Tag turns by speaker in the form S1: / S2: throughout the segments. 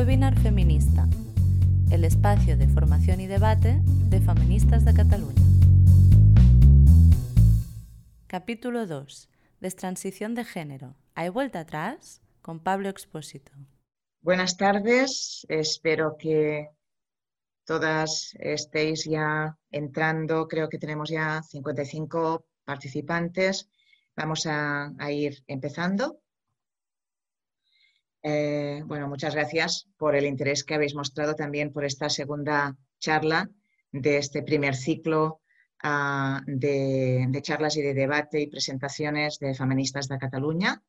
S1: Webinar Feminista, el espacio de formación y debate de feministas de Cataluña. Capítulo 2. Destransición de género. ¿Hay vuelta atrás? Con Pablo Expósito.
S2: Buenas tardes, espero que todas estéis ya entrando. Creo que tenemos ya 55 participantes. Vamos a, ir empezando. Eh, bueno, muchas gracias por el interés que habéis mostrado también por esta segunda charla de este primer ciclo ah, de, charlas y de debate y presentaciones de feministas de Cataluña.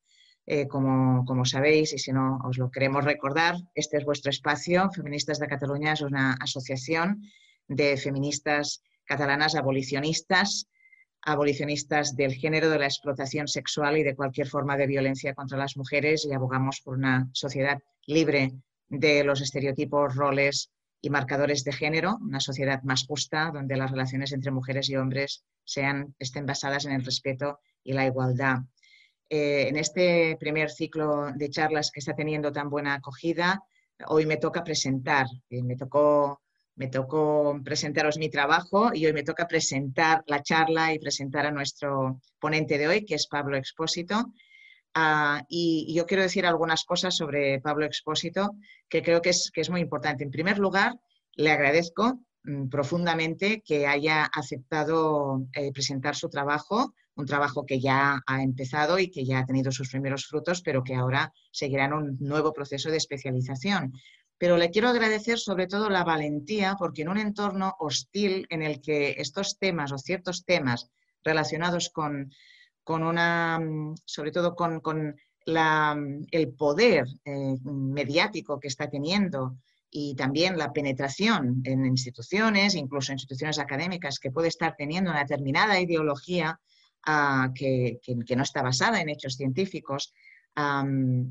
S2: Eh, como, como, sabéis, y si no os lo queremos recordar, este es vuestro espacio. Feministas de Cataluña es una asociación de feministas catalanas abolicionistas abolicionistas del género, de la explotación sexual y de cualquier forma de violencia contra las mujeres y abogamos por una sociedad libre de los estereotipos, roles y marcadores de género, una sociedad más justa donde las relaciones entre mujeres y hombres sean, estén basadas en el respeto y la igualdad. Eh, en este primer ciclo de charlas que está teniendo tan buena acogida, hoy me toca presentar, eh, me tocó me tocó presentaros mi trabajo y hoy me toca presentar la charla y presentar a nuestro ponente de hoy, que es Pablo Expósito. Ah, y, yo quiero decir algunas cosas sobre Pablo Expósito que creo que es, que es muy importante. En primer lugar, le agradezco mm, profundamente que haya aceptado eh, presentar su trabajo, un trabajo que ya ha empezado y que ya ha tenido sus primeros frutos, pero que ahora seguirá en un nuevo proceso de especialización pero le quiero agradecer sobre todo la valentía porque en un entorno hostil en el que estos temas o ciertos temas relacionados con, una, sobre todo con, el poder eh, mediático que está teniendo y también la penetración en instituciones, incluso instituciones académicas, que puede estar teniendo una determinada ideología ah, que, no está basada en hechos científicos,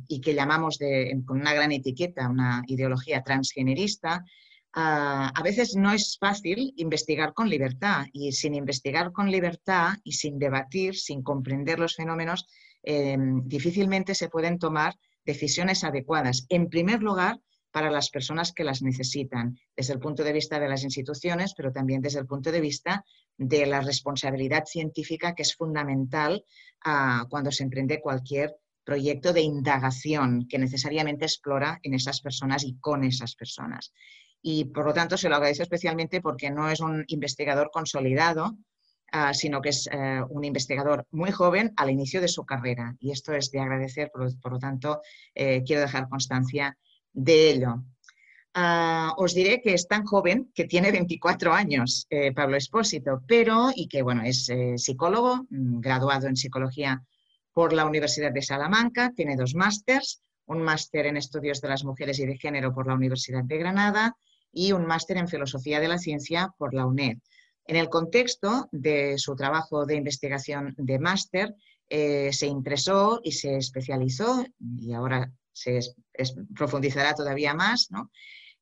S2: y que llamamos con una gran etiqueta, una ideología transgenerista, ah, a veces no es fácil investigar con libertad y sin investigar con libertad y sin debatir, sin comprender los fenómenos, em, difícilmente se pueden tomar decisiones adecuadas. En primer lugar, para las personas que las necesitan, desde el punto de vista de las instituciones, pero también desde el punto de vista de la responsabilidad científica, que es fundamental ah, cuando se emprende cualquier proyecto de indagación que necesariamente explora en esas personas y con esas personas. Y por lo tanto se lo agradezco especialmente porque no es un investigador consolidado, ah, sino que es eh, un investigador muy joven al inicio de su carrera. Y esto es de agradecer, por, lo tanto, eh, quiero dejar constancia de ello. Ah, os diré que es tan joven que tiene 24 años, eh, Pablo Espósito, pero y que bueno, es psicólogo, mm, graduado en psicología por la Universidad de Salamanca, tiene dos másters, un máster en estudios de las mujeres y de género por la Universidad de Granada y un máster en filosofía de la ciencia por la UNED. En el contexto de su trabajo de investigación de máster, eh, se interesó y se especializó, y ahora se profundizará todavía más,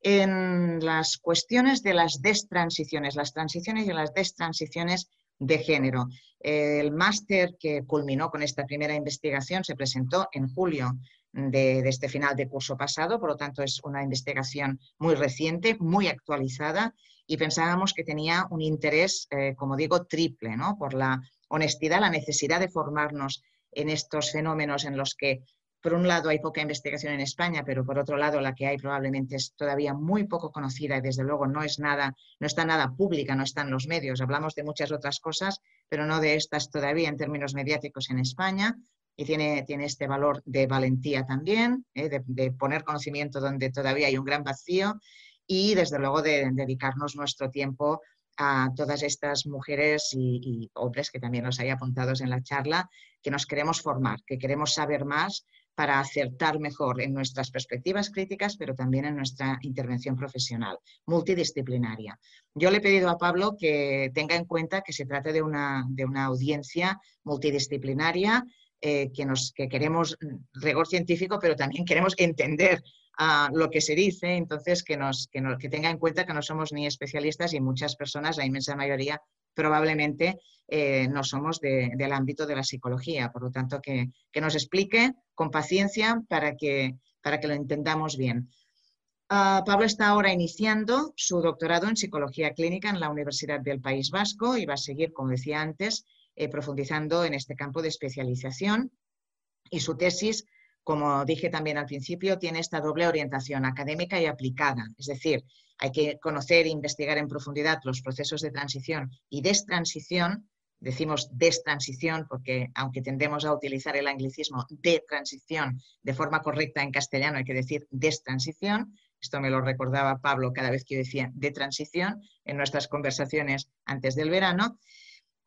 S2: en las cuestiones de las destransiciones, las transiciones y las destransiciones de género. El máster que culminó con esta primera investigación se presentó en julio de, este final de curso pasado, por lo tanto es una investigación muy reciente, muy actualizada y pensábamos que tenía un interés, eh, como digo, triple, ¿no? por la honestidad, la necesidad de formarnos en estos fenómenos en los que por un lado hay poca investigación en España, pero por otro lado la que hay probablemente es todavía muy poco conocida y desde luego no es nada, no está nada pública, no está en los medios. Hablamos de muchas otras cosas, pero no de estas todavía en términos mediáticos en España. Y tiene, tiene este valor de valentía también, ¿eh? de, poner conocimiento donde todavía hay un gran vacío y desde luego de, dedicarnos nuestro tiempo a todas estas mujeres y, y, hombres que también los hay apuntados en la charla, que nos queremos formar, que queremos saber más para acertar mejor en nuestras perspectivas críticas, pero también en nuestra intervención profesional, multidisciplinaria. Yo le he pedido a Pablo que tenga en cuenta que se trata de una, de una audiencia multidisciplinaria, eh, que, nos, que queremos rigor científico, pero también queremos entender ah, lo que se dice, entonces que, nos, que, que tenga en cuenta que no somos ni especialistas y muchas personas, la inmensa mayoría, probablemente eh, no somos del ámbito de la psicología. Por lo tanto, que, nos explique con paciencia para que, para que lo entendamos bien. Ah, Pablo está ahora iniciando su doctorado en psicología clínica en la Universidad del País Vasco y va a seguir, como decía antes, eh, profundizando en este campo de especialización. Y su tesis, como dije también al principio, tiene esta doble orientación académica y aplicada. Es decir, hay que conocer e investigar en profundidad los procesos de transición y destransición. Decimos destransición porque aunque tendemos a utilizar el anglicismo de transición de forma correcta en castellano hay que decir destransición, esto me lo recordaba Pablo cada vez que decía de transición en nuestras conversaciones antes del verano,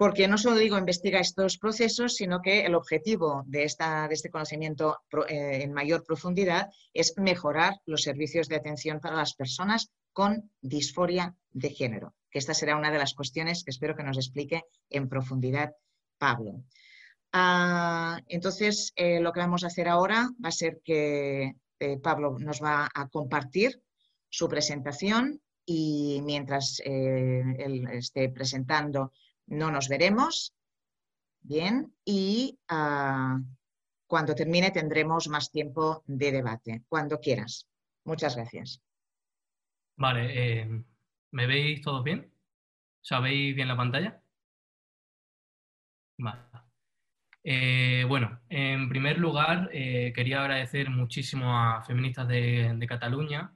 S2: porque no solo digo investiga estos procesos, sino que el objetivo de, esta, de este conocimiento eh, en mayor profundidad es mejorar los servicios de atención para las personas con disforia de género, que esta será una de las cuestiones que espero que nos explique en profundidad Pablo. Ah, entonces, eh, lo que vamos a hacer ahora va a ser que eh, Pablo nos va a compartir su presentación y mientras él esté presentando no nos veremos. Bien, y ah, cuando termine tendremos más tiempo de debate, cuando quieras. Muchas gracias.
S3: Vale, eh, ¿me veis todos bien? ¿Sabéis bien la pantalla? Eh, bueno, en primer lugar, eh, quería agradecer muchísimo a Feministas de, Cataluña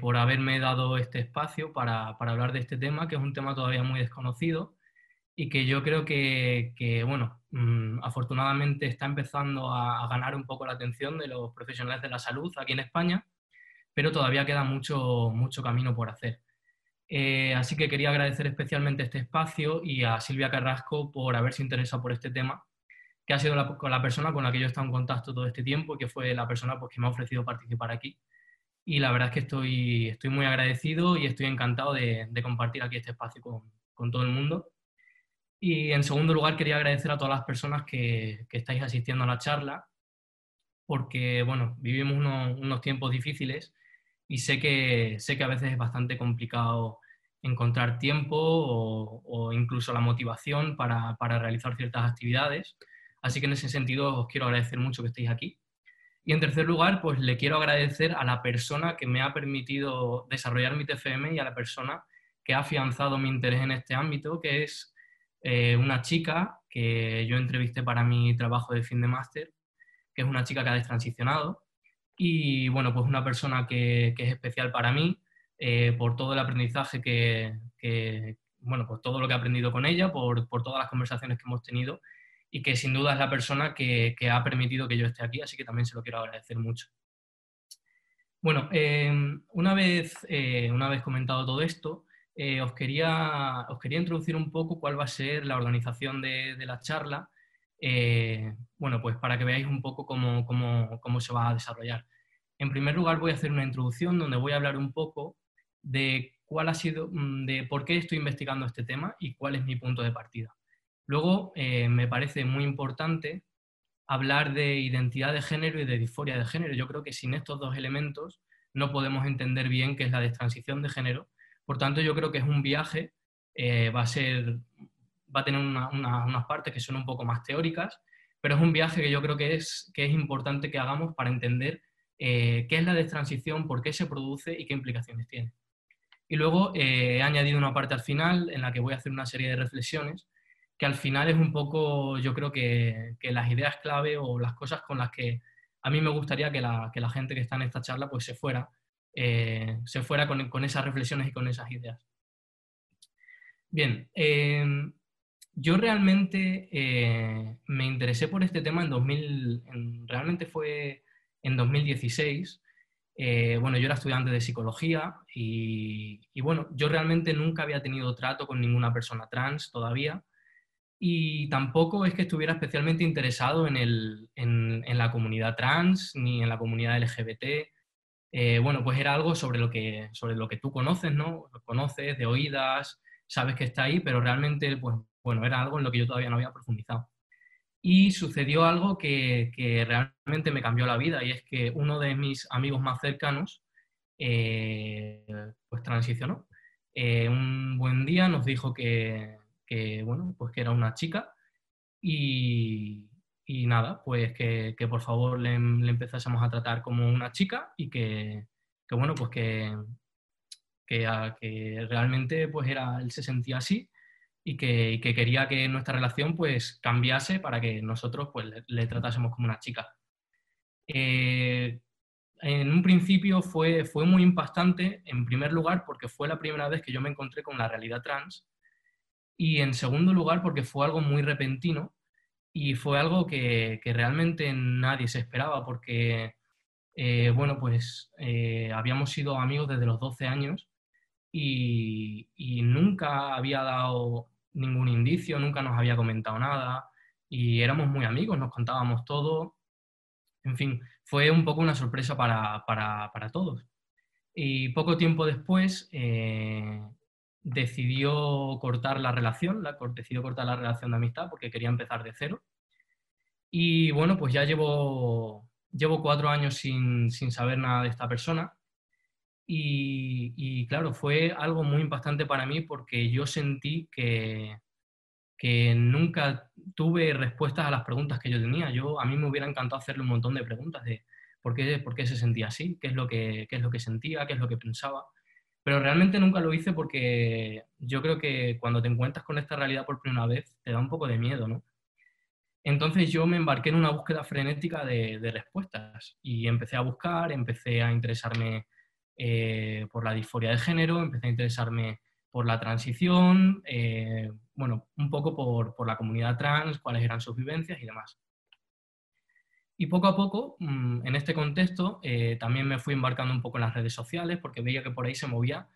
S3: por haberme dado este espacio para, hablar de este tema, que es un tema todavía muy desconocido y que yo creo que, bueno, mm, afortunadamente está empezando a, ganar un poco la atención de los profesionales de la salud aquí en España, pero todavía queda mucho, mucho camino por hacer. así que quería agradecer especialmente este espacio y a Silvia Carrasco por haberse interesado por este tema que ha sido la, la, persona con la que yo he estado en contacto todo este tiempo y que fue la persona pues, que me ha ofrecido participar aquí. Y la verdad es que estoy, estoy muy agradecido y estoy encantado de, compartir aquí este espacio con, todo el mundo. Y en segundo lugar, quería agradecer a todas las personas que, estáis asistiendo a la charla, porque bueno, vivimos unos, tiempos difíciles y sé que, sé que a veces es bastante complicado encontrar tiempo o, incluso la motivación para, para realizar ciertas actividades. Así que en ese sentido os quiero agradecer mucho que estéis aquí. Y en tercer lugar, pues le quiero agradecer a la persona que me ha permitido desarrollar mi TFM y a la persona que ha afianzado mi interés en este ámbito, que es eh, una chica que yo entrevisté para mi trabajo de fin de máster, que es una chica que ha destransicionado. Y bueno, pues una persona que, es especial para mí eh, por todo el aprendizaje que, bueno, pues todo lo que he aprendido con ella, por, por todas las conversaciones que hemos tenido y que sin duda es la persona que, ha permitido que yo esté aquí, así que también se lo quiero agradecer mucho. Bueno, em, una, vez, eh, una vez comentado todo esto, eh, os, quería, os quería introducir un poco cuál va a ser la organización de, la charla, eh, bueno, pues para que veáis un poco cómo, cómo, se va a desarrollar. En primer lugar voy a hacer una introducción donde voy a hablar un poco de cuál ha sido, mm, de por qué estoy investigando este tema y cuál es mi punto de partida. Luego, eh, me parece muy importante hablar de identidad de género y de disforia de género. Yo creo que sin estos dos elementos no podemos entender bien qué es la destransición de género. Por tanto, yo creo que es un viaje, eh, va, a ser, va a tener unas partes que son un poco más teóricas, pero es un viaje que yo creo que es, que es importante que hagamos para entender eh, qué es la destransición, por qué se produce y qué implicaciones tiene. Y luego he añadido una parte al final en la que voy a hacer una serie de reflexiones que al final es un poco, yo creo que, las ideas clave o las cosas con las que a mí me gustaría que la, gente que está en esta charla pues se fuera, eh, se fuera con, esas reflexiones y con esas ideas. Bien, em, yo realmente eh, me interesé por este tema en 2000, realmente fue en 2016. Eh, bueno, yo era estudiante de psicología y, bueno, yo realmente nunca había tenido trato con ninguna persona trans todavía y tampoco es que estuviera especialmente interesado en, el, en, la comunidad trans ni en la comunidad LGBT. Eh, bueno, pues era algo sobre lo, que, sobre lo que tú conoces, ¿no? Lo conoces de oídas, sabes que está ahí, pero realmente, pues, bueno, era algo en lo que yo todavía no había profundizado. Y sucedió algo que, que realmente me cambió la vida y es que uno de mis amigos más cercanos, eh, pues transicionó. Eh, un buen día nos dijo que, que, bueno, pues que era una chica y, nada, pues que, por favor le, empezásemos a tratar como una chica y que, bueno, pues que, que, realmente pues era, él se sentía así y que, quería que nuestra relación pues cambiase para que nosotros pues le, tratásemos como una chica. Eh, en un principio fue, fue muy impactante, en primer lugar, porque fue la primera vez que yo me encontré con la realidad trans, y en segundo lugar, porque fue algo muy repentino y fue algo que, realmente nadie se esperaba, porque, eh, bueno, pues eh, habíamos sido amigos desde los 12 años y, y, nunca había dado ningún indicio, nunca nos había comentado nada y éramos muy amigos, nos contábamos todo. En fin, fue un poco una sorpresa para, para, para todos. Y poco tiempo después eh, decidió cortar la relación, la, decidió cortar la relación de amistad porque quería empezar de cero. Y bueno, pues ya llevo, llevo cuatro años sin, sin saber nada de esta persona. Y, claro, fue algo muy impactante para mí porque yo sentí que, que nunca tuve respuestas a las preguntas que yo tenía. Yo, a mí me hubiera encantado hacerle un montón de preguntas de por qué, por qué se sentía así, qué es, lo que, qué es lo que sentía, qué es lo que pensaba. Pero realmente nunca lo hice porque yo creo que cuando te encuentras con esta realidad por primera vez te da un poco de miedo, ¿no? Entonces yo me embarqué en una búsqueda frenética de, respuestas y empecé a buscar, empecé a interesarme eh, por la disforia de género, empecé a interesarme por la transición, eh, bueno, un poco por, la comunidad trans, cuáles eran sus vivencias y demás. Y poco a poco, mm, en este contexto, eh, también me fui embarcando un poco en las redes sociales porque veía que por ahí se movía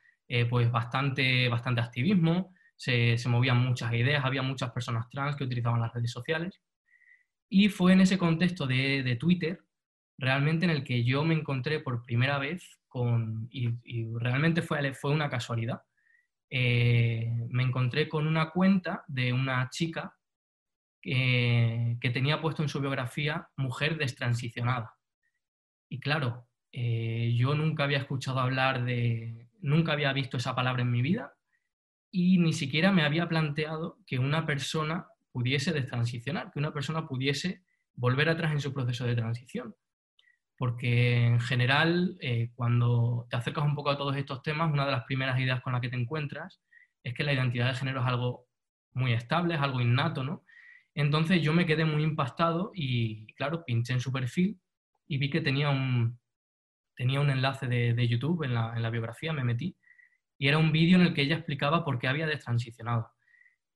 S3: pues bastante, bastante activismo, se, movían muchas ideas, había muchas personas trans que utilizaban las redes sociales. Y fue en ese contexto de, Twitter realmente en el que yo me encontré por primera vez con, y, realmente fue, fue una casualidad, eh, me encontré con una cuenta de una chica que, tenía puesto en su biografía mujer destransicionada. Y claro, eh, yo nunca había escuchado hablar de, nunca había visto esa palabra en mi vida y ni siquiera me había planteado que una persona pudiese destransicionar, que una persona pudiese volver atrás en su proceso de transición porque en general eh, cuando te acercas un poco a todos estos temas, una de las primeras ideas con las que te encuentras es que la identidad de género es algo muy estable, es algo innato, ¿no? Entonces yo me quedé muy impactado y, claro, pinché en su perfil y vi que tenía un, tenía un enlace de, YouTube en la, biografía, me metí, y era un vídeo en el que ella explicaba por qué había destransicionado.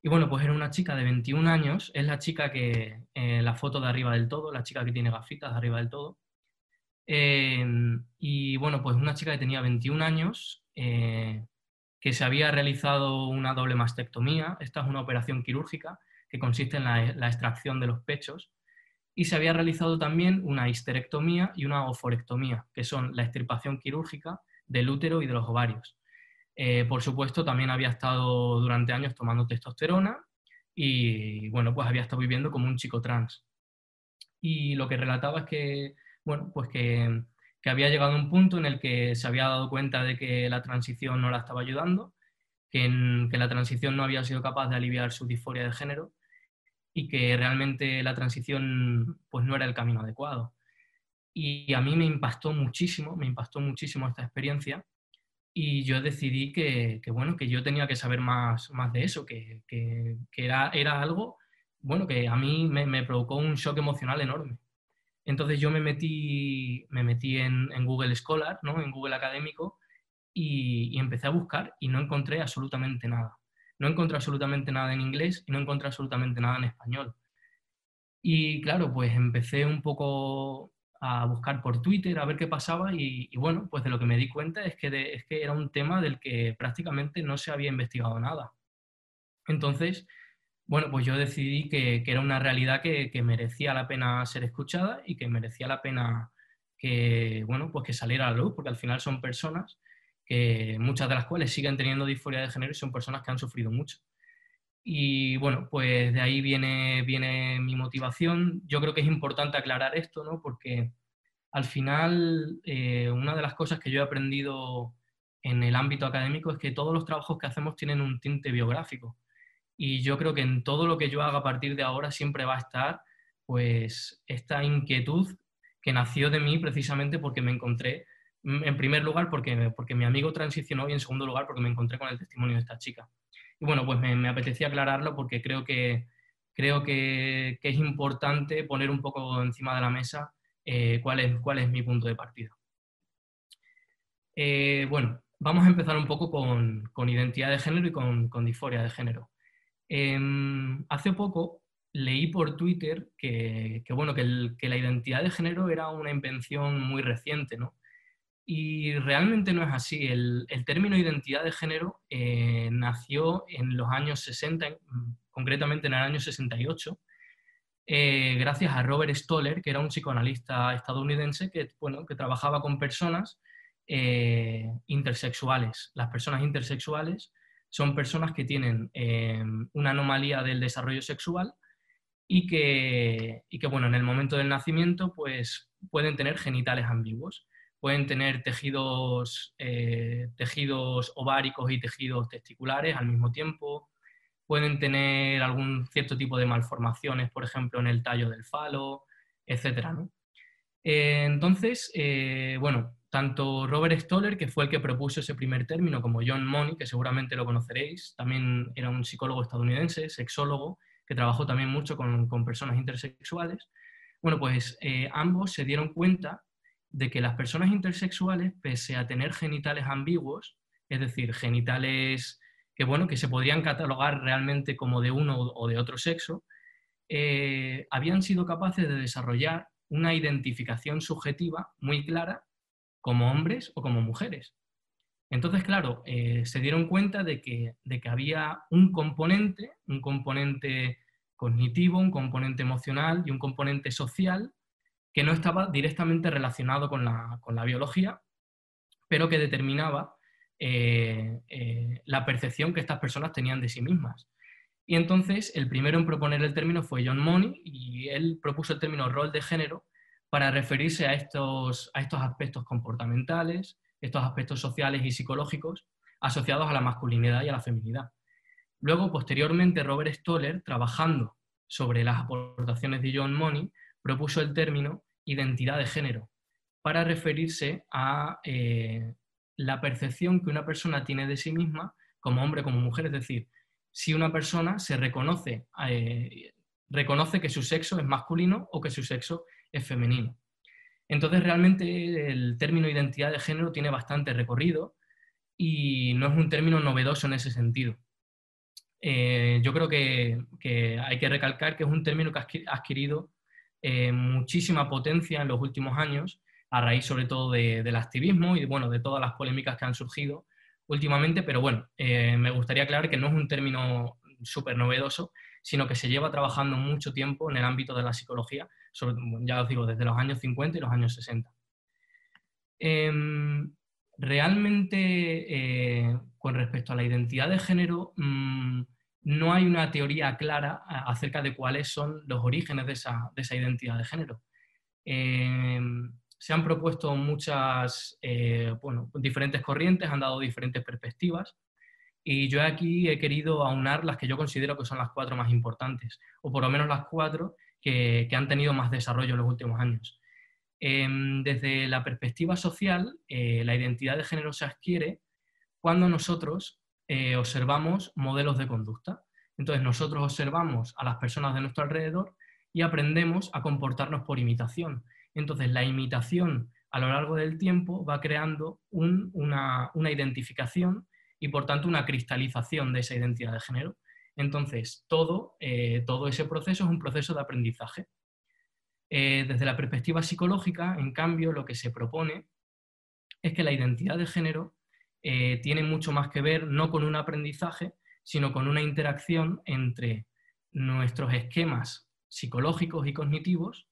S3: Y bueno, pues era una chica de 21 años, es la chica que, en la foto de arriba del todo, la chica que tiene gafitas de arriba del todo, Em, y bueno, pues una chica que tenía 21 años, eh, que se había realizado una doble mastectomía. Esta es una operación quirúrgica que consiste en la, extracción de los pechos. Y se había realizado también una histerectomía y una oforectomía, que son la extirpación quirúrgica del útero y de los ovarios. Eh, por supuesto, también había estado durante años tomando testosterona y, bueno, pues había estado viviendo como un chico trans. Y lo que relataba es que bueno, pues que, había llegado a un punto en el que se había dado cuenta de que la transición no la estaba ayudando, que, la transición no había sido capaz de aliviar su disforia de género y que realmente la transición pues no era el camino adecuado. Y a mí me impactó muchísimo, me impactó muchísimo esta experiencia y yo decidí que, bueno, que yo tenía que saber más, más de eso, que, era, era, algo bueno, que a mí me, me provocó un shock emocional enorme. Entonces yo me metí, me metí en, Google Scholar, ¿no? en Google Académico, y, empecé a buscar y no encontré absolutamente nada. No encontré absolutamente nada en inglés y no encontré absolutamente nada en español. Y claro, pues empecé un poco a buscar por Twitter a ver qué pasaba y, bueno, pues de lo que me di cuenta es que, es que era un tema del que prácticamente no se había investigado nada. Entonces, bueno, pues yo decidí que, era una realidad que, merecía la pena ser escuchada y que merecía la pena que, bueno, pues que saliera a la luz, porque al final son personas que muchas de las cuales siguen teniendo disforia de género y son personas que han sufrido mucho. Y bueno, pues de ahí viene, viene mi motivación. Yo creo que es importante aclarar esto, ¿no? Porque al final eh, una de las cosas que yo he aprendido en el ámbito académico es que todos los trabajos que hacemos tienen un tinte biográfico y yo creo que en todo lo que yo haga a partir de ahora siempre va a estar pues esta inquietud que nació de mí precisamente porque me encontré En primer lugar, porque, porque mi amigo transicionó y en segundo lugar, porque me encontré con el testimonio de esta chica. Y bueno, pues me, apetecía aclararlo porque creo que, creo que, es importante poner un poco encima de la mesa eh, cuál, es, cuál es mi punto de partida. Eh, bueno, vamos a empezar un poco con, con identidad de género y con, con disforia de género. Em, hace poco leí por Twitter que, bueno, que, la identidad de género era una invención muy reciente, ¿no? Y realmente no es así. El, término identidad de género eh, nació en los años 60, concretamente en el año 68, eh, gracias a Robert Stoller, que era un psicoanalista estadounidense que, bueno, que trabajaba con personas eh, intersexuales. Las personas intersexuales son personas que tienen una anomalía del desarrollo sexual y que, y que, bueno, en el momento del nacimiento pues, pueden tener genitales ambiguos, pueden tener tejidos, eh, tejidos ováricos y tejidos testiculares al mismo tiempo, pueden tener algún cierto tipo de malformaciones, por ejemplo, en el tallo del falo, etc. Eh, entonces, eh, bueno, tanto Robert Stoller, que fue el que propuso ese primer término, como John Money, que seguramente lo conoceréis, también era un psicólogo estadounidense, sexólogo, que trabajó también mucho con, personas intersexuales, bueno, pues ambos se dieron cuenta de que las personas intersexuales, pese a tener genitales ambiguos, es decir, genitales que, bueno, que se podrían catalogar realmente como de uno o de otro sexo, eh, habían sido capaces de desarrollar una identificación subjetiva muy clara como hombres o como mujeres. Entonces, claro, eh, se dieron cuenta de que, de que había un componente, un componente cognitivo, un componente emocional y un componente social que no estaba directamente relacionado con la, con la biología, pero que determinaba eh, eh, la percepción que estas personas tenían de sí mismas. Y entonces el primero en proponer el término fue John Money y él propuso el término rol de género para referirse a estos, a estos aspectos comportamentales, estos aspectos sociales y psicológicos asociados a la masculinidad y a la feminidad. Luego, posteriormente, Robert Stoller, trabajando sobre las aportaciones de John Money, propuso el término identidad de género para referirse a eh, la percepción que una persona tiene de sí misma como hombre como mujer, es decir, si una persona se reconoce, eh, reconoce que su sexo es masculino o que su sexo es femenino. Entonces, realmente el término identidad de género tiene bastante recorrido y no es un término novedoso en ese sentido. Eh, yo creo que, hay que recalcar que es un término que ha adquirido eh, muchísima potencia en los últimos años, a raíz sobre todo del activismo y bueno, de todas las polémicas que han surgido últimamente, pero bueno, eh, me gustaría aclarar que no es un término súper novedoso, sino que se lleva trabajando mucho tiempo en el ámbito de la psicología, ya os digo, desde los años 50 y los años 60. Em, realmente, eh, con respecto a la identidad de género, mm, no hay una teoría clara acerca de cuáles son los orígenes de esa, identidad de género. Em, se han propuesto muchas, eh, bueno, diferentes corrientes, han dado diferentes perspectivas. Y yo aquí he querido aunar las que yo considero que son las cuatro más importantes, o por lo menos las cuatro que, han tenido más desarrollo en los últimos años. Em, desde la perspectiva social, eh, la identidad de género se adquiere cuando nosotros eh, observamos modelos de conducta. Entonces nosotros observamos a las personas de nuestro alrededor y aprendemos a comportarnos por imitación. Entonces la imitación a lo largo del tiempo va creando una, identificación y por tanto una cristalización de esa identidad de género. Entonces, todo, eh, todo ese proceso es un proceso de aprendizaje. Eh, desde la perspectiva psicológica, en cambio, lo que se propone es que la identidad de género eh, tiene mucho más que ver no con un aprendizaje, sino con una interacción entre nuestros esquemas psicológicos y cognitivos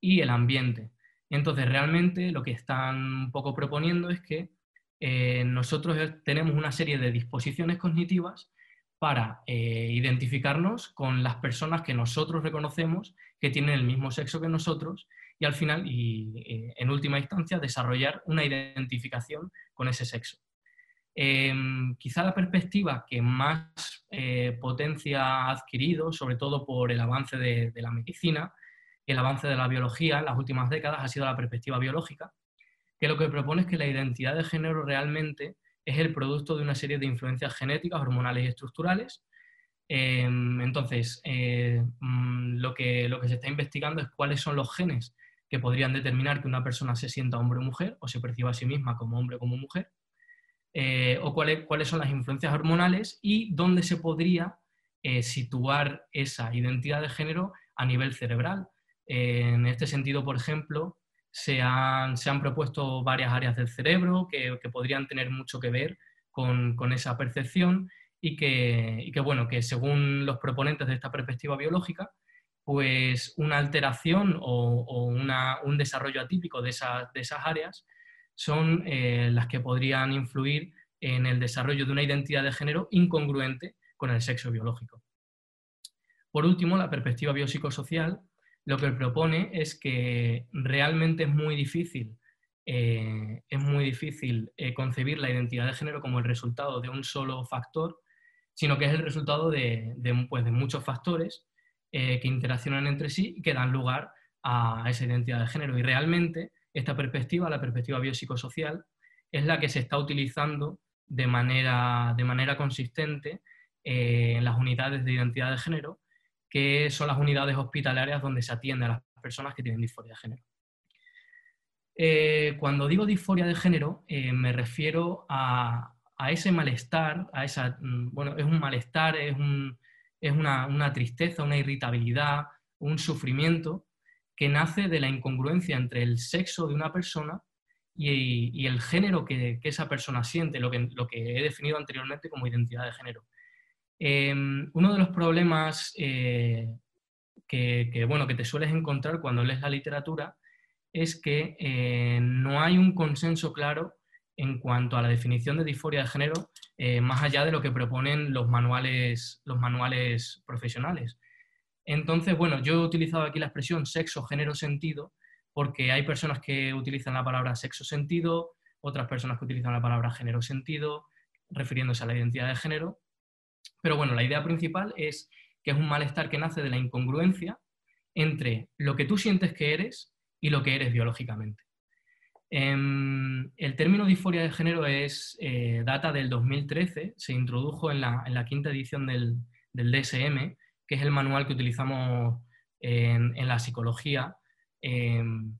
S3: y el ambiente. Entonces, realmente lo que están un poco proponiendo es que eh, nosotros tenemos una serie de disposiciones cognitivas para eh, identificarnos con las personas que nosotros reconocemos que tienen el mismo sexo que nosotros y al final, y eh, en última instancia, desarrollar una identificación con ese sexo. Em, quizá la perspectiva que más potencia ha adquirido, sobre todo por el avance de, la medicina, el avance de la biología en las últimas décadas, ha sido la perspectiva biológica, que lo que propone es que la identidad de género realmente es el producto de una serie de influencias genéticas, hormonales y estructurales. Em, entonces, eh, mm, lo, que, lo que se está investigando es cuáles son los genes que podrían determinar que una persona se sienta hombre o mujer o se perciba a sí misma como hombre o como mujer, eh, o cuáles, cuáles son las influencias hormonales y dónde se podría eh, situar esa identidad de género a nivel cerebral. en este sentido, por ejemplo, se han, se han propuesto varias áreas del cerebro que, que podrían tener mucho que ver con, con esa percepción y que, y que, bueno, que según los proponentes de esta perspectiva biológica, pues una alteración o, un desarrollo atípico de, de esas áreas son eh, las que podrían influir en el desarrollo de una identidad de género incongruente con el sexo biológico. Por último, la perspectiva biopsicosocial lo que propone es que realmente es muy difícil, eh, es muy difícil eh, concebir la identidad de género como el resultado de un solo factor, sino que es el resultado de, pues, de muchos factores que interaccionan entre sí y que dan lugar a esa identidad de género. Y realmente esta perspectiva, la perspectiva biopsicosocial, es la que se está utilizando de manera, de manera consistente eh, en las unidades de identidad de género, que son las unidades hospitalarias donde se atiende a las personas que tienen disforia de género. Eh, cuando digo disforia de género, me refiero a, a, ese malestar, a esa, mm, bueno, es un malestar, es un, es una, tristeza, una irritabilidad, un sufrimiento que nace de la incongruencia entre el sexo de una persona y, el género que, esa persona siente, lo que, he definido anteriormente como identidad de género. Em, uno de los problemas eh, que, bueno, que te sueles encontrar cuando lees la literatura es que eh, no hay un consenso claro en cuanto a la definición de disforia de género, eh, más allá de lo que proponen los manuales, los manuales profesionales. Entonces, bueno, yo he utilizado aquí la expresión sexo, género, sentido, porque hay personas que utilizan la palabra sexo, sentido, otras personas que utilizan la palabra género, sentido, refiriéndose a la identidad de género. Pero bueno, la idea principal es que es un malestar que nace de la incongruencia entre lo que tú sientes que eres y lo que eres biológicamente. Em, el término disforia de género es, eh, data del 2013, se introdujo en la, quinta edición del, DSM, que es el manual que utilizamos en, la psicología. Em,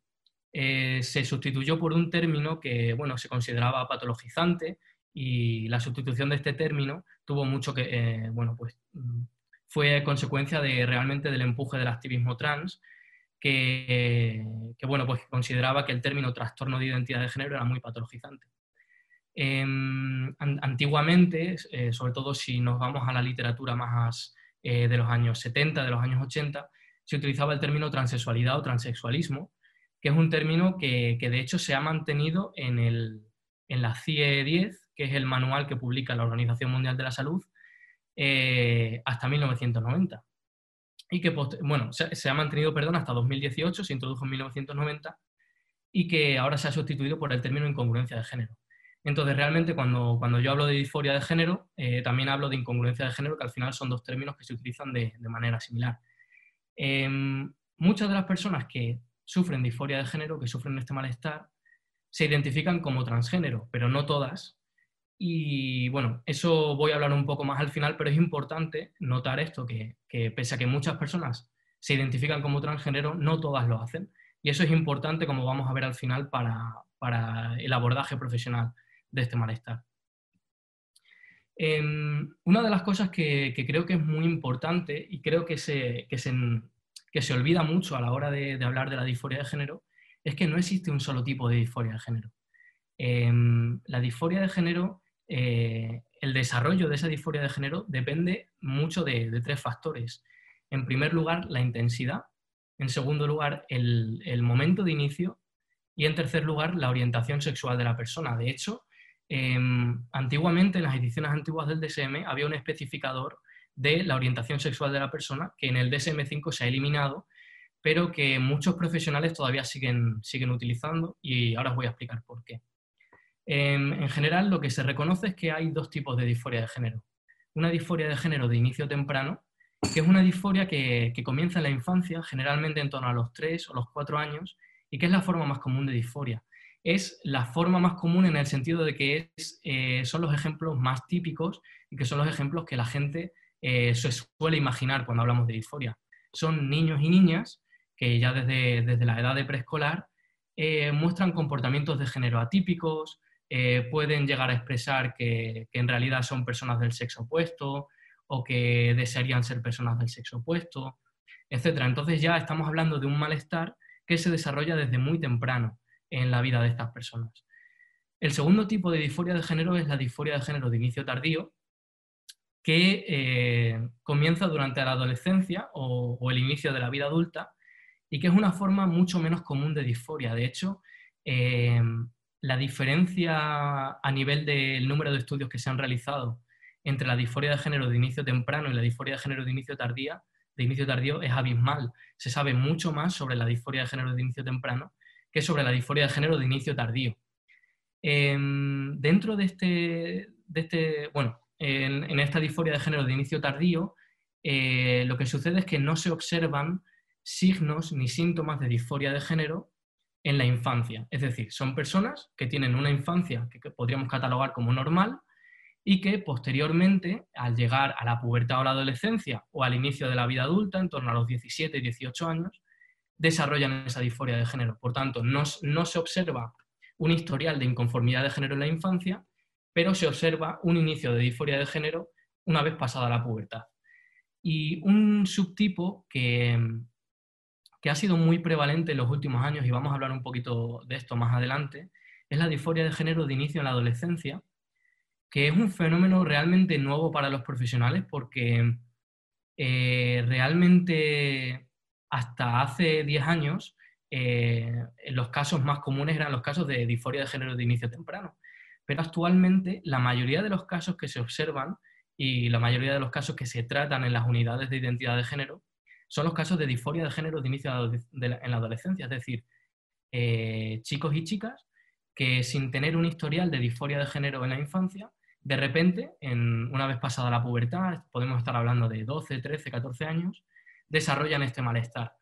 S3: eh, se sustituyó por un término que bueno, se consideraba patologizante y la sustitución de este término tuvo mucho que, eh, bueno, pues fue consecuencia de realmente del empuje del activismo trans, que, bueno, pues consideraba que el término trastorno de identidad de género era muy patologizante. Em, antiguamente, eh, sobre todo si nos vamos a la literatura más eh, de los años 70, de los años 80, se utilizaba el término transexualidad o transexualismo, que es un término que, de hecho se ha mantenido en, el, en la CIE 10, que es el manual que publica la Organización Mundial de la Salud, eh, hasta 1990 y que bueno, se, ha mantenido perdón, hasta 2018, se introdujo en 1990 y que ahora se ha sustituido por el término incongruencia de género. Entonces, realmente cuando, cuando yo hablo de disforia de género, eh, también hablo de incongruencia de género, que al final son dos términos que se utilizan de, manera similar. Em, muchas de las personas que sufren disforia de género, que sufren este malestar, se identifican como transgénero, pero no todas, y bueno, eso voy a hablar un poco más al final, pero es importante notar esto, que, pese a que muchas personas se identifican como transgénero, no todas lo hacen. Y eso es importante, como vamos a ver al final, para, el abordaje profesional de este malestar. Em, una de las cosas que, creo que es muy importante y creo que se, que se, olvida mucho a la hora de, hablar de la disforia de género es que no existe un solo tipo de disforia de género. Em, la disforia de género eh, el desarrollo de esa disforia de género depende mucho de, tres factores. En primer lugar, la intensidad. En segundo lugar, el, momento de inicio. Y en tercer lugar, la orientación sexual de la persona. De hecho, em, antiguamente, en las ediciones antiguas del DSM, había un especificador de la orientación sexual de la persona, que en el DSM5 se ha eliminado, pero que muchos profesionales todavía siguen, siguen utilizando y ahora os voy a explicar por qué. Em, en general, lo que se reconoce es que hay dos tipos de disforia de género. Una disforia de género de inicio temprano, que es una disforia que, comienza en la infancia, generalmente en torno a los 3 o los 4 años, y que es la forma más común de disforia. Es la forma más común en el sentido de que eh, son los ejemplos más típicos y que son los ejemplos que la gente eh, se suele imaginar cuando hablamos de disforia. Son niños y niñas que ya desde, desde la edad de preescolar eh, muestran comportamientos de género atípicos, pueden llegar a expresar que, que, en realidad son personas del sexo opuesto o que desearían ser personas del sexo opuesto, etc. Entonces ya estamos hablando de un malestar que se desarrolla desde muy temprano en la vida de estas personas. El segundo tipo de disforia de género es la disforia de género de inicio tardío, que eh, comienza durante la adolescencia o, el inicio de la vida adulta y que es una forma mucho menos común de disforia. De hecho, eh, la diferencia a nivel del número de estudios que se han realizado entre la disforia de género de inicio temprano y la disforia de género de inicio, tardía, de inicio tardío es abismal. Se sabe mucho más sobre la disforia de género de inicio temprano que es sobre la disforia de género de inicio tardío. Em, dentro de este, este bueno, en, esta disforia de género de inicio tardío, eh, lo que sucede es que no se observan signos ni síntomas de disforia de género en la infancia. Es decir, son personas que tienen una infancia que, podríamos catalogar como normal y que posteriormente, al llegar a la pubertad o la adolescencia o al inicio de la vida adulta, en torno a los 17 y 18 años, desarrollan esa disforia de género. Por tanto, no, se observa un historial de inconformidad de género en la infancia, pero se observa un inicio de disforia de género una vez pasada la pubertad. Y un subtipo que, que ha sido muy prevalente en los últimos años, y vamos a hablar un poquito de esto más adelante, es la disforia de género de inicio en la adolescencia, que es un fenómeno realmente nuevo para los profesionales porque eh, realmente hasta hace 10 años, eh, los casos más comunes eran los casos de disforia de género de inicio temprano. Pero actualmente la mayoría de los casos que se observan y la mayoría de los casos que se tratan en las unidades de identidad de género son los casos de disforia de género de inicio en la adolescencia, es decir, eh, chicos y chicas que sin tener un historial de disforia de género en la infancia, de repente, en, una vez pasada la pubertad, podemos estar hablando de 12, 13, 14 años, desarrollan este malestar.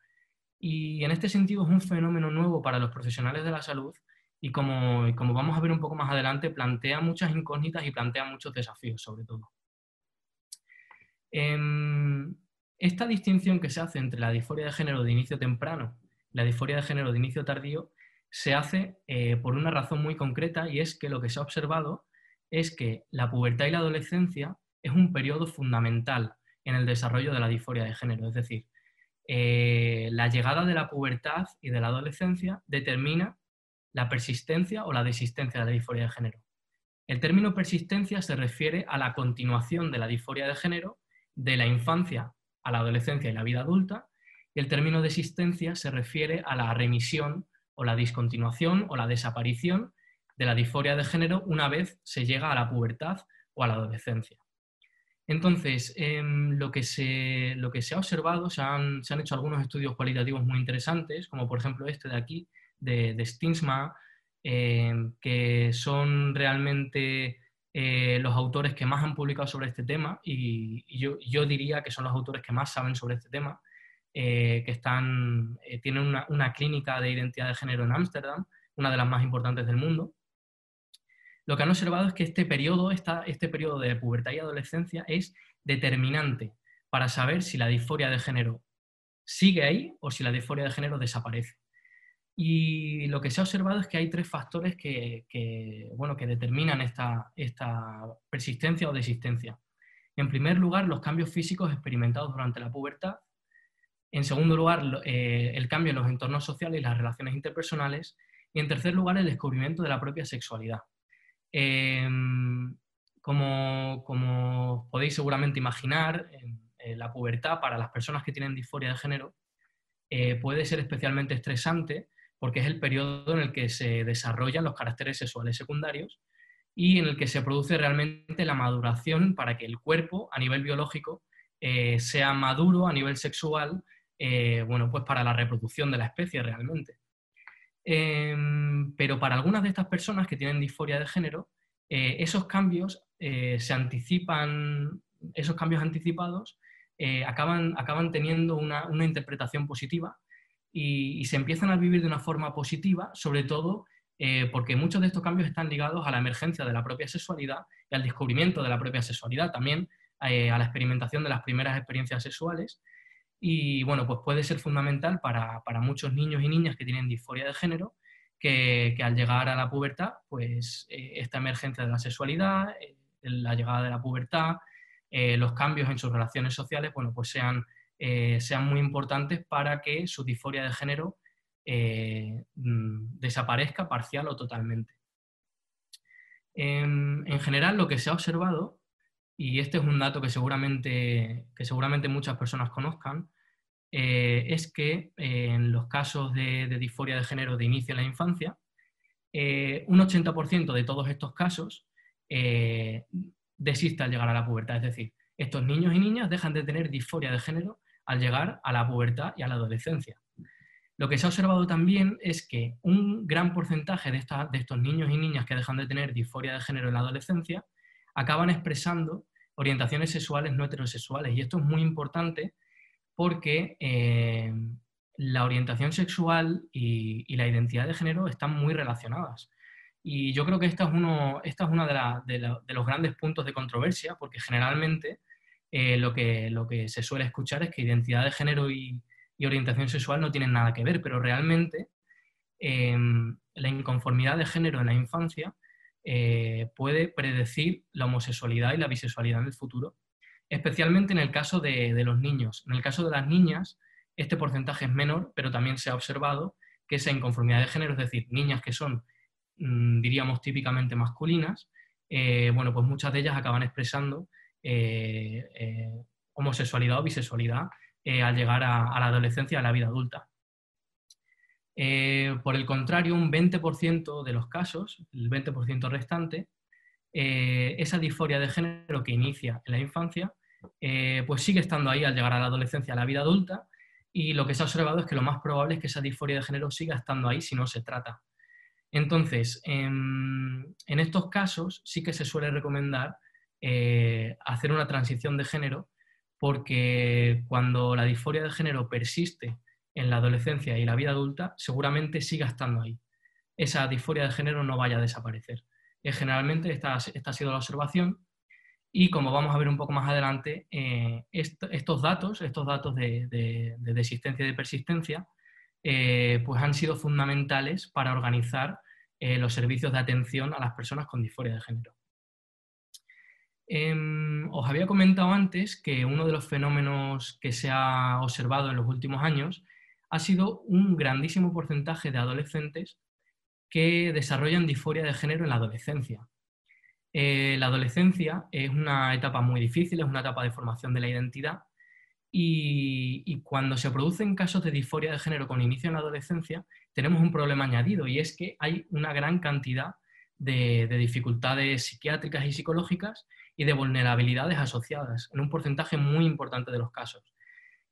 S3: Y en este sentido es un fenómeno nuevo para los profesionales de la salud y como, como vamos a ver un poco más adelante, plantea muchas incógnitas y plantea muchos desafíos sobre todo. Em, esta distinción que se hace entre la disforia de género de inicio temprano y la disforia de género de inicio tardío se hace eh, por una razón muy concreta y es que lo que se ha observado es que la pubertad y la adolescencia es un periodo fundamental en el desarrollo de la disforia de género. Es decir, eh, la llegada de la pubertad y de la adolescencia determina la persistencia o la desistencia de la disforia de género. El término persistencia se refiere a la continuación de la disforia de género de la infancia a la adolescencia y la vida adulta, y el término desistencia se refiere a la remisión o la discontinuación o la desaparición de la disforia de género una vez se llega a la pubertad o a la adolescencia. Entonces, em, lo, que se, ha observado, se han, hecho algunos estudios cualitativos muy interesantes, como por ejemplo este de aquí, de, de Stinsma, em, que son realmente eh, los autores que más han publicado sobre este tema y, yo, diría que son los autores que más saben sobre este tema, eh, que están, eh, tienen una, una clínica de identidad de género en Ámsterdam, una de las más importantes del mundo, lo que han observado es que este periodo, este periodo de pubertad y adolescencia es determinante para saber si la disforia de género sigue ahí o si la disforia de género desaparece. Y lo que se ha observado es que hay tres factores que, bueno, que determinan esta, esta persistencia o desistencia. En primer lugar, los cambios físicos experimentados durante la pubertad. En segundo lugar, eh, el cambio en los entornos sociales y las relaciones interpersonales. Y en tercer lugar, el descubrimiento de la propia sexualidad. Em, como, podéis seguramente imaginar, la pubertad para las personas que tienen disforia de género eh, puede ser especialmente estresante porque es el periodo en el que se desarrollan los caracteres sexuales secundarios y en el que se produce realmente la maduración para que el cuerpo a nivel biológico eh, sea maduro a nivel sexual, eh, bueno, pues para la reproducción de la especie realmente. Em, pero para algunas de estas personas que tienen disforia de género, eh, esos cambios eh, se anticipan, esos cambios anticipados eh, acaban, acaban teniendo una, interpretación positiva y, se empiezan a vivir de una forma positiva, sobre todo eh, porque muchos de estos cambios están ligados a la emergencia de la propia sexualidad y al descubrimiento de la propia sexualidad, también eh, a la experimentación de las primeras experiencias sexuales. Y bueno, pues puede ser fundamental para, muchos niños y niñas que tienen disforia de género, que, al llegar a la pubertad, pues eh, esta emergencia de la sexualidad, la llegada de la pubertad, los cambios en sus relaciones sociales, bueno, pues sean, sean muy importantes para que su disforia de género eh, mm, desaparezca parcial o totalmente. En, general, lo que se ha observado, y este es un dato que seguramente, que seguramente muchas personas conozcan, eh, es que eh, en los casos de, disforia de género de inicio en la infancia, un 80% de todos estos casos desiste al llegar a la pubertad. Es decir, estos niños y niñas dejan de tener disforia de género al llegar a la pubertad y a la adolescencia. Lo que se ha observado también es que un gran porcentaje de, estos niños y niñas que dejan de tener disforia de género en la adolescencia acaban expresando orientaciones sexuales no heterosexuales. Y esto es muy importante porque eh, la orientación sexual y, la identidad de género están muy relacionadas. Y yo creo que esta es uno, uno de, los grandes puntos de controversia, porque generalmente eh, lo, que, se suele escuchar es que identidad de género y, orientación sexual no tienen nada que ver, pero realmente em, la inconformidad de género en la infancia eh, puede predecir la homosexualidad y la bisexualidad en el futuro, especialmente en el caso de, los niños. En el caso de las niñas, este porcentaje es menor, pero también se ha observado que esa inconformidad de género, es decir, niñas que son, mm, diríamos, típicamente masculinas, eh, bueno, pues muchas de ellas acaban expresando eh, homosexualidad o bisexualidad eh, al llegar a, la adolescencia, a la vida adulta. Eh, por el contrario, un 20% de los casos, el 20% restante, eh, esa disforia de género que inicia en la infancia, pues sigue estando ahí al llegar a la adolescencia, a la vida adulta, y lo que se ha observado es que lo más probable es que esa disforia de género siga estando ahí si no se trata. Entonces, en, en estos casos sí que se suele recomendar hacer una transición de género porque cuando la disforia de género persiste en la adolescencia y la vida adulta, seguramente siga estando ahí. Esa disforia de género no vaya a desaparecer. Eh, generalmente esta, esta, ha sido la observación y como vamos a ver un poco más adelante, eh, estos datos, estos datos de, de, de desistencia y de persistencia, eh, pues han sido fundamentales para organizar los servicios de atención a las personas con disforia de género. Em, os había comentado antes que uno de los fenómenos que se ha observado en los últimos años ha sido un grandísimo porcentaje de adolescentes que desarrollan disforia de género en la adolescencia. Eh, la adolescencia es una etapa muy difícil, es una etapa de formación de la identidad y, cuando se producen casos de disforia de género con inicio en la adolescencia, tenemos un problema añadido y es que hay una gran cantidad de dificultades psiquiátricas y psicológicas y de vulnerabilidades asociadas, en un porcentaje muy importante de los casos.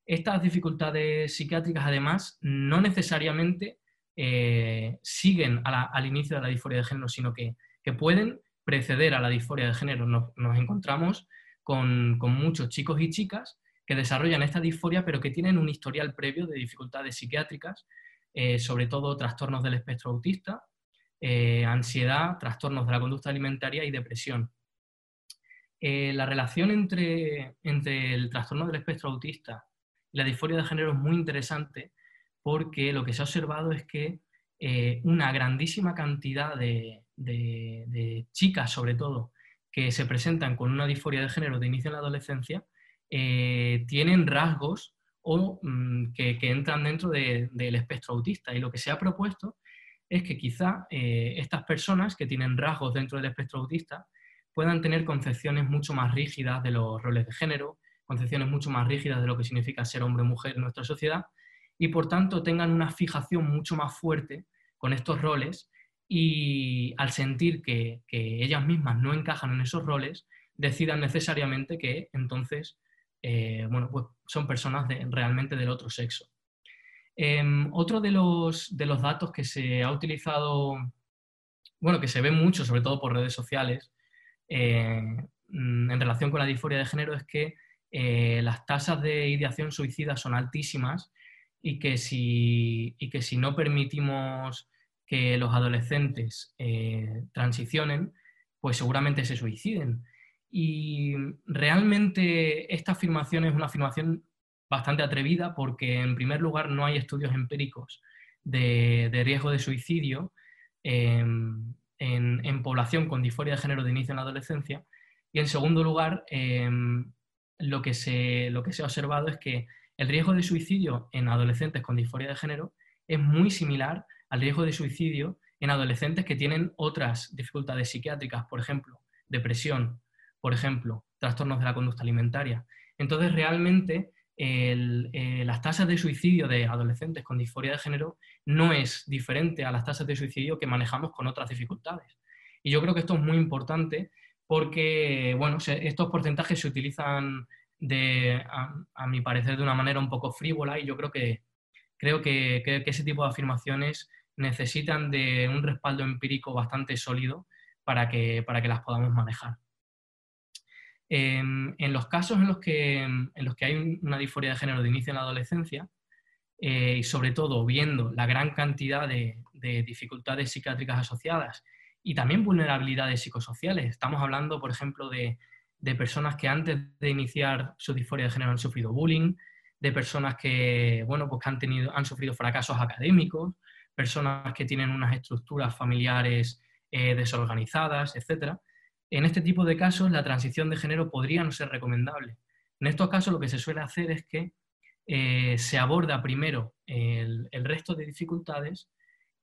S3: Estas dificultades psiquiátricas, además, no necesariamente eh, siguen al inicio de la disforia de género, sino que, pueden preceder a la disforia de género. Nos, encontramos con, muchos chicos y chicas que desarrollan esta disforia, pero que tienen un historial previo de dificultades psiquiátricas, eh, sobre todo trastornos del espectro autista, eh, ansiedad, trastornos de la conducta alimentaria y depresión. Eh, la relación entre, entre el trastorno del espectro autista y la disforia de género es muy interesante porque lo que se ha observado es que una grandísima cantidad de, chicas, sobre todo, que se presentan con una disforia de género de inicio en la adolescencia, eh, tienen rasgos o mm, que, entran dentro del espectro autista. Y lo que se ha propuesto es que quizá estas personas que tienen rasgos dentro del espectro autista puedan tener concepciones mucho más rígidas de los roles de género, concepciones mucho más rígidas de lo que significa ser hombre o mujer en nuestra sociedad, y por tanto tengan una fijación mucho más fuerte con estos roles y al sentir que, ellas mismas no encajan en esos roles, decidan necesariamente que entonces eh, bueno, pues son personas realmente del otro sexo. Em, otro de los, de los datos que se ha utilizado, bueno, que se ve mucho, sobre todo por redes sociales, eh, mm, en relación con la disforia de género es que eh, las tasas de ideación suicida son altísimas y que si, que si no permitimos que los adolescentes eh, transicionen, pues seguramente se suiciden. Y realmente esta afirmación es una afirmación bastante atrevida porque, en primer lugar, no hay estudios empíricos de, riesgo de suicidio em, en, población con disforia de género de inicio en la adolescencia. Y, en segundo lugar, em, lo, que se, lo que se ha observado es que el riesgo de suicidio en adolescentes con disforia de género es muy similar al riesgo de suicidio en adolescentes que tienen otras dificultades psiquiátricas, por ejemplo, depresión, por ejemplo, trastornos de la conducta alimentaria. Entonces, realmente eh, las tasas de suicidio de adolescentes con disforia de género no es diferente a las tasas de suicidio que manejamos con otras dificultades. Y yo creo que esto es muy importante porque, bueno, estos porcentajes se utilizan de, a, mi parecer de una manera un poco frívola y yo creo que, creo que, que ese tipo de afirmaciones necesitan de un respaldo empírico bastante sólido para que, para que las podamos manejar. Em, en los casos en los, que, en los que hay una disforia de género de inicio en la adolescencia, eh, y sobre todo viendo la gran cantidad de, dificultades psiquiátricas asociadas y también vulnerabilidades psicosociales, estamos hablando, por ejemplo, de, personas que antes de iniciar su disforia de género han sufrido bullying, de personas que, bueno, pues han, tenido, han sufrido fracasos académicos, personas que tienen unas estructuras familiares eh, desorganizadas, etc. En este tipo de casos, la transición de género podría no ser recomendable. En estos casos, lo que se suele hacer es que eh, se aborda primero el, resto de dificultades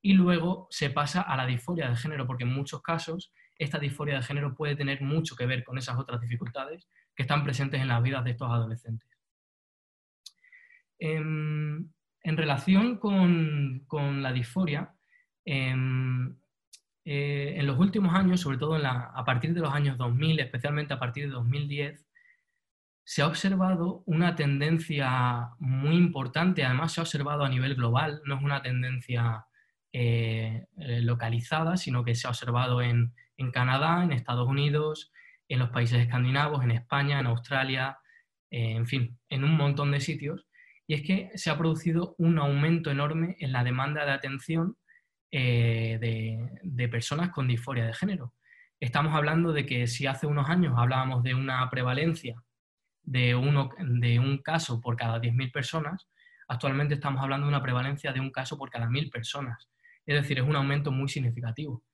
S3: y luego se pasa a la disforia de género, porque en muchos casos esta disforia de género puede tener mucho que ver con esas otras dificultades que están presentes en las vidas de estos adolescentes. En, relación con, la disforia, em, eh, en los últimos años, sobre todo a partir de los años 2000, especialmente a partir de 2010, se ha observado una tendencia muy importante, además se ha observado a nivel global, no es una tendencia eh, eh, localizada, sino que se ha observado en, Canadá, en Estados Unidos, en los países escandinavos, en España, en Australia, en fin, en un montón de sitios. Y es que se ha producido un aumento enorme en la demanda de atención eh, de, personas con disforia de género. Estamos hablando de que si hace unos años hablábamos de una prevalencia de, uno, de un caso por cada 10.000 personas, actualmente estamos hablando de una prevalencia de un caso por cada 1.000 personas. Es decir, es un aumento muy significativo.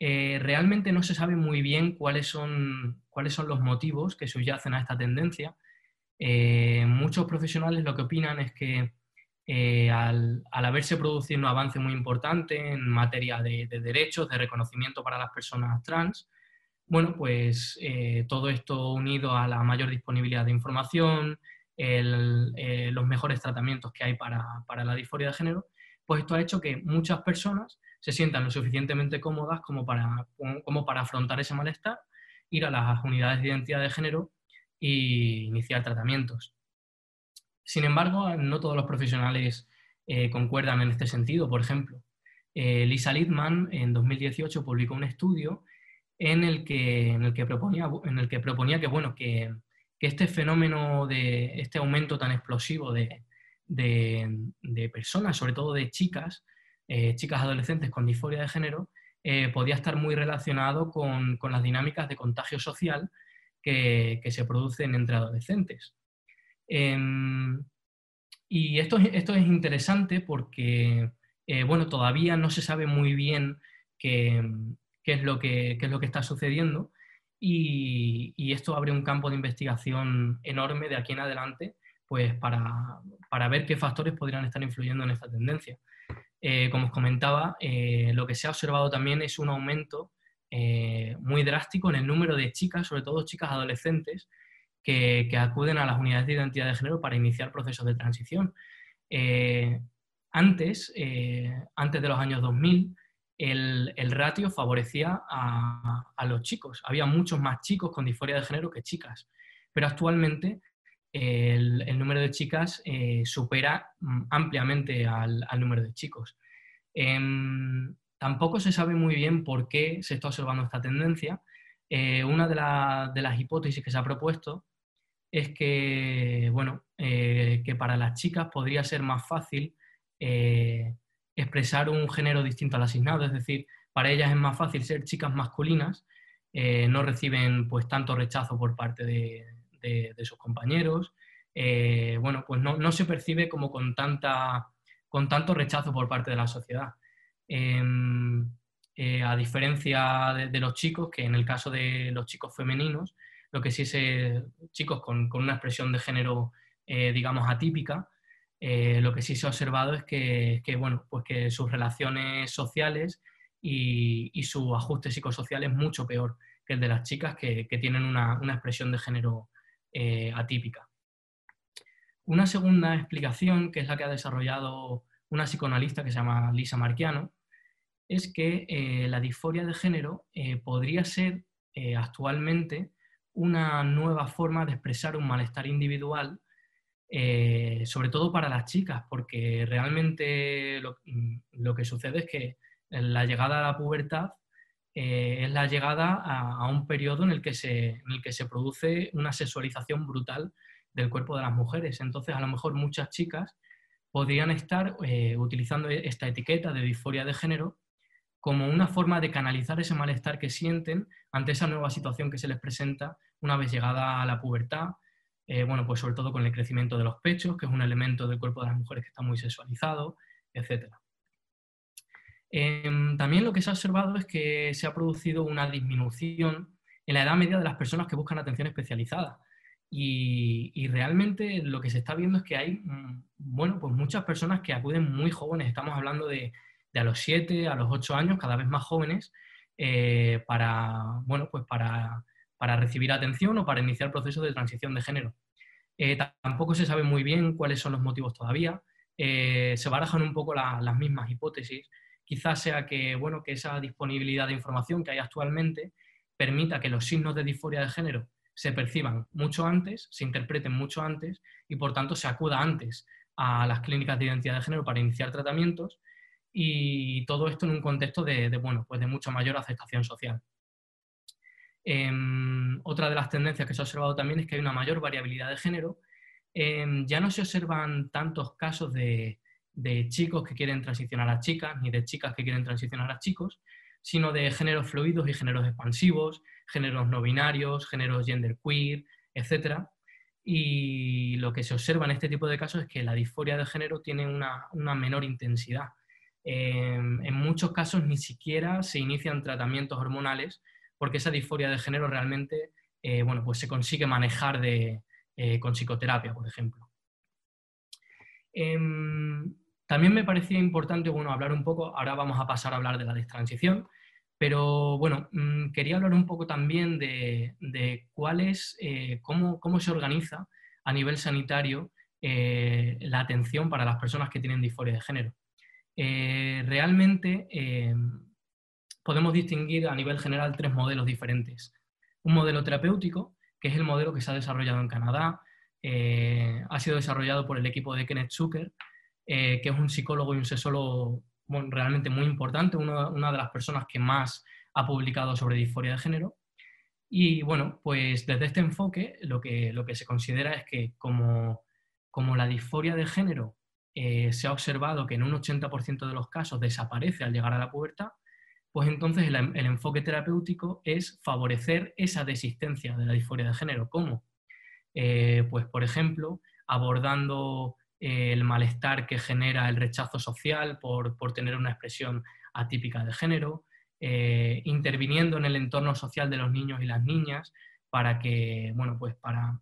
S3: Eh, realmente no se sabe muy bien cuáles son, cuáles son los motivos que subyacen a esta tendencia. Eh, muchos profesionales lo que opinan es que eh, al, haberse producido un avance muy importante en materia de, derechos, de reconocimiento para las personas trans, bueno, pues eh, todo esto unido a la mayor disponibilidad de información, los mejores tratamientos que hay para, la disforia de género, pues esto ha hecho que muchas personas se sientan lo suficientemente cómodas como para, como para afrontar ese malestar, ir a las unidades de identidad de género e iniciar tratamientos. Sin embargo, no todos los profesionales eh, concuerdan en este sentido. Por ejemplo, eh, Lisa Littman en 2018 publicó un estudio en el que, en el que, proponía, en el que, proponía que, bueno, que, este fenómeno de este aumento tan explosivo de, personas, sobre todo de chicas, eh, chicas adolescentes con disforia de género, podía estar muy relacionado con, las dinámicas de contagio social que se producen entre adolescentes. Em, y esto, esto es interesante porque, eh, bueno, todavía no se sabe muy bien qué, es, lo que, es lo que está sucediendo y, y, esto abre un campo de investigación enorme de aquí en adelante, pues para, para ver qué factores podrían estar influyendo en esta tendencia. Eh, como os comentaba, eh, lo que se ha observado también es un aumento muy drástico en el número de chicas, sobre todo chicas adolescentes, que, acuden a las unidades de identidad de género para iniciar procesos de transición. Eh, antes, eh, antes de los años 2000, el, ratio favorecía a, los chicos. Había muchos más chicos con disforia de género que chicas. Pero actualmente el, número de chicas eh, supera mm, ampliamente al, número de chicos. Em, tampoco se sabe muy bien por qué se está observando esta tendencia. una de, las hipótesis que se ha propuesto es que, bueno, eh, que para las chicas podría ser más fácil eh, expresar un género distinto al asignado, es decir, para ellas es más fácil ser chicas masculinas, eh, no reciben pues tanto rechazo por parte de, sus compañeros, eh, bueno, pues no, se percibe como con, con tanto rechazo por parte de la sociedad. Em, eh, a diferencia de, los chicos, que en el caso de los chicos femeninos, lo que sí es chicos con, una expresión de género, digamos, atípica, lo que sí se ha observado es que, bueno, pues que sus relaciones sociales y, su ajuste psicosocial es mucho peor que el de las chicas que, tienen una, expresión de género eh, atípica. Una segunda explicación, que es la que ha desarrollado una psicoanalista que se llama Lisa Marchiano, es que eh, la disforia de género eh, podría ser actualmente una nueva forma de expresar un malestar individual, sobre todo para las chicas, porque realmente lo que sucede es que la llegada a la pubertad eh, es la llegada a, un periodo en el, que se, en el que se produce una sexualización brutal del cuerpo de las mujeres. Entonces, a lo mejor muchas chicas podrían estar eh, utilizando esta etiqueta de disforia de género como una forma de canalizar ese malestar que sienten ante esa nueva situación que se les presenta una vez llegada a la pubertad, eh, bueno, pues sobre todo con el crecimiento de los pechos, que es un elemento del cuerpo de las mujeres que está muy sexualizado, etcétera. Em, también lo que se ha observado es que se ha producido una disminución en la edad media de las personas que buscan atención especializada. Y, realmente lo que se está viendo es que hay, mm, bueno, pues muchas personas que acuden muy jóvenes, estamos hablando de, a los 7, a los 8 años, cada vez más jóvenes, eh, para, bueno, pues para, recibir atención o para iniciar el proceso de transición de género. Eh, tampoco se sabe muy bien cuáles son los motivos todavía. Eh, se barajan un poco las mismas hipótesis quizás sea que, bueno, que esa disponibilidad de información que hay actualmente permita que los signos de disforia de género se perciban mucho antes, se interpreten mucho antes y por tanto se acuda antes a las clínicas de identidad de género para iniciar tratamientos y todo esto en un contexto de, bueno, pues de mucha mayor aceptación social. Em, otra de las tendencias que se ha observado también es que hay una mayor variabilidad de género. Em, ya no se observan tantos casos de, de chicos que quieren transicionar a chicas, ni de chicas que quieren transicionar a chicos, sino de géneros fluidos y géneros expansivos, géneros no binarios, géneros genderqueer, etc. Y lo que se observa en este tipo de casos es que la disforia de género tiene una, menor intensidad. En muchos casos ni siquiera se inician tratamientos hormonales porque esa disforia de género realmente eh, bueno, pues se consigue manejar de, eh, con psicoterapia, por ejemplo. Em, también me parecía importante, bueno, hablar un poco, ahora vamos a pasar a hablar de la destransición, pero bueno, mm, quería hablar un poco también de, cuál es, eh, cómo, se organiza a nivel sanitario la atención para las personas que tienen disforia de género. Eh, realmente podemos distinguir a nivel general tres modelos diferentes. Un modelo terapéutico, que es el modelo que se ha desarrollado en Canadá, ha sido desarrollado por el equipo de Kenneth Zucker, eh, que es un psicólogo y un sexólogo realmente muy importante, una de las personas que más ha publicado sobre disforia de género. Y bueno, pues desde este enfoque lo que, lo que se considera es que como, como la disforia de género eh, se ha observado que en un 80% de los casos desaparece al llegar a la pubertad, pues entonces el, enfoque terapéutico es favorecer esa desistencia de la disforia de género. ¿Cómo? Eh, pues por ejemplo, abordando el malestar que genera el rechazo social por, tener una expresión atípica de género, eh, interviniendo en el entorno social de los niños y las niñas para que, bueno, pues para,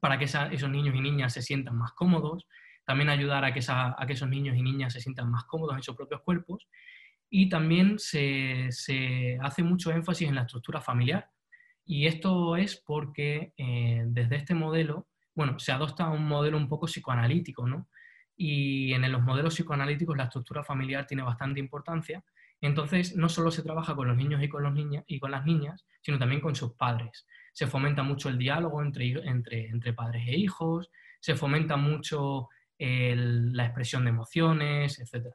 S3: para que esos niños y niñas se sientan más cómodos, también ayudar a que, a que, esos niños y niñas se sientan más cómodos en sus propios cuerpos y también se, hace mucho énfasis en la estructura familiar. Y esto es porque eh, desde este modelo bueno, se adopta un modelo un poco psicoanalítico, ¿no? Y en los modelos psicoanalíticos la estructura familiar tiene bastante importancia. Entonces, no solo se trabaja con los niños y con, los y con las niñas, sino también con sus padres. Se fomenta mucho el diálogo entre, entre, entre padres e hijos, se fomenta mucho la expresión de emociones, etc.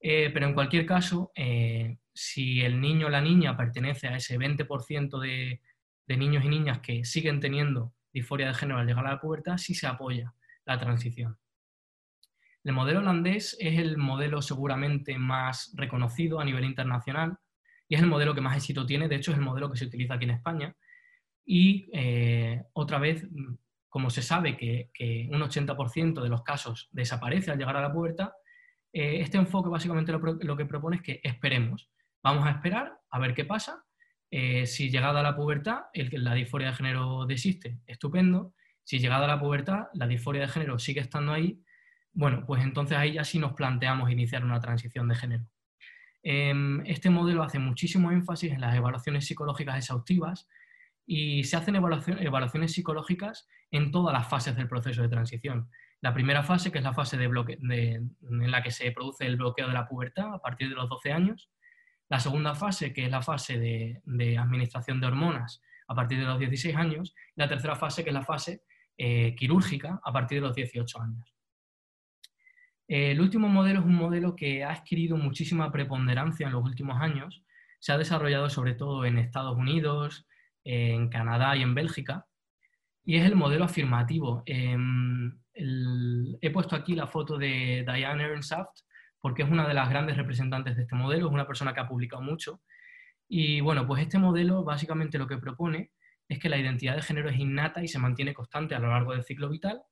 S3: Eh, pero en cualquier caso, eh, si el niño o la niña pertenece a ese 20% de, de niños y niñas que siguen teniendo disforia de género al llegar a la pubertad, sí se apoya la transición. El modelo holandés es el modelo seguramente más reconocido a nivel internacional y es el modelo que más éxito tiene, de hecho es el modelo que se utiliza aquí en España. Y eh, otra vez, como se sabe que, un 80% de los casos desaparece al llegar a la pubertad, eh, este enfoque básicamente lo, que propone es que esperemos. Vamos a esperar a ver qué pasa. Eh, si llegada a la pubertad la disforia de género desiste, estupendo. Si llegada a la pubertad la disforia de género sigue estando ahí, bueno, pues entonces ahí ya sí nos planteamos iniciar una transición de género. Em, este modelo hace muchísimo énfasis en las evaluaciones psicológicas exhaustivas y se hacen evaluaciones psicológicas en todas las fases del proceso de transición. La primera fase, que es la fase de en la que se produce el bloqueo de la pubertad a partir de los 12 años. La segunda fase, que es la fase de, administración de hormonas a partir de los 16 años. La tercera fase, que es la fase eh, quirúrgica a partir de los 18 años. El último modelo es un modelo que ha adquirido muchísima preponderancia en los últimos años. Se ha desarrollado sobre todo en Estados Unidos, en Canadá y en Bélgica. Y es el modelo afirmativo. Em, he puesto aquí la foto de Diane Ehrensaft porque es una de las grandes representantes de este modelo, es una persona que ha publicado mucho. Y bueno, pues este modelo básicamente lo que propone es que la identidad de género es innata y se mantiene constante a lo largo del ciclo vital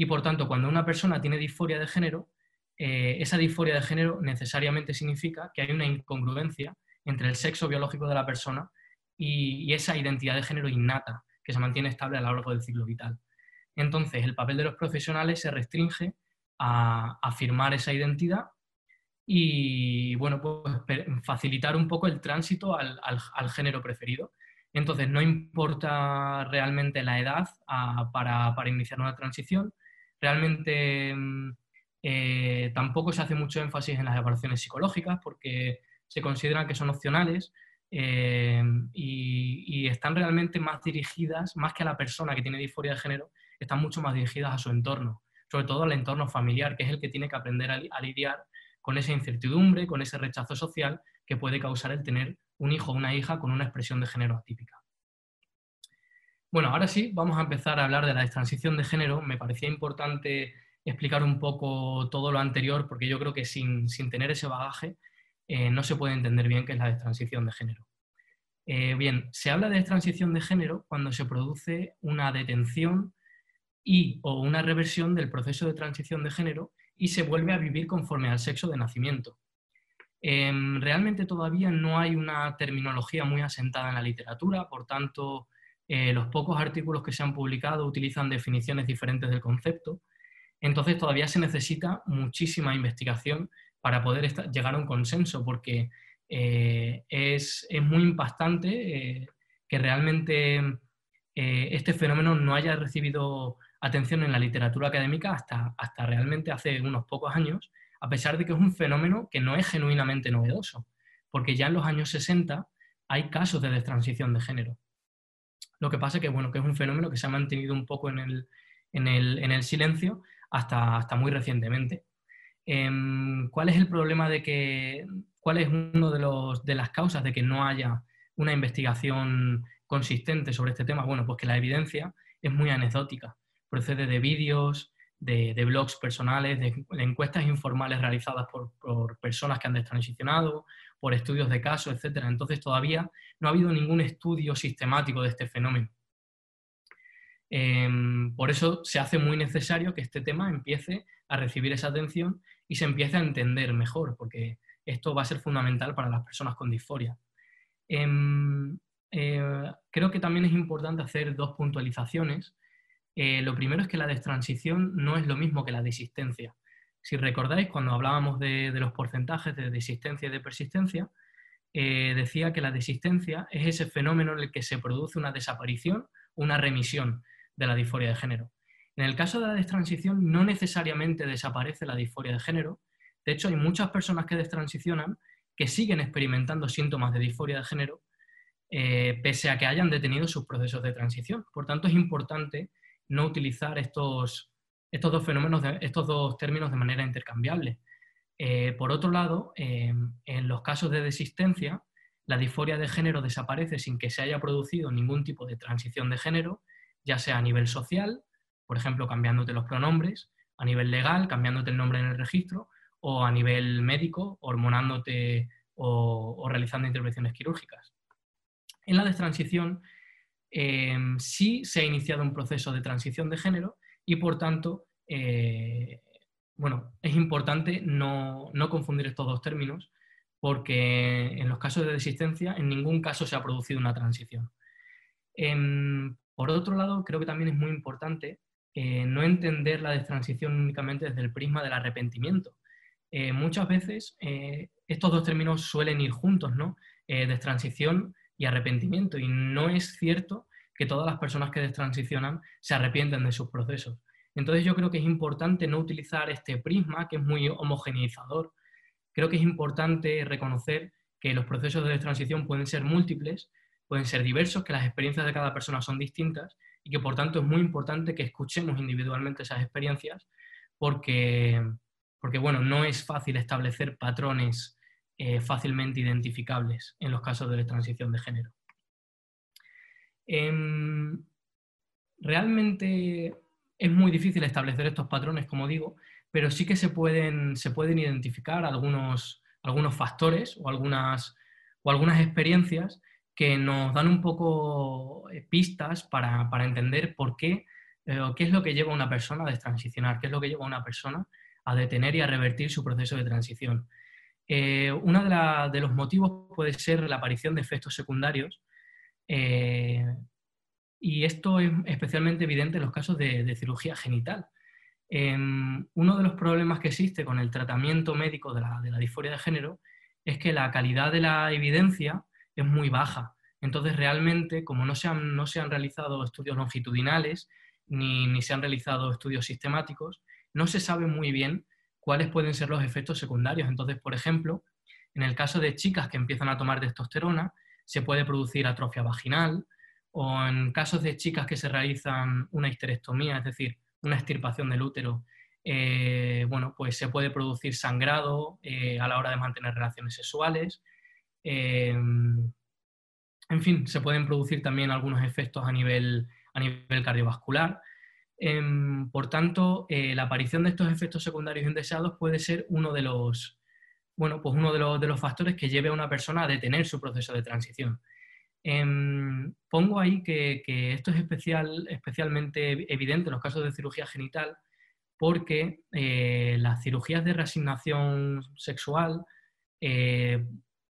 S3: y por tanto, cuando una persona tiene disforia de género, eh, esa disforia de género necesariamente significa que hay una incongruencia entre el sexo biológico de la persona y, esa identidad de género innata que se mantiene estable a lo largo del ciclo vital. Entonces, el papel de los profesionales se restringe a afirmar esa identidad y, bueno, pues facilitar un poco el tránsito al, género preferido. Entonces, no importa realmente la edad para, para, iniciar una transición, Realmente mm, eh, tampoco se hace mucho énfasis en las evaluaciones psicológicas porque se consideran que son opcionales eh, y, están realmente más dirigidas, más que a la persona que tiene disforia de género, están mucho más dirigidas a su entorno, sobre todo al entorno familiar, que es el que tiene que aprender a, lidiar con esa incertidumbre, con ese rechazo social que puede causar el tener un hijo o una hija con una expresión de género atípica. Bueno, ahora sí, vamos a empezar a hablar de la transición de género. Me parecía importante explicar un poco todo lo anterior, porque yo creo que sin, tener ese bagaje eh, no se puede entender bien qué es la transición de género. Eh, bien, se habla de transición de género cuando se produce una detención y o una reversión del proceso de transición de género y se vuelve a vivir conforme al sexo de nacimiento. Em, realmente todavía no hay una terminología muy asentada en la literatura, por tanto, eh, los pocos artículos que se han publicado utilizan definiciones diferentes del concepto, entonces todavía se necesita muchísima investigación para poder llegar a un consenso, porque eh, es, muy impactante eh, que realmente este fenómeno no haya recibido atención en la literatura académica hasta, hasta realmente hace unos pocos años, a pesar de que es un fenómeno que no es genuinamente novedoso, porque ya en los años 60 hay casos de destransición de género. Lo que pasa es que, bueno, que es un fenómeno que se ha mantenido un poco en el, en el, silencio hasta, hasta, muy recientemente. Em, ¿Cuál es el problema de que, cuál es una de, de las causas de que no haya una investigación consistente sobre este tema? Bueno, pues que la evidencia es muy anecdótica. Procede de vídeos, de, blogs personales, de, encuestas informales realizadas por, por, personas que han detransicionado, por estudios de casos, etc. Entonces todavía no ha habido ningún estudio sistemático de este fenómeno. Em, por eso se hace muy necesario que este tema empiece a recibir esa atención y se empiece a entender mejor, porque esto va a ser fundamental para las personas con disforia. Em, eh, creo que también es importante hacer dos puntualizaciones. Eh, lo primero es que la destransición no es lo mismo que la desistencia. Si recordáis, cuando hablábamos de, los porcentajes de desistencia y de persistencia, eh, decía que la desistencia es ese fenómeno en el que se produce una desaparición, una remisión de la disforia de género. En el caso de la destransición, no necesariamente desaparece la disforia de género. De hecho, hay muchas personas que destransicionan que siguen experimentando síntomas de disforia de género, eh, pese a que hayan detenido sus procesos de transición. Por tanto, es importante no utilizar estos, estos dos fenómenos, estos dos términos de manera intercambiable. Eh, por otro lado, eh, en los casos de desistencia, la disforia de género desaparece sin que se haya producido ningún tipo de transición de género, ya sea a nivel social, por ejemplo, cambiándote los pronombres, a nivel legal, cambiándote el nombre en el registro, o a nivel médico, hormonándote o, realizando intervenciones quirúrgicas. En la destransición em, sí se ha iniciado un proceso de transición de género y por tanto, eh, bueno, es importante no, confundir estos dos términos porque en los casos de desistencia en ningún caso se ha producido una transición. Em, por otro lado, creo que también es muy importante eh, no entender la destransición únicamente desde el prisma del arrepentimiento. Eh, muchas veces eh, estos dos términos suelen ir juntos, ¿no? destransición y arrepentimiento, y no es cierto que todas las personas que destransicionan se arrepienten de sus procesos. Entonces yo creo que es importante no utilizar este prisma que es muy homogeneizador. Creo que es importante reconocer que los procesos de transición pueden ser múltiples, pueden ser diversos, que las experiencias de cada persona son distintas y que por tanto es muy importante que escuchemos individualmente esas experiencias porque, porque bueno, no es fácil establecer patrones eh, fácilmente identificables en los casos de transición de género. Em, realmente es muy difícil establecer estos patrones, como digo, pero sí que se pueden, se pueden identificar algunos, algunos factores o algunas, o algunas experiencias que nos dan un poco eh, pistas para, entender por qué eh, qué es lo que lleva a una persona a destransicionar, qué es lo que lleva a una persona a detener y a revertir su proceso de transición. Eh, uno de, los motivos puede ser la aparición de efectos secundarios y esto es especialmente evidente en los casos de, cirugía genital. Em, uno de los problemas que existe con el tratamiento médico de la, de la disforia de género es que la calidad de la evidencia es muy baja. Entonces, realmente, como no se han, no se han realizado estudios longitudinales ni, se han realizado estudios sistemáticos, no se sabe muy bien cuáles pueden ser los efectos secundarios. Entonces, por ejemplo, en el caso de chicas que empiezan a tomar testosterona, se puede producir atrofia vaginal, o en casos de chicas que se realizan una histerectomía, es decir, una extirpación del útero, eh, bueno, pues se puede producir sangrado eh, a la hora de mantener relaciones sexuales. Em, en fin, se pueden producir también algunos efectos a nivel, a nivel cardiovascular. Em, por tanto, eh, la aparición de estos efectos secundarios indeseados puede ser uno de los, bueno, pues uno de los, de los factores que lleve a una persona a detener su proceso de transición. Em, pongo ahí que, esto es especial, especialmente evidente en los casos de cirugía genital porque eh, las cirugías de reasignación sexual eh,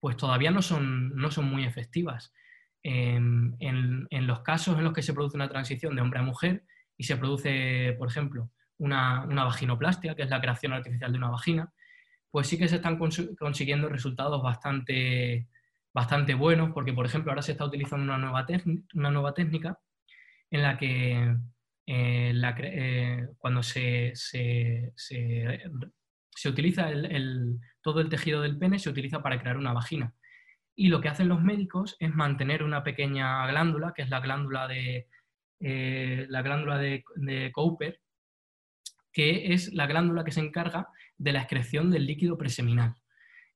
S3: pues todavía no son, no son muy efectivas. En, los casos en los que se produce una transición de hombre a mujer y se produce, por ejemplo, una, vaginoplastia, que es la creación artificial de una vagina, pues sí que se están consiguiendo resultados bastante, bastante buenos, porque, por ejemplo, ahora se está utilizando una nueva, una nueva técnica en la que eh, eh, cuando se, se utiliza el, todo el tejido del pene, se utiliza para crear una vagina. Y lo que hacen los médicos es mantener una pequeña glándula, que es la glándula de, eh, la glándula de Cooper, que es la glándula que se encarga de la excreción del líquido preseminal.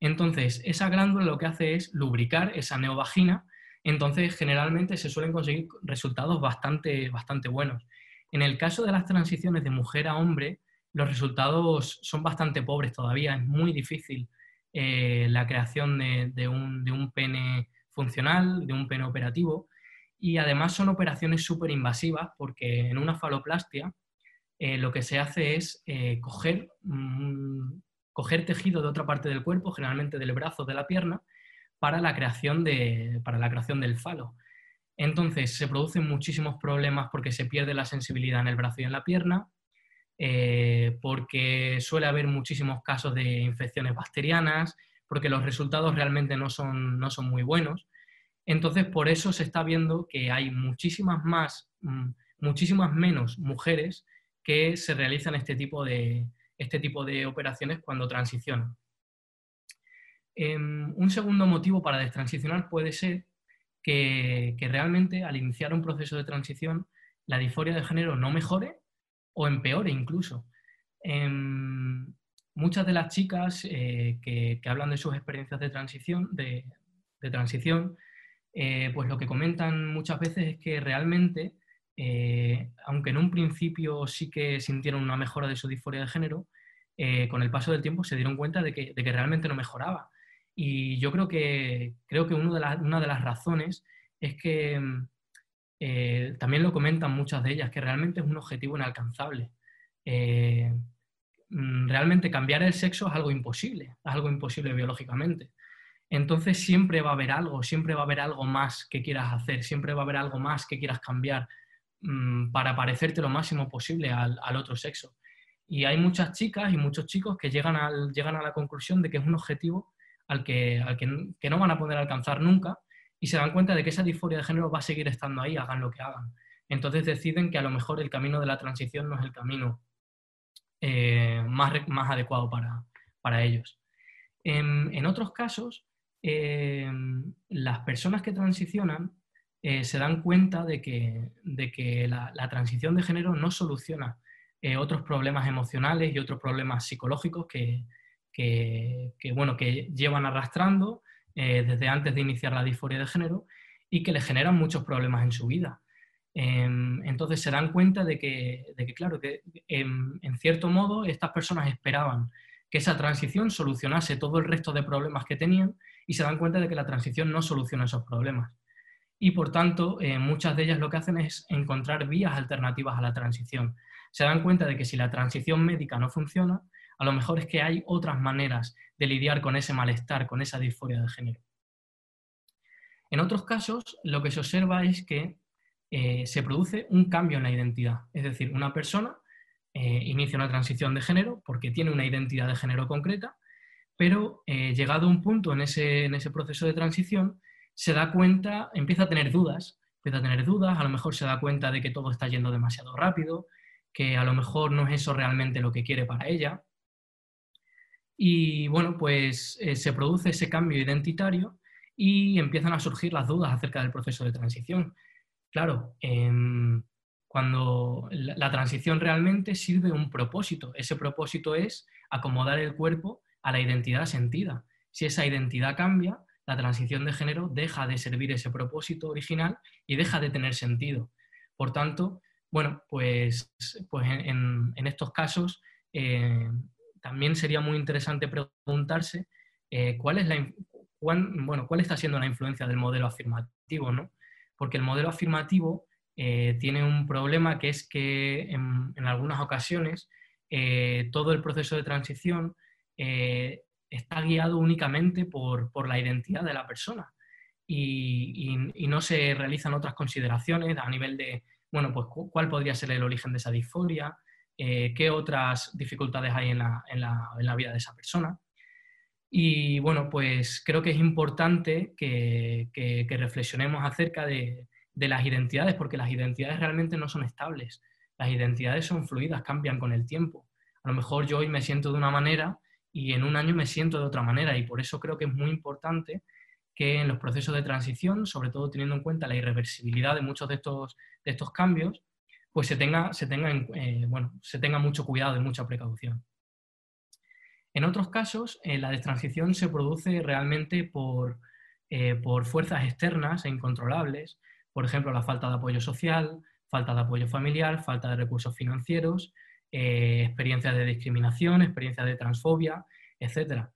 S3: Entonces, esa glándula lo que hace es lubricar esa neovagina, entonces generalmente se suelen conseguir resultados bastante, bastante buenos. En el caso de las transiciones de mujer a hombre, los resultados son bastante pobres todavía, es muy difícil eh, la creación de, un, pene funcional, de un pene operativo, y además son operaciones súper invasivas porque en una faloplastia eh, lo que se hace es eh, coger, tejido de otra parte del cuerpo, generalmente del brazo de la pierna, para la creación, de, para la creación del falo. Entonces se producen muchísimos problemas porque se pierde la sensibilidad en el brazo y en la pierna, eh, porque suele haber muchísimos casos de infecciones bacterianas, porque los resultados realmente no son, no son muy buenos. Entonces, por eso se está viendo que hay muchísimas más, mm, muchísimas menos mujeres que se realizan este tipo de, este tipo de operaciones cuando transicionan. Em, un segundo motivo para destransicionar puede ser que, que, realmente al iniciar un proceso de transición la disforia de género no mejore o empeore incluso. Em, muchas de las chicas eh, que, hablan de sus experiencias de transición, de, transición eh, pues lo que comentan muchas veces es que realmente aunque en un principio sí que sintieron una mejora de su disforia de género, con el paso del tiempo se dieron cuenta de que, realmente no mejoraba. Y yo creo que, creo que de una de las razones es que también lo comentan muchas de ellas, que realmente es un objetivo inalcanzable. Mm, realmente cambiar el sexo es algo imposible, es algo imposible biológicamente. Entonces siempre va a haber algo, siempre va a haber algo más que quieras hacer, siempre va a haber algo más que quieras cambiar mm, para parecerte lo máximo posible al, otro sexo. Y hay muchas chicas y muchos chicos que llegan, al, llegan a la conclusión de que es un objetivo al, que, al que, no van a poder alcanzar nunca y se dan cuenta de que esa disforia de género va a seguir estando ahí, hagan lo que hagan. Entonces deciden que a lo mejor el camino de la transición no es el camino eh, más, más, adecuado para, ellos. En, otros casos, eh, las personas que transicionan eh, se dan cuenta de que, de que la, transición de género no soluciona otros problemas emocionales y otros problemas psicológicos que, bueno, que llevan arrastrando desde antes de iniciar la disforia de género y que le generan muchos problemas en su vida. Em, entonces se dan cuenta de que, claro, que en, cierto modo estas personas esperaban que esa transición solucionase todo el resto de problemas que tenían y se dan cuenta de que la transición no soluciona esos problemas. Y por tanto, eh, muchas de ellas lo que hacen es encontrar vías alternativas a la transición. Se dan cuenta de que si la transición médica no funciona, a lo mejor es que hay otras maneras de lidiar con ese malestar, con esa disforia de género. En otros casos, lo que se observa es que eh, se produce un cambio en la identidad. Es decir, una persona eh, inicia una transición de género porque tiene una identidad de género concreta, pero eh, llegado un punto en ese, en ese proceso de transición, se da cuenta, empieza a tener dudas, empieza a tener dudas, a lo mejor se da cuenta de que todo está yendo demasiado rápido, que a lo mejor no es eso realmente lo que quiere para ella. Y bueno, pues se produce ese cambio identitario y empiezan a surgir las dudas acerca del proceso de transición. Claro, em, cuando la, transición realmente sirve un propósito. Ese propósito es acomodar el cuerpo a la identidad sentida. Si esa identidad cambia, la transición de género deja de servir ese propósito original y deja de tener sentido. Por tanto, bueno, pues, pues en, estos casos eh, también sería muy interesante preguntarse eh, cuál, es la, bueno, cuál está siendo la influencia del modelo afirmativo, ¿no? porque el modelo afirmativo eh, tiene un problema que es que en, algunas ocasiones eh, todo el proceso de transición está guiado únicamente por, la identidad de la persona y, no se realizan otras consideraciones a nivel de, bueno, pues cuál podría ser el origen de esa disforia, qué otras dificultades hay en la, vida de esa persona. Y bueno, pues creo que es importante que, reflexionemos acerca de, las identidades, porque las identidades realmente no son estables. Las identidades son fluidas, cambian con el tiempo. A lo mejor yo hoy me siento de una manera y en un año me siento de otra manera. Y por eso creo que es muy importante que en los procesos de transición, sobre todo teniendo en cuenta la irreversibilidad de muchos de estos, de estos cambios, pues se tenga, se, tenga eh, bueno, se tenga mucho cuidado y mucha precaución. En otros casos, eh, la destransición se produce realmente eh, por, fuerzas externas e incontrolables, por ejemplo, la falta de apoyo social, falta de apoyo familiar, falta de recursos financieros, experiencias de discriminación, experiencias de transfobia, etc.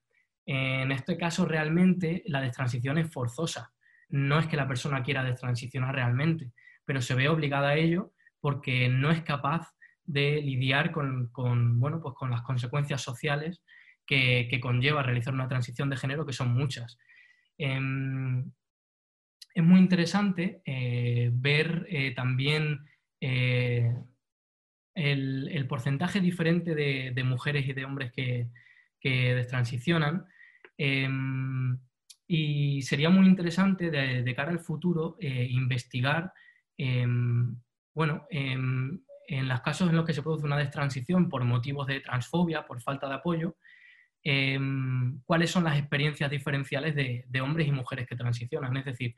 S3: En este caso, realmente la destransición es forzosa. No es que la persona quiera destransicionar realmente, pero se ve obligada a ello porque no es capaz de lidiar con, bueno, pues con las consecuencias sociales que, conlleva realizar una transición de género, que son muchas. Em, es muy interesante eh, ver eh, también eh, el, porcentaje diferente de, mujeres y de hombres que, destransicionan. Em, y sería muy interesante de, cara al futuro investigar, em, bueno, en los casos en los que se produce una destransición por motivos de transfobia, por falta de apoyo, Em, cuáles son las experiencias diferenciales de, hombres y mujeres que transicionan. Es decir,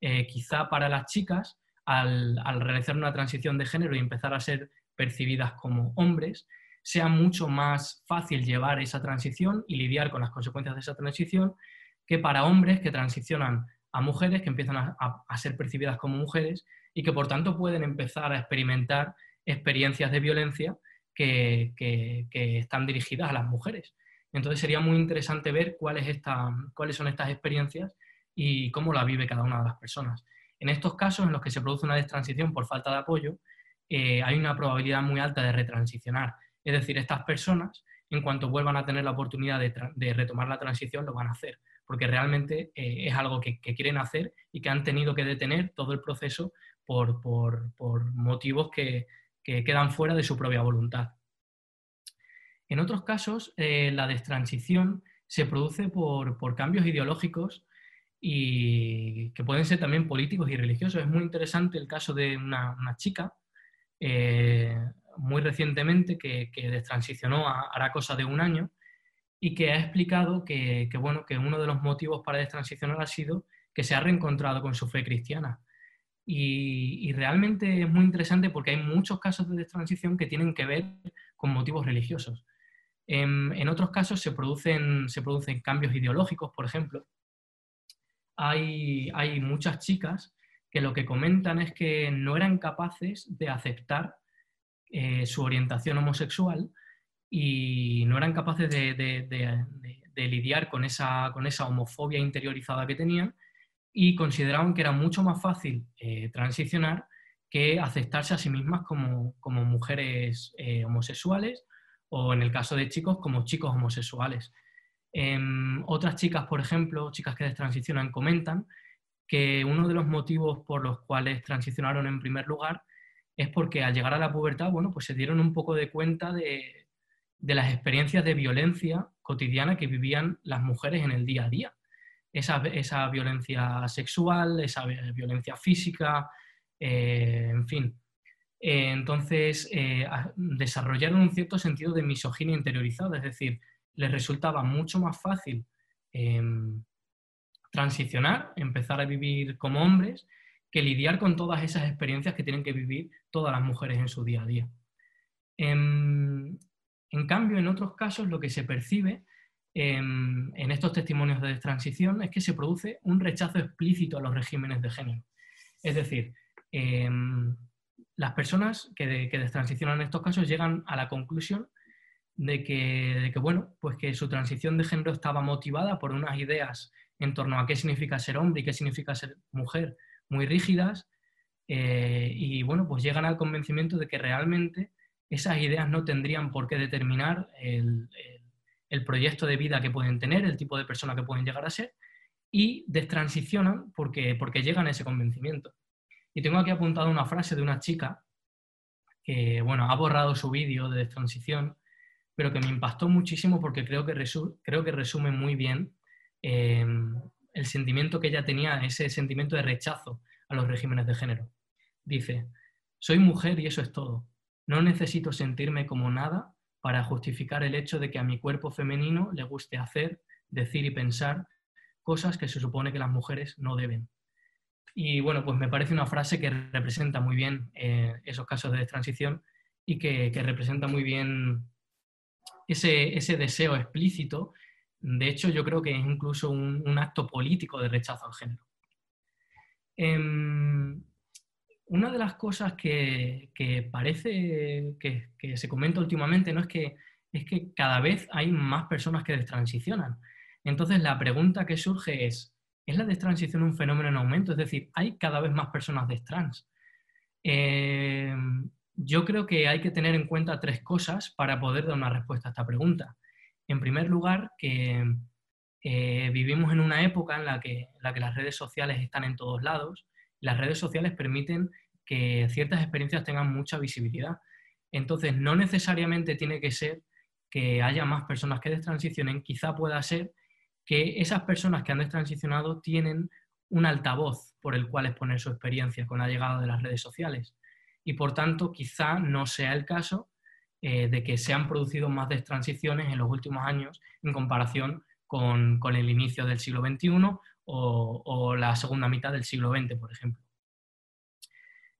S3: eh, quizá para las chicas, al, realizar una transición de género y empezar a ser percibidas como hombres, sea mucho más fácil llevar esa transición y lidiar con las consecuencias de esa transición que para hombres que transicionan a mujeres que empiezan a, ser percibidas como mujeres y que por tanto pueden empezar a experimentar experiencias de violencia que, están dirigidas a las mujeres. Entonces sería muy interesante ver cuáles son estas experiencias y cómo la vive cada una de las personas. En estos casos en los que se produce una destransición por falta de apoyo, eh, hay una probabilidad muy alta de retransicionar. Es decir, estas personas, en cuanto vuelvan a tener la oportunidad de, retomar la transición, lo van a hacer, porque realmente eh, es algo que, quieren hacer y que han tenido que detener todo el proceso por, motivos que, quedan fuera de su propia voluntad. En otros casos, eh, la destransición se produce por cambios ideológicos y que pueden ser también políticos y religiosos. Es muy interesante el caso de una, chica eh, muy recientemente que, que destransicionó a, hará de un año y que ha explicado que, bueno, que uno de los motivos para destransicionar ha sido que se ha reencontrado con su fe cristiana. Y, realmente es muy interesante porque hay muchos casos de destransición que tienen que ver con motivos religiosos. En, otros casos se producen, se producen cambios ideológicos, por ejemplo, hay, muchas chicas que lo que comentan es que no eran capaces de aceptar eh, su orientación homosexual y no eran capaces de, lidiar con esa, con esa, homofobia interiorizada que tenían y consideraban que era mucho más fácil eh, transicionar que aceptarse a sí mismas como, mujeres eh, homosexuales o en el caso de chicos como chicos homosexuales. Em, otras chicas, por ejemplo, chicas que destransicionan, comentan que uno de los motivos por los cuales transicionaron en primer lugar es porque al llegar a la pubertad, bueno, pues se dieron un poco de cuenta de, las experiencias de violencia cotidiana que vivían las mujeres en el día a día. Esa, violencia sexual, esa violencia física, eh, en fin. Eh, entonces, eh, desarrollaron un cierto sentido de misoginia interiorizada, es decir, les resultaba mucho más fácil em, transicionar, empezar a vivir como hombres, que lidiar con todas esas experiencias que tienen que vivir todas las mujeres en su día a día. Em, en, cambio, en otros casos, lo que se percibe em, en estos testimonios de transición es que se produce un rechazo explícito a los regímenes de género. Es decir, las personas que, que destransicionan en estos casos llegan a la conclusión de que, bueno, pues que su transición de género estaba motivada por unas ideas en torno a qué significa ser hombre y qué significa ser mujer muy rígidas eh, y bueno, pues llegan al convencimiento de que realmente esas ideas no tendrían por qué determinar el, proyecto de vida que pueden tener, el tipo de persona que pueden llegar a ser y destransicionan porque, porque llegan a ese convencimiento. Y tengo aquí apuntado una frase de una chica que, bueno, ha borrado su vídeo de destransición pero que me impactó muchísimo porque creo que, creo que resume muy bien em, el sentimiento que ella tenía, ese sentimiento de rechazo a los regímenes de género. Dice, soy mujer y eso es todo. No necesito sentirme como nada para justificar el hecho de que a mi cuerpo femenino le guste hacer, decir y pensar cosas que se supone que las mujeres no deben. Y bueno, pues me parece una frase que representa muy bien eh, esos casos de transición y que, representa muy bien ese, deseo explícito, de hecho yo creo que es incluso un, acto político de rechazo al género. Em, una de las cosas que, parece que, se comenta últimamente ¿no? es, que, es que cada vez hay más personas que destransicionan. Entonces la pregunta que surge es, ¿es la destransición un fenómeno en aumento? Es decir, ¿hay cada vez más personas destrans? Eh, yo creo que hay que tener en cuenta tres cosas para poder dar una respuesta a esta pregunta. En primer lugar, que eh, vivimos en una época en la, que, la que las redes sociales están en todos lados. Las redes sociales permiten que ciertas experiencias tengan mucha visibilidad. Entonces, no necesariamente tiene que ser que haya más personas que destransicionen, quizá pueda ser que esas personas que han destransicionado tienen un altavoz por el cual exponer su experiencia con la llegada de las redes sociales y por tanto quizá no sea el caso eh, de que se han producido más destransiciones en los últimos años en comparación con, el inicio del siglo XXI o, la segunda mitad del siglo XX, por ejemplo.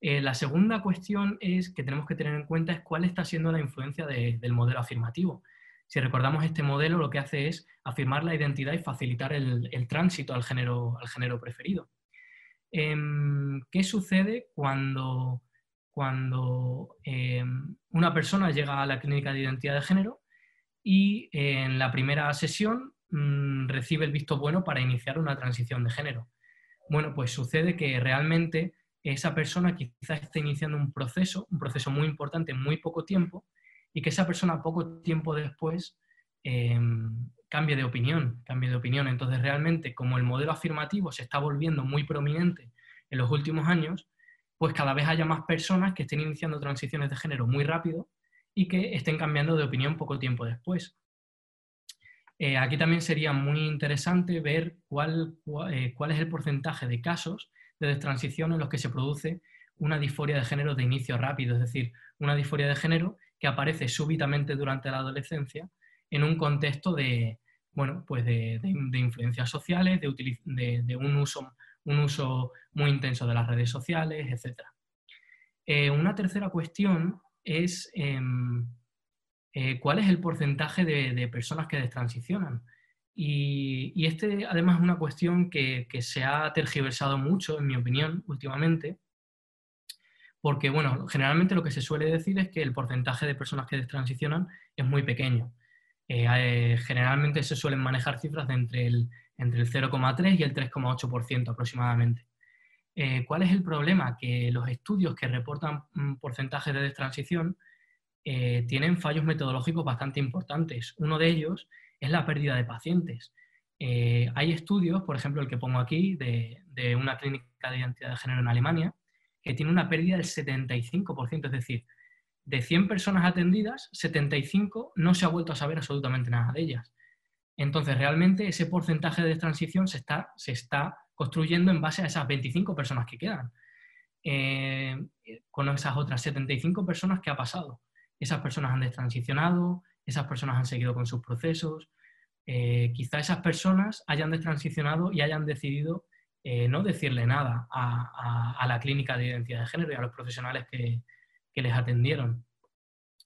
S3: Eh, la segunda cuestión es que tenemos que tener en cuenta es cuál está siendo la influencia del modelo afirmativo. Si recordamos este modelo, lo que hace es afirmar la identidad y facilitar el, tránsito al género, al género preferido. Em, ¿Qué sucede cuando, cuando em, una persona llega a la clínica de identidad de género y en la primera sesión mm, recibe el visto bueno para iniciar una transición de género? Bueno, pues sucede que realmente esa persona quizás esté iniciando un proceso, un proceso muy importante en muy poco tiempo, y que esa persona poco tiempo después cambie de opinión, cambie de opinión. Entonces, realmente, como el modelo afirmativo se está volviendo muy prominente en los últimos años, pues cada vez haya más personas que estén iniciando transiciones de género muy rápido y que estén cambiando de opinión poco tiempo después. Eh, aquí también sería muy interesante ver cuál, eh, cuál, es el porcentaje de casos de transición en los que se produce una disforia de género de inicio rápido, es decir, una disforia de género que aparece súbitamente durante la adolescencia en un contexto de, bueno, pues de, influencias sociales, de, un, uso, un uso muy intenso de las redes sociales, etc. Eh, una tercera cuestión es em, eh, cuál es el porcentaje de, personas que destransicionan. Y, y este, además, es una cuestión que, se ha tergiversado mucho, en mi opinión, últimamente, porque, bueno, generalmente lo que se suele decir es que el porcentaje de personas que destransicionan es muy pequeño. Eh, generalmente se suelen manejar cifras de entre el, entre el 0,3 y el 3,8% aproximadamente. Eh, ¿Cuál es el problema? Que los estudios que reportan porcentajes de destransición tienen fallos metodológicos bastante importantes. Uno de ellos es la pérdida de pacientes. hay estudios, por ejemplo, el que pongo aquí, de, una clínica de identidad de género en Alemania, que tiene una pérdida del 75%, es decir, de 100 personas atendidas, 75 no se ha vuelto a saber absolutamente nada de ellas. Entonces, realmente ese porcentaje de transición se está, se está construyendo en base a esas 25 personas que quedan. Eh, con esas otras 75 personas que ha pasado. Esas personas han destransicionado, esas personas han seguido con sus procesos. Eh, quizá esas personas hayan destransicionado y hayan decidido eh, no decirle nada a, la clínica de identidad de género y a los profesionales que, les atendieron.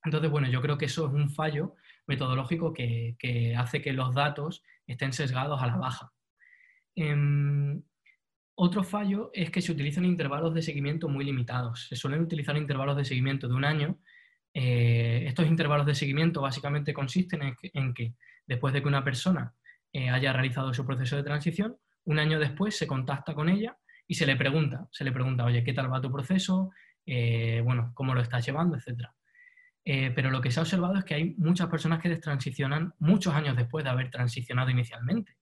S3: Entonces, bueno, yo creo que eso es un fallo metodológico que, hace que los datos estén sesgados a la baja. Em, otro fallo es que se utilizan intervalos de seguimiento muy limitados. Se suelen utilizar intervalos de seguimiento de un año. Eh, estos intervalos de seguimiento básicamente consisten en que, después de que una persona eh, haya realizado su proceso de transición, un año después se contacta con ella y se le pregunta, se le pregunta, oye, ¿qué tal va tu proceso? Eh, bueno, ¿cómo lo estás llevando? Etcétera. Pero lo que se ha observado es que hay muchas personas que destransicionan muchos años después de haber transicionado inicialmente.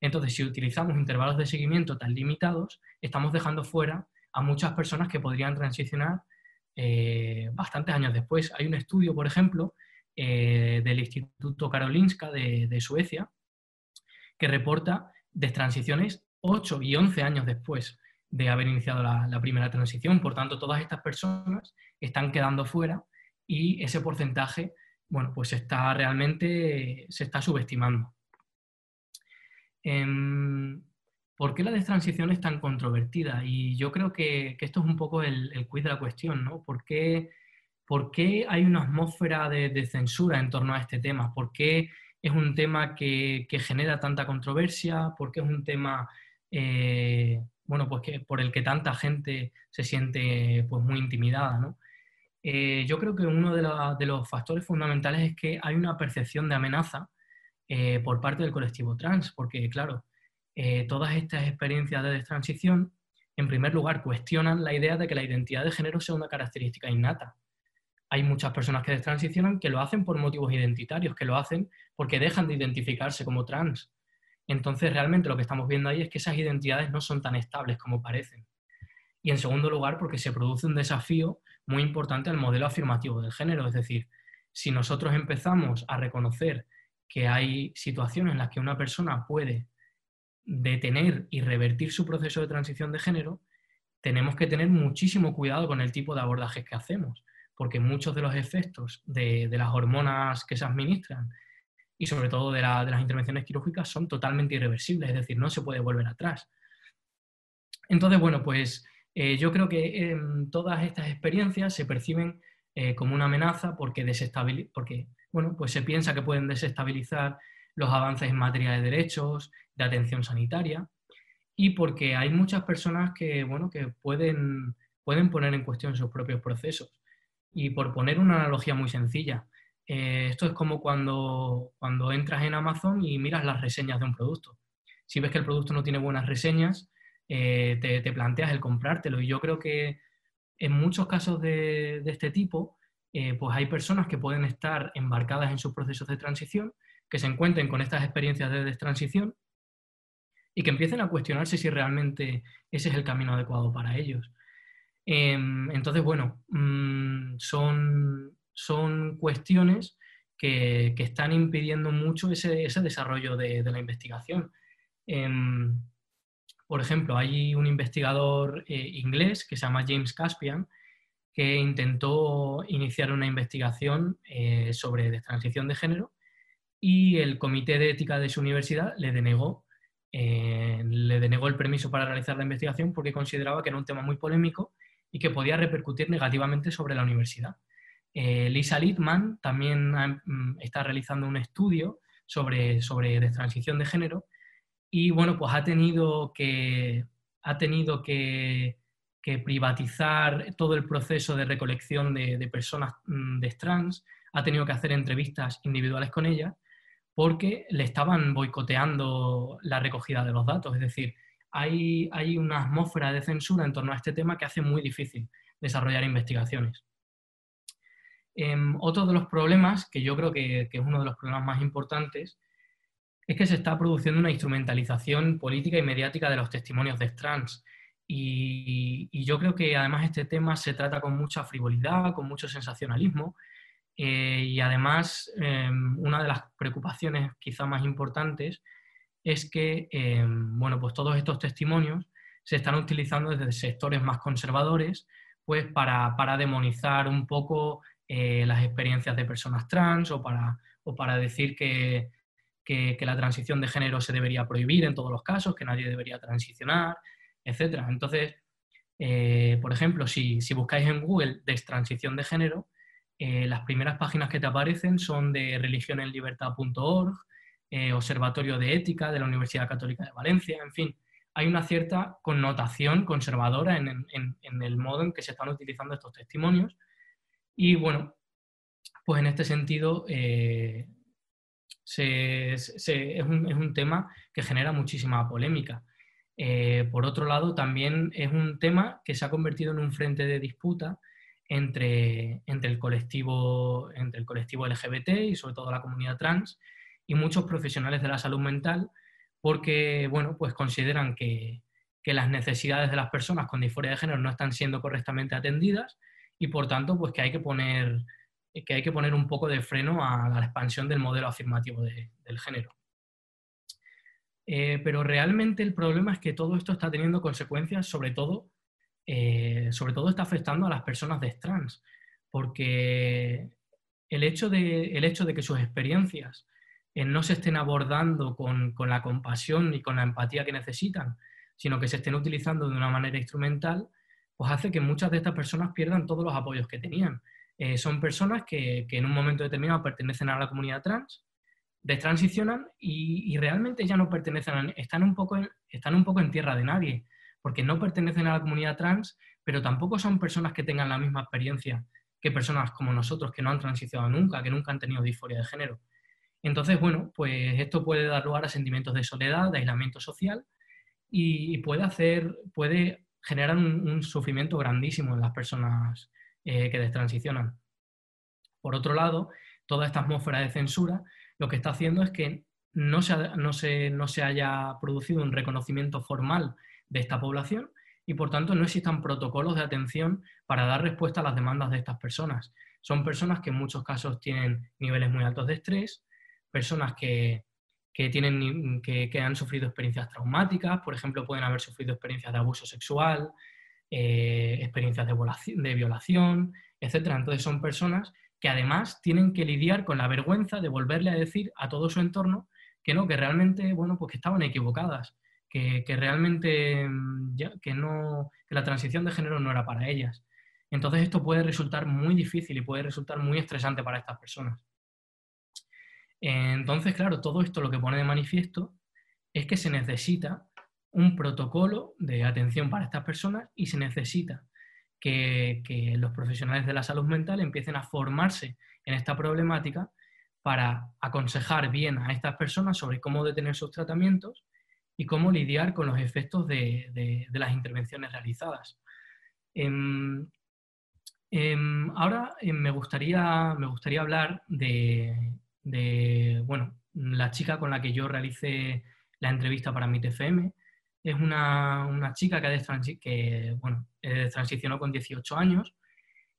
S3: Entonces, si utilizamos intervalos de seguimiento tan limitados, estamos dejando fuera a muchas personas que podrían transicionar eh, bastantes años después. Hay un estudio, por ejemplo, del Instituto Karolinska de Suecia, que reporta de transiciones 8 y 11 años después de haber iniciado la, primera transición. Por tanto, todas estas personas están quedando fuera y ese porcentaje, bueno, pues está realmente, se está subestimando. Em, ¿Por qué la destransición es tan controvertida? Y yo creo que, esto es un poco el, el, quiz de la cuestión, ¿no? ¿Por qué, hay una atmósfera de, de, censura en torno a este tema? ¿Por qué es un tema que, genera tanta controversia, porque es un tema eh, bueno, pues que, por el que tanta gente se siente pues, muy intimidada. Eh, yo creo que uno de, los factores fundamentales es que hay una percepción de amenaza eh, por parte del colectivo trans, porque claro, todas estas experiencias de transición, en primer lugar, cuestionan la idea de que la identidad de género sea una característica innata hay muchas personas que destransicionan que lo hacen por motivos identitarios, que lo hacen porque dejan de identificarse como trans. Entonces, realmente lo que estamos viendo ahí es que esas identidades no son tan estables como parecen. Y en segundo lugar, porque se produce un desafío muy importante al modelo afirmativo del género. Es decir, si nosotros empezamos a reconocer que hay situaciones en las que una persona puede detener y revertir su proceso de transición de género, tenemos que tener muchísimo cuidado con el tipo de abordajes que hacemos porque muchos de los efectos de, las hormonas que se administran y sobre todo de, las intervenciones quirúrgicas son totalmente irreversibles, es decir, no se puede volver atrás. Entonces, bueno, pues eh, yo creo que todas estas experiencias se perciben eh, como una amenaza porque, porque bueno, pues se piensa que pueden desestabilizar los avances en materia de derechos, de atención sanitaria, y porque hay muchas personas que, bueno, que pueden, pueden poner en cuestión sus propios procesos. Y por poner una analogía muy sencilla, eh, esto es como cuando, cuando entras en Amazon y miras las reseñas de un producto. Si ves que el producto no tiene buenas reseñas, eh, te, planteas el comprártelo. Y yo creo que en muchos casos de, este tipo, eh, pues hay personas que pueden estar embarcadas en sus procesos de transición, que se encuentren con estas experiencias de transición y que empiecen a cuestionarse si realmente ese es el camino adecuado para ellos. Em, entonces, bueno, mm, son, son cuestiones que, están impidiendo mucho ese, desarrollo de, la investigación. Em, por ejemplo, hay un investigador eh, inglés que se llama James Caspian que intentó iniciar una investigación eh, sobre transición de género y el comité de ética de su universidad le denegó, eh, le denegó el permiso para realizar la investigación porque consideraba que era un tema muy polémico y que podía repercutir negativamente sobre la universidad. Lisa Littman también mm, está realizando un estudio sobre, sobre transición de género y bueno, pues ha tenido que, ha tenido que, privatizar todo el proceso de recolección de, personas mm, de trans, ha tenido que hacer entrevistas individuales con ellas porque le estaban boicoteando la recogida de los datos. Es decir, hay, hay una atmósfera de censura en torno a este tema que hace muy difícil desarrollar investigaciones. Em, otro de los problemas, que yo creo que, es uno de los problemas más importantes, es que se está produciendo una instrumentalización política y mediática de los testimonios de trans. Y, yo creo que además este tema se trata con mucha frivolidad, con mucho sensacionalismo. Eh, y además, em, una de las preocupaciones quizá más importantes es que em, bueno, pues todos estos testimonios se están utilizando desde sectores más conservadores pues para, para demonizar un poco eh, las experiencias de personas trans o para, o para decir que, que, la transición de género se debería prohibir en todos los casos, que nadie debería transicionar, etc. Entonces, eh, por ejemplo, si, buscáis en Google transición de género, eh, las primeras páginas que te aparecen son de religionenlibertad.org, eh, Observatorio de Ética de la Universidad Católica de Valencia, en fin, hay una cierta connotación conservadora en, el modo en que se están utilizando estos testimonios. Y bueno, pues en este sentido, es, un, tema que genera muchísima polémica. Eh, por otro lado, también es un tema que se ha convertido en un frente de disputa entre, entre, el, colectivo, entre el colectivo LGBT y sobre todo la comunidad trans y muchos profesionales de la salud mental porque bueno, pues consideran que, que las necesidades de las personas con disforia de género no están siendo correctamente atendidas y por tanto pues que hay que poner que hay que poner un poco de freno a la expansión del modelo afirmativo del género. Eh, pero realmente el problema es que todo esto está teniendo consecuencias, sobre todo, eh, sobre todo está afectando a las personas de trans, porque el hecho de, el hecho de que sus experiencias eh, no se estén abordando con, con, la compasión y con la empatía que necesitan, sino que se estén utilizando de una manera instrumental, pues hace que muchas de estas personas pierdan todos los apoyos que tenían. Eh, son personas que, en un momento determinado pertenecen a la comunidad trans, destransicionan y, y realmente ya no pertenecen, están, un poco están un poco en tierra de nadie, porque no pertenecen a la comunidad trans, pero tampoco son personas que tengan la misma experiencia que personas como nosotros que no han transicionado nunca, que nunca han tenido disforia de género. Entonces, bueno, pues esto puede dar lugar a sentimientos de soledad, de aislamiento social y, puede hacer, puede generar un, sufrimiento grandísimo en las personas eh, que destransicionan. Por otro lado, toda esta atmósfera de censura lo que está haciendo es que no se, no no se haya producido un reconocimiento formal de esta población y por tanto no existan protocolos de atención para dar respuesta a las demandas de estas personas. Son personas que en muchos casos tienen niveles muy altos de estrés, personas que, tienen, que, han sufrido experiencias traumáticas, por ejemplo, pueden haber sufrido experiencias de abuso sexual, eh, experiencias de, violación, etc. Entonces son personas que además tienen que lidiar con la vergüenza de volverle a decir a todo su entorno que no, que realmente, bueno, pues que estaban equivocadas, que, realmente mm, que, no, que la transición de género no era para ellas. Entonces esto puede resultar muy difícil y puede resultar muy estresante para estas personas. Entonces, claro, todo esto lo que pone de manifiesto es que se necesita un protocolo de atención para estas personas y se necesita que, los profesionales de la salud mental empiecen a formarse en esta problemática para aconsejar bien a estas personas sobre cómo detener sus tratamientos y cómo lidiar con los efectos de, las intervenciones realizadas. Em, em, ahora em, me, gustaría, me gustaría hablar de, bueno, la chica con la que yo realicé la entrevista para mi TFM. Es una, chica que, que bueno, transicionó con 18 años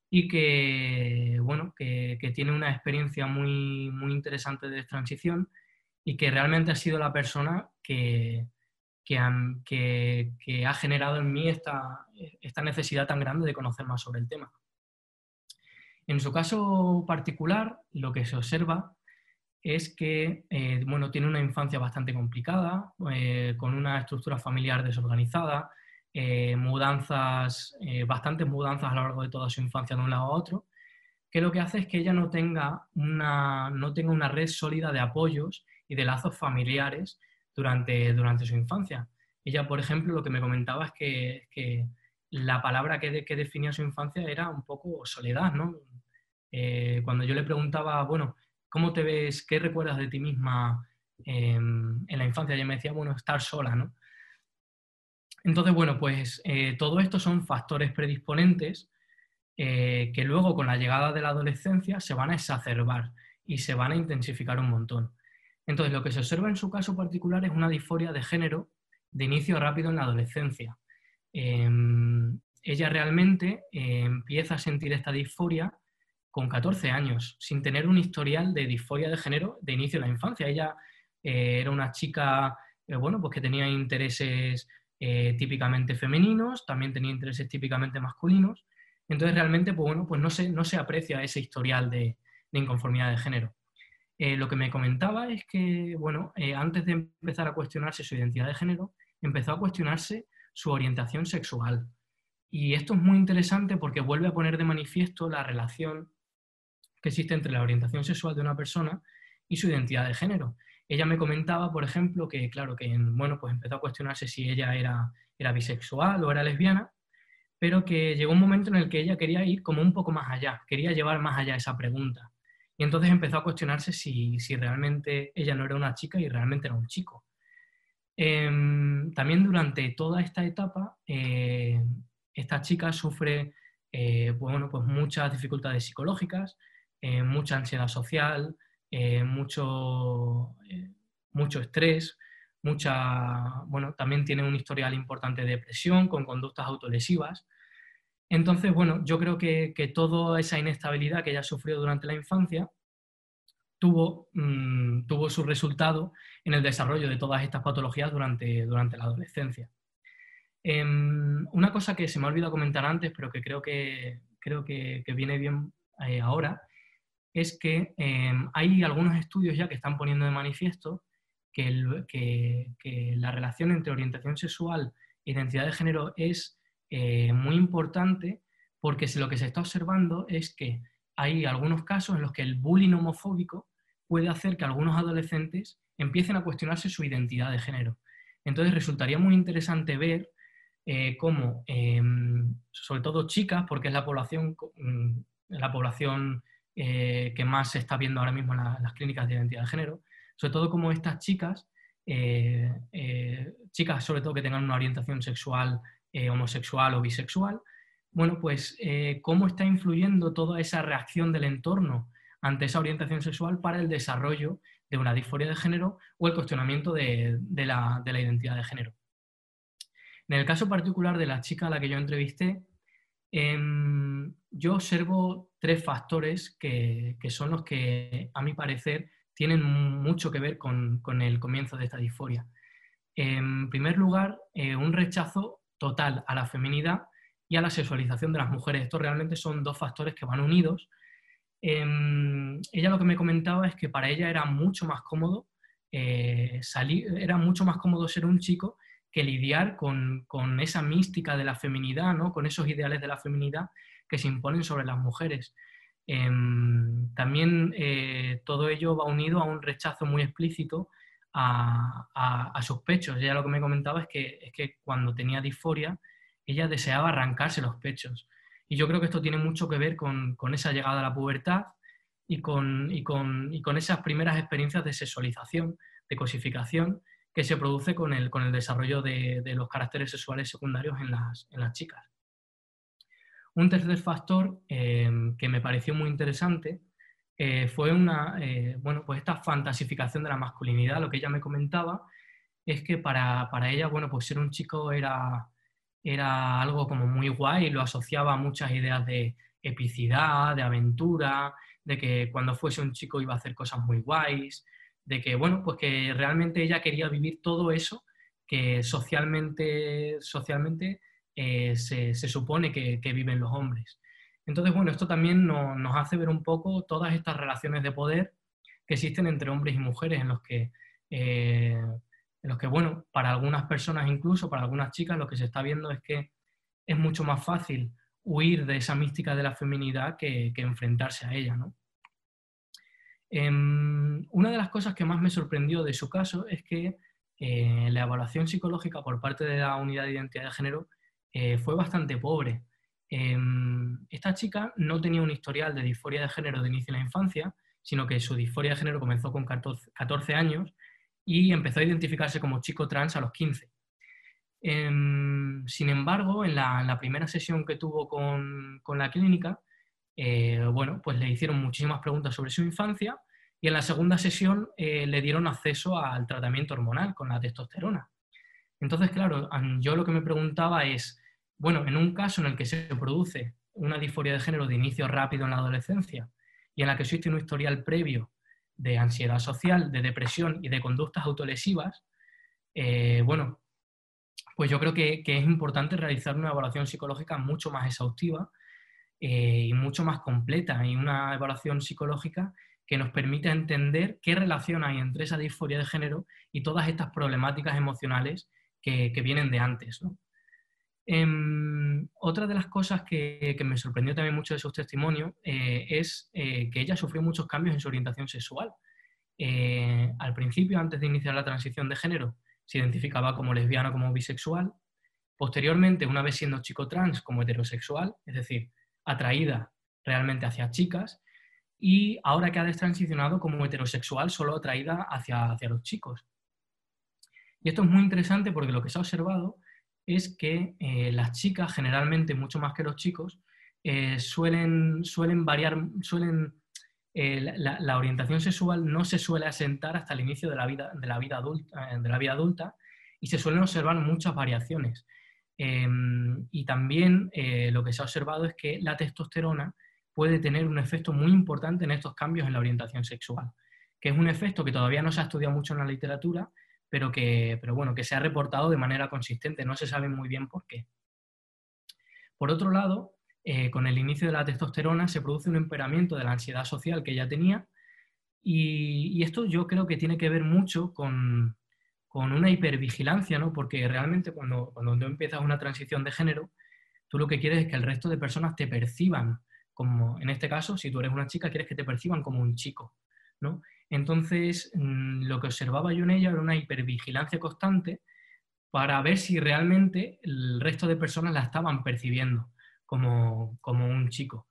S3: y que, bueno, que, tiene una experiencia muy, muy interesante de transición y que realmente ha sido la persona que, que, ha generado en mí esta, esta necesidad tan grande de conocer más sobre el tema. En su caso particular, lo que se observa es que eh, bueno, tiene una infancia bastante complicada, eh, con una estructura familiar desorganizada, eh, mudanzas, bastantes mudanzas a lo largo de toda su infancia de un lado a otro, que lo que hace es que ella no tenga una, no tenga una red sólida de apoyos y de lazos familiares durante, durante su infancia. Ella, por ejemplo, lo que me comentaba es que, la palabra que, que, definía su infancia era un poco soledad, ¿no? Eh, cuando yo le preguntaba, bueno, ¿cómo te ves, qué recuerdas de ti misma en la infancia? Ella me decía, bueno, estar sola, ¿no? Entonces, bueno, pues eh, todo esto son factores predisponentes eh, que luego con la llegada de la adolescencia se van a exacerbar y se van a intensificar un montón. Entonces, lo que se observa en su caso particular es una disforia de género de inicio rápido en la adolescencia. Em, ella realmente eh, empieza a sentir esta disforia con 14 años, sin tener un historial de disforia de género de inicio de la infancia. Ella era una chica, bueno, pues que tenía intereses eh, típicamente femeninos, también tenía intereses típicamente masculinos. Entonces realmente, pues bueno, pues no se, no se aprecia ese historial de, inconformidad de género. Eh, lo que me comentaba es que, bueno, eh, antes de empezar a cuestionarse su identidad de género, empezó a cuestionarse su orientación sexual. Y esto es muy interesante porque vuelve a poner de manifiesto la relación que existe entre la orientación sexual de una persona y su identidad de género. Ella me comentaba, por ejemplo, que claro, que bueno, pues empezó a cuestionarse si ella era, era bisexual o era lesbiana, pero que llegó un momento en el que ella quería ir como un poco más allá, quería llevar más allá esa pregunta. Y entonces empezó a cuestionarse si, realmente ella no era una chica y realmente era un chico. Em, también durante toda esta etapa, eh, esta chica sufre eh, bueno, pues muchas dificultades psicológicas, eh, mucha ansiedad social, mucho, mucho estrés, mucha, bueno, también tiene un historial importante de depresión con conductas autolesivas. Entonces, bueno, yo creo que, toda esa inestabilidad que ella sufrió durante la infancia tuvo, mm, tuvo su resultado en el desarrollo de todas estas patologías durante, durante la adolescencia. Em, una cosa que se me ha olvidado comentar antes, pero que creo que, creo que, viene bien eh, ahora, es que em, hay algunos estudios ya que están poniendo de manifiesto que, que, la relación entre orientación sexual e identidad de género es eh, muy importante porque lo que se está observando es que hay algunos casos en los que el bullying homofóbico puede hacer que algunos adolescentes empiecen a cuestionarse su identidad de género. Entonces resultaría muy interesante ver eh, cómo, em, sobre todo chicas, porque es la población, mm, la población eh, que más se está viendo ahora mismo en, las clínicas de identidad de género, sobre todo como estas chicas, eh, eh, chicas sobre todo que tengan una orientación sexual homosexual o bisexual, bueno, pues cómo está influyendo toda esa reacción del entorno ante esa orientación sexual para el desarrollo de una disforia de género o el cuestionamiento de, la, de la identidad de género. En el caso particular de la chica a la que yo entrevisté, Em, yo observo tres factores que, son los que, a mi parecer, tienen mucho que ver con, el comienzo de esta disforia. En primer lugar, eh, un rechazo total a la feminidad y a la sexualización de las mujeres. Estos realmente son dos factores que van unidos. Em, ella lo que me comentaba es que para ella era mucho más cómodo eh, salir, era mucho más cómodo ser un chico que lidiar con, esa mística de la feminidad, ¿no? con esos ideales de la feminidad que se imponen sobre las mujeres. Em, también eh, todo ello va unido a un rechazo muy explícito a, sus pechos. Ella lo que me comentaba es que, es que cuando tenía disforia, ella deseaba arrancarse los pechos. Y yo creo que esto tiene mucho que ver con, esa llegada a la pubertad y con, y con, y con esas primeras experiencias de sexualización, de cosificación, que se produce con el, con el desarrollo de, de, los caracteres sexuales secundarios en las, en las chicas. Un tercer factor eh, que me pareció muy interesante eh, fue una, eh, bueno, pues esta fantasificación de la masculinidad. Lo que ella me comentaba es que para, para ella, bueno, pues ser un chico era, era algo como muy guay, lo asociaba a muchas ideas de epicidad, de aventura, de que cuando fuese un chico iba a hacer cosas muy guays, de que, bueno, pues que realmente ella quería vivir todo eso que socialmente, socialmente eh, se, supone que, viven los hombres. Entonces, bueno, esto también nos hace ver un poco todas estas relaciones de poder que existen entre hombres y mujeres, en los que, eh, en los que, bueno, para algunas personas incluso, para algunas chicas, lo que se está viendo es que es mucho más fácil huir de esa mística de la feminidad que, enfrentarse a ella, ¿no? Em, una de las cosas que más me sorprendió de su caso es que eh, la evaluación psicológica por parte de la unidad de identidad de género eh, fue bastante pobre. Em, esta chica no tenía un historial de disforia de género de inicio de la infancia, sino que su disforia de género comenzó con 14, años y empezó a identificarse como chico trans a los 15. Em, sin embargo, en la, primera sesión que tuvo con, con la clínica, eh, bueno, pues le hicieron muchísimas preguntas sobre su infancia y en la segunda sesión eh, le dieron acceso al tratamiento hormonal con la testosterona. Entonces, claro, yo lo que me preguntaba es, bueno, en un caso en el que se produce una disforia de género de inicio rápido en la adolescencia y en la que existe un historial previo de ansiedad social, de depresión y de conductas autolesivas, eh, bueno, pues yo creo que, es importante realizar una evaluación psicológica mucho más exhaustiva eh, y mucho más completa y una evaluación psicológica que nos permita entender qué relación hay entre esa disforia de género y todas estas problemáticas emocionales que, vienen de antes. Em, otra de las cosas que, me sorprendió también mucho de su testimonio eh, es eh, que ella sufrió muchos cambios en su orientación sexual. al principio, antes de iniciar la transición de género, se identificaba como lesbiana o como bisexual. Posteriormente, una vez siendo chico trans, como heterosexual, es decir, atraída realmente hacia chicas, y ahora que ha destransicionado como heterosexual, solo atraída hacia, hacia los chicos. Y esto es muy interesante porque lo que se ha observado es que eh, las chicas, generalmente mucho más que los chicos, eh, suelen, suelen variar, suelen, eh, la, orientación sexual no se suele asentar hasta el inicio de la vida, de la vida, adulta, de la vida adulta y se suelen observar muchas variaciones. Y también lo que se ha observado es que la testosterona puede tener un efecto muy importante en estos cambios en la orientación sexual, que es un efecto que todavía no se ha estudiado mucho en la literatura, pero que, pero bueno, que se ha reportado de manera consistente, no se sabe muy bien por qué. Por otro lado, eh, con el inicio de la testosterona se produce un empeoramiento de la ansiedad social que ella tenía y esto yo creo que tiene que ver mucho con, con una hipervigilancia, ¿no? Porque realmente cuando, cuando tú empiezas una transición de género, tú lo que quieres es que el resto de personas te perciban como, en este caso, si tú eres una chica, quieres que te perciban como un chico, ¿no? Entonces, mm, lo que observaba yo en ella era una hipervigilancia constante para ver si realmente el resto de personas la estaban percibiendo como, como un chico.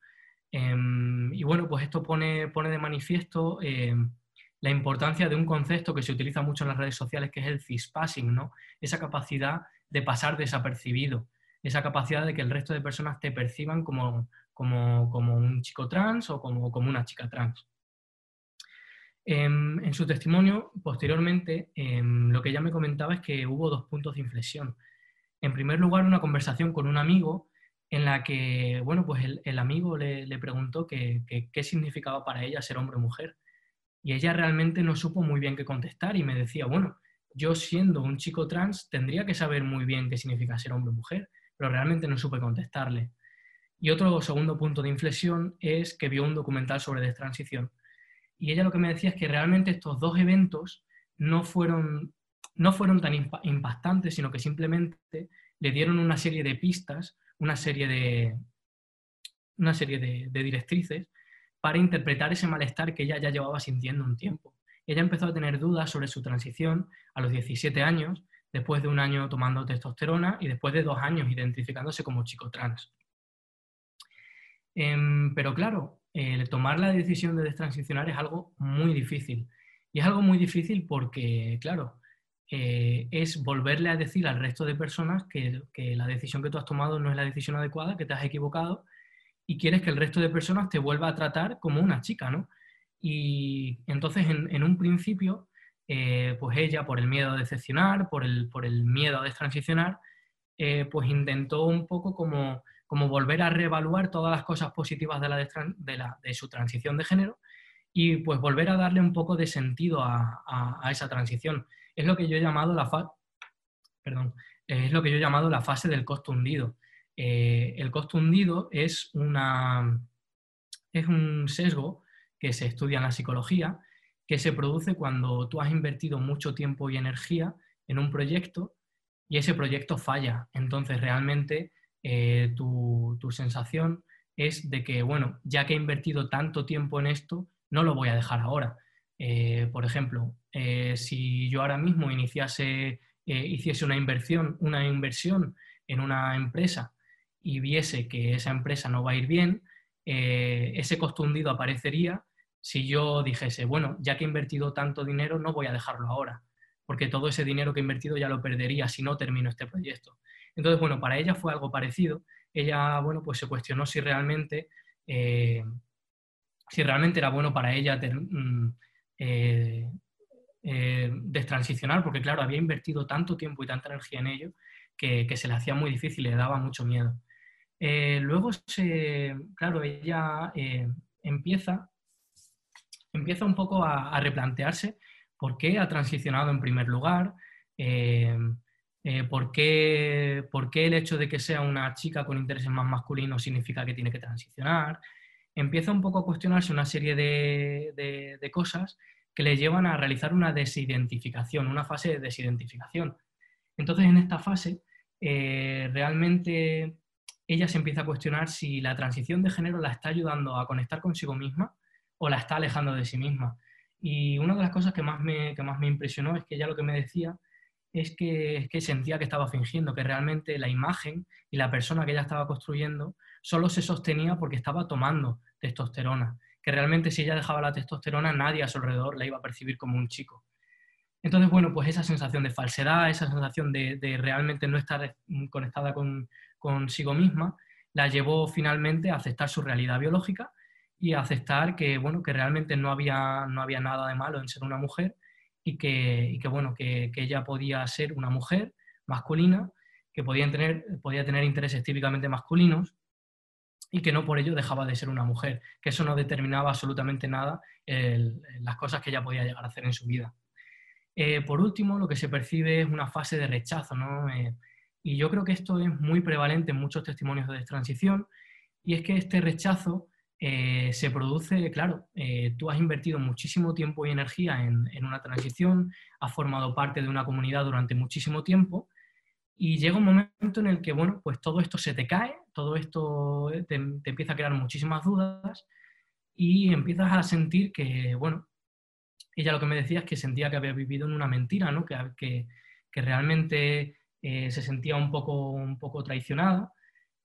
S3: Em, y bueno, pues esto pone, pone de manifiesto em, la importancia de un concepto que se utiliza mucho en las redes sociales, que es el cispassing, ¿no? Esa capacidad de pasar desapercibido, esa capacidad de que el resto de personas te perciban como, como, un chico trans o como, como una chica trans. Em, en, su testimonio, posteriormente, em, lo que ella me comentaba es que hubo dos puntos de inflexión. En primer lugar, una conversación con un amigo en la que, bueno, pues el, amigo le, preguntó qué significaba para ella ser hombre o mujer. Y ella realmente no supo muy bien qué contestar y me decía, bueno, yo siendo un chico trans tendría que saber muy bien qué significa ser hombre o mujer, pero realmente no supe contestarle. Y otro segundo punto de inflexión es que vio un documental sobre destransición. Y ella lo que me decía es que realmente estos dos eventos no fueron, no fueron tan impactantes, sino que simplemente le dieron una serie de pistas, una serie de, una serie de directrices para interpretar ese malestar que ella ya llevaba sintiendo un tiempo. Ella empezó a tener dudas sobre su transición a los 17 años, después de un año tomando testosterona y después de dos años identificándose como chico trans. Em, pero claro, tomar la decisión de destransicionar es algo muy difícil. Y es algo muy difícil porque, claro, eh, es volverle a decir al resto de personas que, la decisión que tú has tomado no es la decisión adecuada, que te has equivocado y quieres que el resto de personas te vuelva a tratar como una chica, ¿no? Y entonces, en, un principio, eh, pues ella, por el miedo a decepcionar, por el, por el miedo a destransicionar, eh, pues intentó un poco como, como volver a reevaluar todas las cosas positivas de, la de, su transición de género y pues volver a darle un poco de sentido a, a, esa transición. Es lo que yo he llamado la fase, perdón, es lo que yo he llamado la fase del costo hundido. Eh, el costo hundido es, una, es un sesgo que se estudia en la psicología que se produce cuando tú has invertido mucho tiempo y energía en un proyecto y ese proyecto falla. Entonces realmente eh, tu, tu sensación es de que, bueno, ya que he invertido tanto tiempo en esto, no lo voy a dejar ahora. Eh, por ejemplo, eh, si yo ahora mismo iniciase, hiciese una inversión, una inversión en una empresa y viese que esa empresa no va a ir bien, ese costo hundido aparecería si yo dijese, bueno, ya que he invertido tanto dinero, no voy a dejarlo ahora, porque todo ese dinero que he invertido ya lo perdería si no termino este proyecto. Entonces, bueno, para ella fue algo parecido. Ella, bueno, pues se cuestionó si realmente si realmente era bueno para ella mm, eh, eh, destransicionar, porque claro, había invertido tanto tiempo y tanta energía en ello que, se le hacía muy difícil le daba mucho miedo. Eh, luego, se, claro, ella empieza, empieza un poco a, replantearse por qué ha transicionado en primer lugar, por, qué, por, qué, el hecho de que sea una chica con intereses más masculinos significa que tiene que transicionar, empieza un poco a cuestionarse una serie de, cosas que le llevan a realizar una desidentificación, una fase de desidentificación. Entonces, en esta fase, eh, realmente ella se empieza a cuestionar si la transición de género la está ayudando a conectar consigo misma o la está alejando de sí misma. Y una de las cosas que más me, que más me impresionó es que ella lo que me decía es que, sentía que estaba fingiendo, que realmente la imagen y la persona que ella estaba construyendo solo se sostenía porque estaba tomando testosterona, que realmente si ella dejaba la testosterona nadie a su alrededor la iba a percibir como un chico. Entonces, bueno, pues esa sensación de falsedad, esa sensación de, realmente no estar conectada con, consigo misma, la llevó finalmente a aceptar su realidad biológica y a aceptar que, bueno, que realmente no había, no había nada de malo en ser una mujer y que, bueno, que, ella podía ser una mujer masculina, que podía tener, intereses típicamente masculinos y que no por ello dejaba de ser una mujer, que eso no determinaba absolutamente nada las cosas que ella podía llegar a hacer en su vida. Eh, por último, lo que se percibe es una fase de rechazo, ¿no? Eh, y yo creo que esto es muy prevalente en muchos testimonios de transición, y es que este rechazo eh, se produce, claro, tú has invertido muchísimo tiempo y energía en, en, una transición, has formado parte de una comunidad durante muchísimo tiempo, y llega un momento en el que, bueno, pues todo esto se te cae, todo esto te, empieza a crear muchísimas dudas y empiezas a sentir que, bueno, ella lo que me decía es que sentía que había vivido en una mentira, ¿no? Que, que, realmente eh, se sentía un poco, un poco traicionada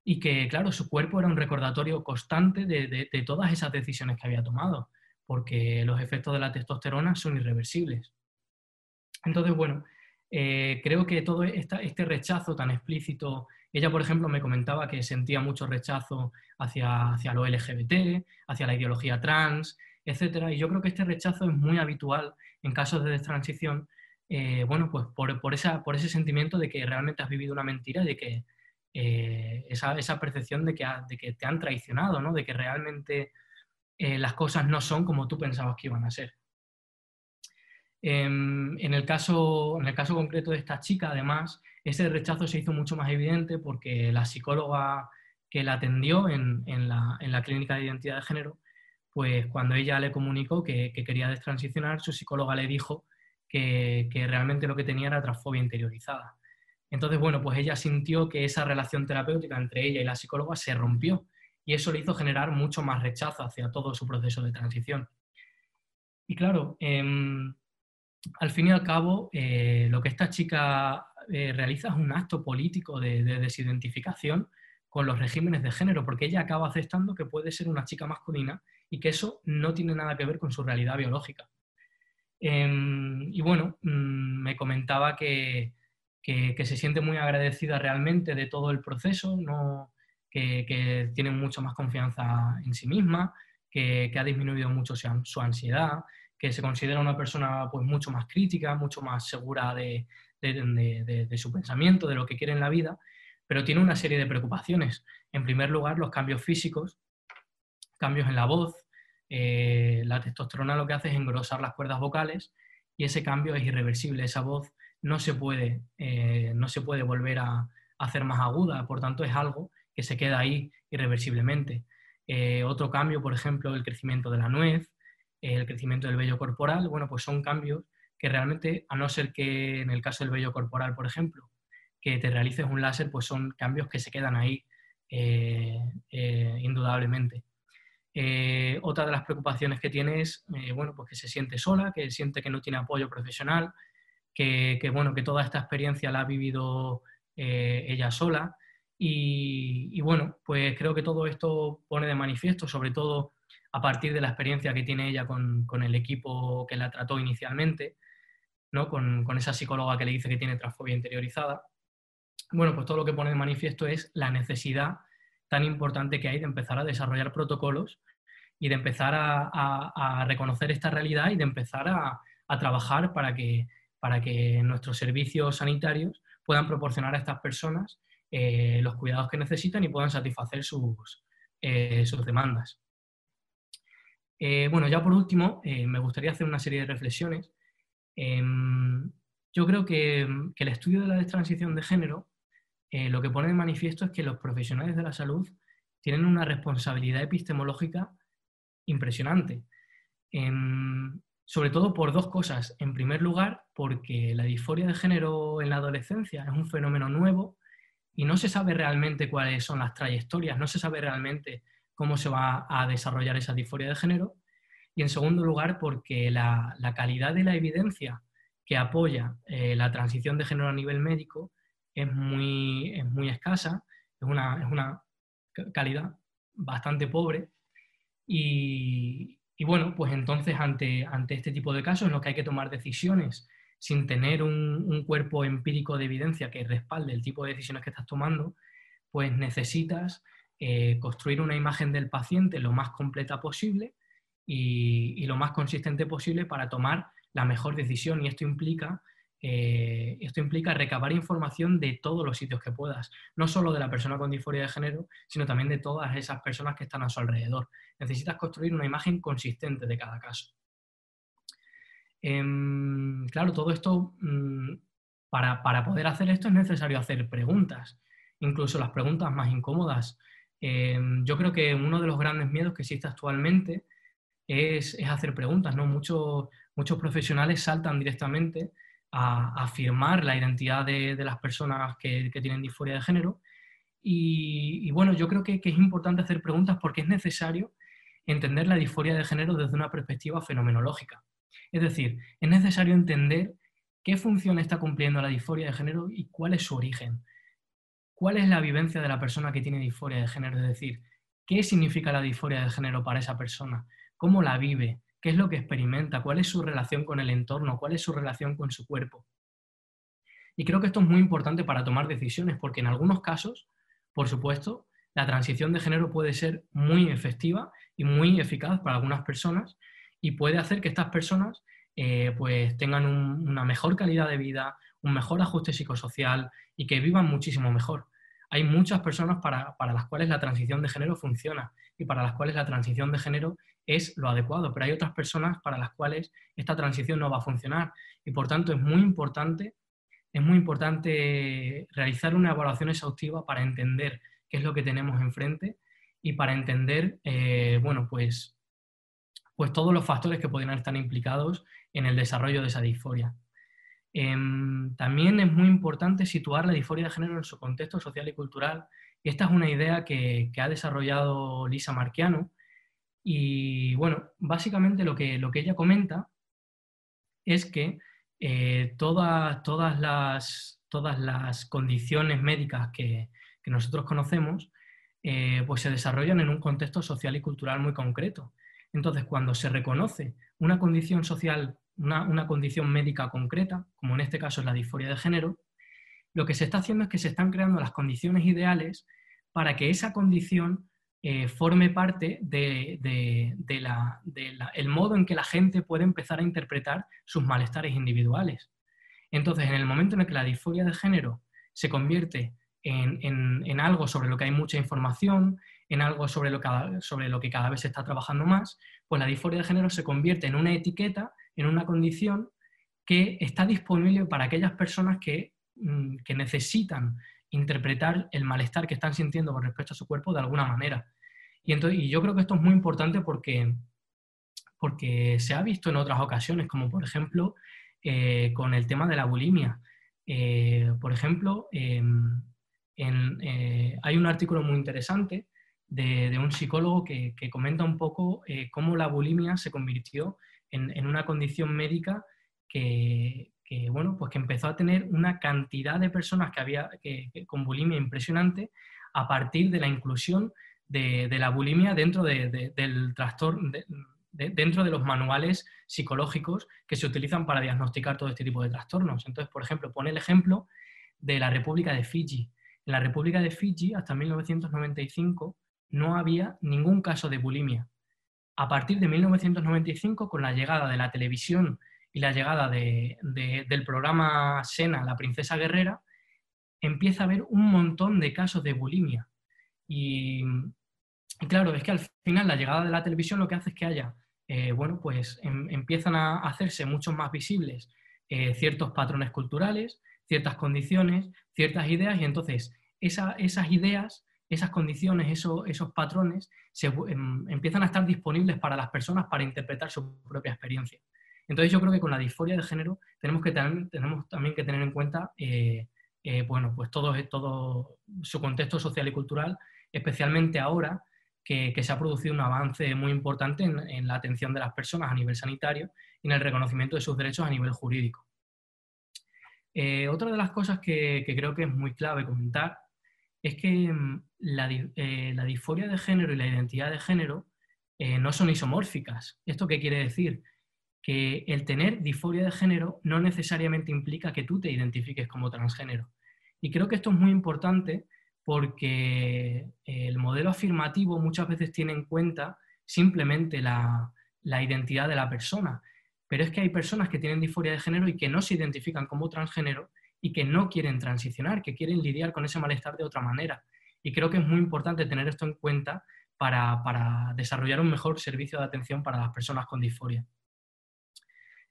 S3: y que, claro, su cuerpo era un recordatorio constante de, de todas esas decisiones que había tomado, porque los efectos de la testosterona son irreversibles. Entonces, bueno, eh, creo que todo este rechazo tan explícito, ella por ejemplo me comentaba que sentía mucho rechazo hacia, hacia lo LGBT, hacia la ideología trans, etc. Y yo creo que este rechazo es muy habitual en casos de destransición, eh, bueno, pues por, por, esa, por ese sentimiento de que realmente has vivido una mentira, de que eh, esa, esa, percepción de que, de que, te han traicionado, ¿no? de que realmente las cosas no son como tú pensabas que iban a ser. Em, en, el caso, en el caso concreto de esta chica, además, ese rechazo se hizo mucho más evidente porque la psicóloga que la atendió en, la, clínica de identidad de género, pues cuando ella le comunicó que, quería destransicionar, su psicóloga le dijo que, realmente lo que tenía era transfobia interiorizada. Entonces, bueno, pues ella sintió que esa relación terapéutica entre ella y la psicóloga se rompió y eso le hizo generar mucho más rechazo hacia todo su proceso de transición. Y claro, em, al fin y al cabo, eh, lo que esta chica eh, realiza es un acto político de, desidentificación con los regímenes de género, porque ella acaba aceptando que puede ser una chica masculina y que eso no tiene nada que ver con su realidad biológica. Em, y bueno, mm, me comentaba que, se siente muy agradecida realmente de todo el proceso, que, tiene mucha más confianza en sí misma, que, ha disminuido mucho su ansiedad, que se considera una persona pues, mucho más crítica, mucho más segura de, su pensamiento, de lo que quiere en la vida, pero tiene una serie de preocupaciones. En primer lugar, los cambios físicos, cambios en la voz. Eh, la testosterona lo que hace es engrosar las cuerdas vocales y ese cambio es irreversible. Esa voz no se puede, eh, no se puede volver a, hacer más aguda, por tanto es algo que se queda ahí irreversiblemente. Eh, otro cambio, por ejemplo, el crecimiento de la nuez, el crecimiento del vello corporal, bueno, pues son cambios que realmente, a no ser que en el caso del vello corporal, por ejemplo, que te realices un láser, pues son cambios que se quedan ahí eh, indudablemente. Otra de las preocupaciones que tiene es, bueno, pues que se siente sola, que siente que no tiene apoyo profesional, que, bueno, que toda esta experiencia la ha vivido ella sola. Y, bueno, pues creo que todo esto pone de manifiesto, sobre todo a partir de la experiencia que tiene ella con, el equipo que la trató inicialmente, ¿no? Con, esa psicóloga que le dice que tiene transfobia interiorizada. Bueno, pues todo lo que pone de manifiesto es la necesidad tan importante que hay de empezar a desarrollar protocolos y de empezar a, reconocer esta realidad y de empezar a, trabajar para que, para que nuestros servicios sanitarios puedan proporcionar a estas personas eh, los cuidados que necesitan y puedan satisfacer sus, eh, sus demandas. Eh, bueno, ya por último, me gustaría hacer una serie de reflexiones. Em, yo creo que, el estudio de la destransición de género lo que pone de manifiesto es que los profesionales de la salud tienen una responsabilidad epistemológica impresionante. Em, sobre todo por dos cosas. En primer lugar, porque la disforia de género en la adolescencia es un fenómeno nuevo y no se sabe realmente cuáles son las trayectorias, no se sabe realmente cómo se va a desarrollar esa disforia de género. Y en segundo lugar, porque la, calidad de la evidencia que apoya eh, la transición de género a nivel médico es muy, muy escasa, es una, es una calidad bastante pobre. Y, bueno, pues entonces ante, ante este tipo de casos en los que hay que tomar decisiones sin tener un, cuerpo empírico de evidencia que respalde el tipo de decisiones que estás tomando, pues necesitas eh, construir una imagen del paciente lo más completa posible y, lo más consistente posible para tomar la mejor decisión. Y esto implica, eh, esto implica recabar información de todos los sitios que puedas, no solo de la persona con disforia de género, sino también de todas esas personas que están a su alrededor. Necesitas construir una imagen consistente de cada caso. Em, claro, todo esto, mm, para, para poder hacer esto es necesario hacer preguntas, incluso las preguntas más incómodas Em, yo creo que uno de los grandes miedos que existe actualmente es, hacer preguntas. ¿no? Muchos, muchos profesionales saltan directamente a, afirmar la identidad de, las personas que, tienen disforia de género. Y, bueno, yo creo que, es importante hacer preguntas porque es necesario entender la disforia de género desde una perspectiva fenomenológica. Es decir, es necesario entender qué función está cumpliendo la disforia de género y cuál es su origen cuál es la vivencia de la persona que tiene disforia de género, es decir, qué significa la disforia de género para esa persona, cómo la vive, qué es lo que experimenta, cuál es su relación con el entorno, cuál es su relación con su cuerpo. Y creo que esto es muy importante para tomar decisiones, porque en algunos casos, por supuesto, la transición de género puede ser muy efectiva y muy eficaz para algunas personas y puede hacer que estas personas eh, pues tengan una mejor calidad de vida, un mejor ajuste psicosocial y que vivan muchísimo mejor. Hay muchas personas para, las cuales la transición de género funciona y para las cuales la transición de género es lo adecuado, pero hay otras personas para las cuales esta transición no va a funcionar y por tanto es muy importante, es muy importante realizar una evaluación exhaustiva para entender qué es lo que tenemos enfrente y para entender, eh, bueno, pues, pues todos los factores que podrían estar implicados en el desarrollo de esa disforia. Em, también es muy importante situar la disforia de género en su contexto social y cultural. Y esta es una idea que, ha desarrollado Lisa Marchiano. Y bueno, básicamente lo que, lo que ella comenta es que eh, todas, todas, las, todas las condiciones médicas que, nosotros conocemos eh, pues se desarrollan en un contexto social y cultural muy concreto. Entonces, cuando se reconoce una condición social una, condición médica concreta, como en este caso es la disforia de género, lo que se está haciendo es que se están creando las condiciones ideales para que esa condición eh, forme parte del de, modo en que la gente puede empezar a interpretar sus malestares individuales. Entonces, en el momento en el que la disforia de género se convierte en, algo sobre lo que hay mucha información, en algo sobre lo, que cada vez se está trabajando más, pues la disforia de género se convierte en una etiqueta en una condición que está disponible para aquellas personas que, mm, necesitan interpretar el malestar que están sintiendo con respecto a su cuerpo de alguna manera. Y, entonces, y yo creo que esto es muy importante porque, porque se ha visto en otras ocasiones, como por ejemplo eh, con el tema de la bulimia. Eh, por ejemplo, em, eh, hay un artículo muy interesante de, un psicólogo que, que, comenta un poco cómo la bulimia se convirtió en, una condición médica que, bueno, pues que empezó a tener una cantidad de personas que había con bulimia impresionante a partir de la inclusión de, la bulimia dentro del trastorno, dentro de los manuales psicológicos que se utilizan para diagnosticar todo este tipo de trastornos. Entonces, por ejemplo, pone el ejemplo de la República de Fiji. En la República de Fiji, hasta 1995, no había ningún caso de bulimia a partir de 1995, con la llegada de la televisión y la llegada del programa Sena, La Princesa Guerrera, empieza a haber un montón de casos de bulimia. Y, claro, es que al final la llegada de la televisión lo que hace es que haya, eh, bueno, pues em, empiezan a hacerse mucho más visibles eh, ciertos patrones culturales, ciertas condiciones, ciertas ideas, y entonces esas ideas esas condiciones, esos, patrones, se, em, empiezan a estar disponibles para las personas para interpretar su propia experiencia. Entonces yo creo que con la disforia de género tenemos, que tenemos también que tener en cuenta eh, bueno, pues todo, todo su contexto social y cultural, especialmente ahora que, se ha producido un avance muy importante en, la atención de las personas a nivel sanitario y en el reconocimiento de sus derechos a nivel jurídico. Eh, otra de las cosas que, creo que es muy clave comentar es que mm, eh, la, disforia de género y la identidad de género eh, no son isomórficas. ¿Esto qué quiere decir? Que el tener disforia de género no necesariamente implica que tú te identifiques como transgénero. Y creo que esto es muy importante porque el modelo afirmativo muchas veces tiene en cuenta simplemente la, la identidad de la persona. Pero es que hay personas que tienen disforia de género y que no se identifican como transgénero y que no quieren transicionar, que quieren lidiar con ese malestar de otra manera. Y creo que es muy importante tener esto en cuenta para, desarrollar un mejor servicio de atención para las personas con disforia.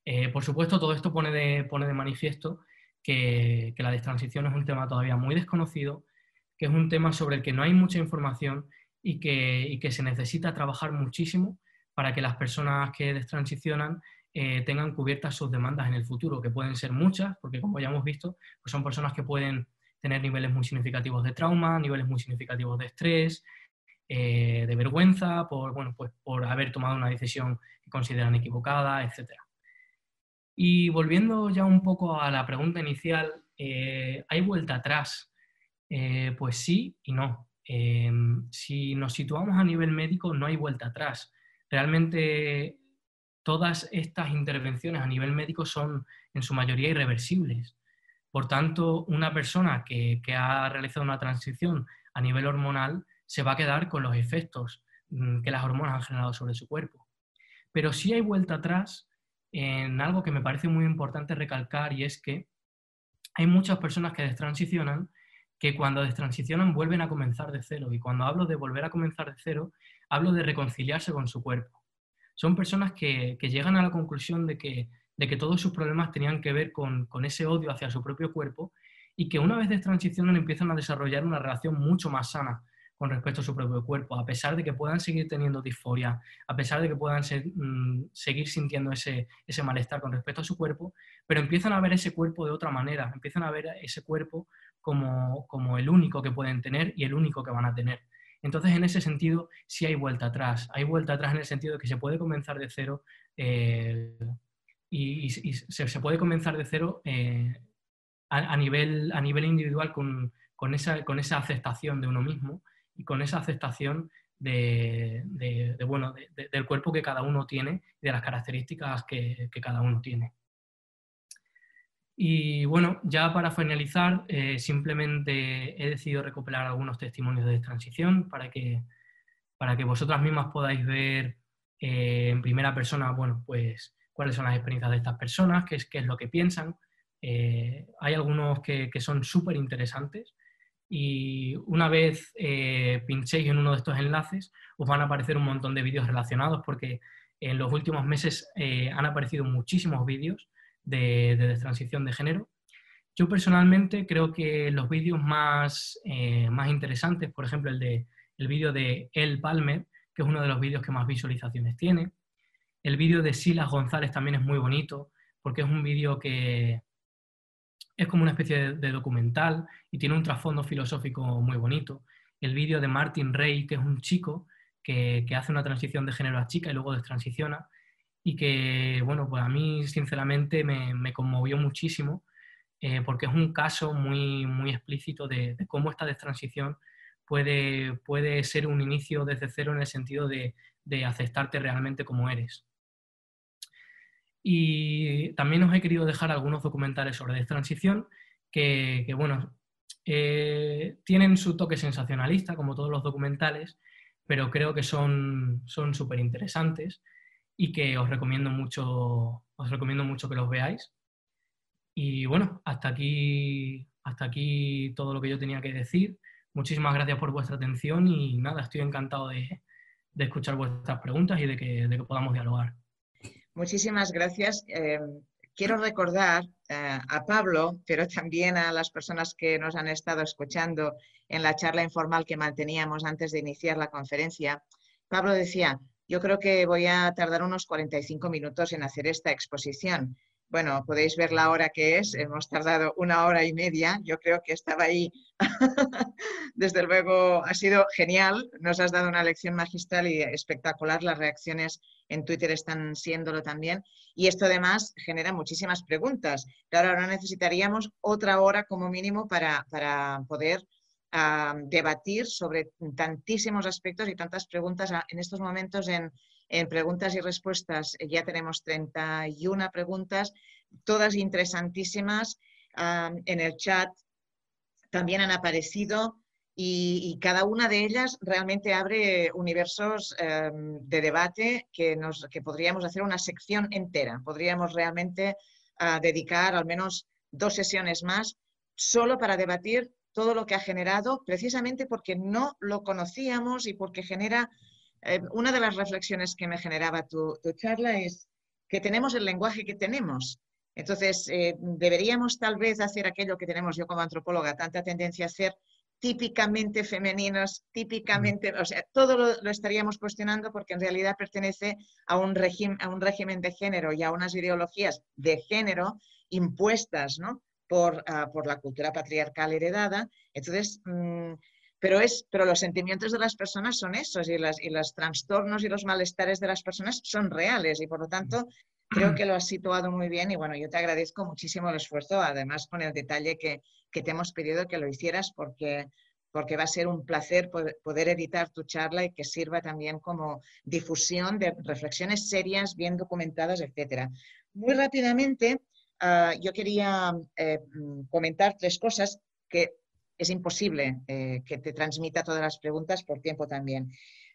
S3: Eh, por supuesto, todo esto pone de, pone de manifiesto que, la destransición es un tema todavía muy desconocido, que es un tema sobre el que no hay mucha información y que, y que se necesita trabajar muchísimo para que las personas que destransicionan eh, tengan cubiertas sus demandas en el futuro, que pueden ser muchas, porque como ya hemos visto, pues son personas que pueden tener niveles muy significativos de trauma, niveles muy significativos de estrés, eh, de vergüenza, por, bueno, pues por haber tomado una decisión que consideran equivocada, etc. Y volviendo ya un poco a la pregunta inicial, eh, ¿hay vuelta atrás? Pues sí y no. si nos situamos a nivel médico, no hay vuelta atrás. Realmente todas estas intervenciones a nivel médico son en su mayoría irreversibles. Por tanto, una persona que, ha realizado una transición a nivel hormonal se va a quedar con los efectos mm, que las hormonas han generado sobre su cuerpo. Pero sí hay vuelta atrás en algo que me parece muy importante recalcar y es que hay muchas personas que destransicionan que cuando destransicionan vuelven a comenzar de cero. Y cuando hablo de volver a comenzar de cero, hablo de reconciliarse con su cuerpo son personas que, llegan a la conclusión de que, de que, todos sus problemas tenían que ver con, ese odio hacia su propio cuerpo y que una vez de transicionan empiezan a desarrollar una relación mucho más sana con respecto a su propio cuerpo, a pesar de que puedan seguir teniendo disforia, a pesar de que puedan mm, seguir sintiendo ese, ese malestar con respecto a su cuerpo, pero empiezan a ver ese cuerpo de otra manera, empiezan a ver ese cuerpo como, como el único que pueden tener y el único que van a tener. Entonces, en ese sentido, sí hay vuelta atrás. Hay vuelta atrás en el sentido de que se puede comenzar de cero eh, y, se, puede comenzar de cero eh, a, nivel, a nivel individual con, con, esa, con esa aceptación de uno mismo y con esa aceptación de, bueno, del cuerpo que cada uno tiene y de las características que, cada uno tiene. Y bueno, ya para finalizar, eh, simplemente he decidido recopilar algunos testimonios de transición para que, para que vosotras mismas podáis ver eh, en primera persona, bueno, pues cuáles son las experiencias de estas personas, qué es, qué es lo que piensan. Eh, hay algunos que, que son súper interesantes y una vez pinchéis en uno de estos enlaces, os van a aparecer un montón de vídeos relacionados porque en los últimos meses han aparecido muchísimos vídeos de, de transición de género. Yo personalmente creo que los vídeos más, eh, más interesantes, por ejemplo el, el vídeo de El Palmer, que es uno de los vídeos que más visualizaciones tiene. El vídeo de Silas González también es muy bonito porque es un vídeo que, es como una especie de, documental y tiene un trasfondo filosófico muy bonito. El vídeo de Martin Rey, que es un chico que, hace una transición de género a chica y luego destransiciona y que, bueno, pues a mí sinceramente me, conmovió muchísimo eh, porque es un caso muy, muy explícito de, cómo esta destransición puede, puede ser un inicio desde cero en el sentido de, de aceptarte realmente como eres. Y también os he querido dejar algunos documentales sobre destransición que, que bueno, eh, tienen su toque sensacionalista, como todos los documentales, pero creo que son súper interesantes y que os recomiendo, mucho, os recomiendo mucho que los veáis. Y bueno, hasta aquí, hasta aquí todo lo que yo tenía que decir. Muchísimas gracias por vuestra atención y nada, estoy encantado de, de escuchar vuestras preguntas y de que, de que podamos dialogar.
S2: Muchísimas gracias. Eh, quiero recordar eh, a Pablo, pero también a las personas que nos han estado escuchando en la charla informal que manteníamos antes de iniciar la conferencia. Pablo decía, yo creo que voy a tardar unos 45 minutos en hacer esta exposición. Bueno, podéis ver la hora que es, hemos tardado una hora y media, yo creo que estaba ahí. Desde luego ha sido genial, nos has dado una lección magistral y espectacular, las reacciones en Twitter están siéndolo también. Y esto además genera muchísimas preguntas. Claro, ahora necesitaríamos otra hora como mínimo para, poder ah, debatir sobre tantísimos aspectos y tantas preguntas. Ah, en estos momentos en, en preguntas y respuestas eh, ya tenemos 31 preguntas, todas interesantísimas. en el chat también han aparecido y, cada una de ellas realmente abre universos em, de debate que, nos, que podríamos hacer una sección entera. Podríamos realmente ah, dedicar al menos dos sesiones más solo para debatir todo lo que ha generado, precisamente porque no lo conocíamos y porque genera eh, una de las reflexiones que me generaba tu, charla es que tenemos el lenguaje que tenemos. Entonces, eh, deberíamos tal vez hacer aquello que tenemos yo como antropóloga, tanta tendencia a hacer típicamente femeninos, típicamente, o sea, todo lo, estaríamos cuestionando porque en realidad pertenece a un, a un régimen de género y a unas ideologías de género impuestas ¿no? Por, ah, por la cultura patriarcal heredada. Entonces, mm, pero, es, pero los sentimientos de las personas son esos y, las, y los trastornos y los malestares de las personas son reales y por lo tanto creo que lo has situado muy bien y bueno, yo te agradezco muchísimo el esfuerzo, además con el detalle que, que te hemos pedido que lo hicieras porque, porque va a ser un placer poder, editar tu charla y que sirva también como difusión de reflexiones serias, bien documentadas, etc. Muy rápidamente, ah, yo quería eh, comentar tres cosas que es imposible eh, que te transmita todas las preguntas por tiempo también.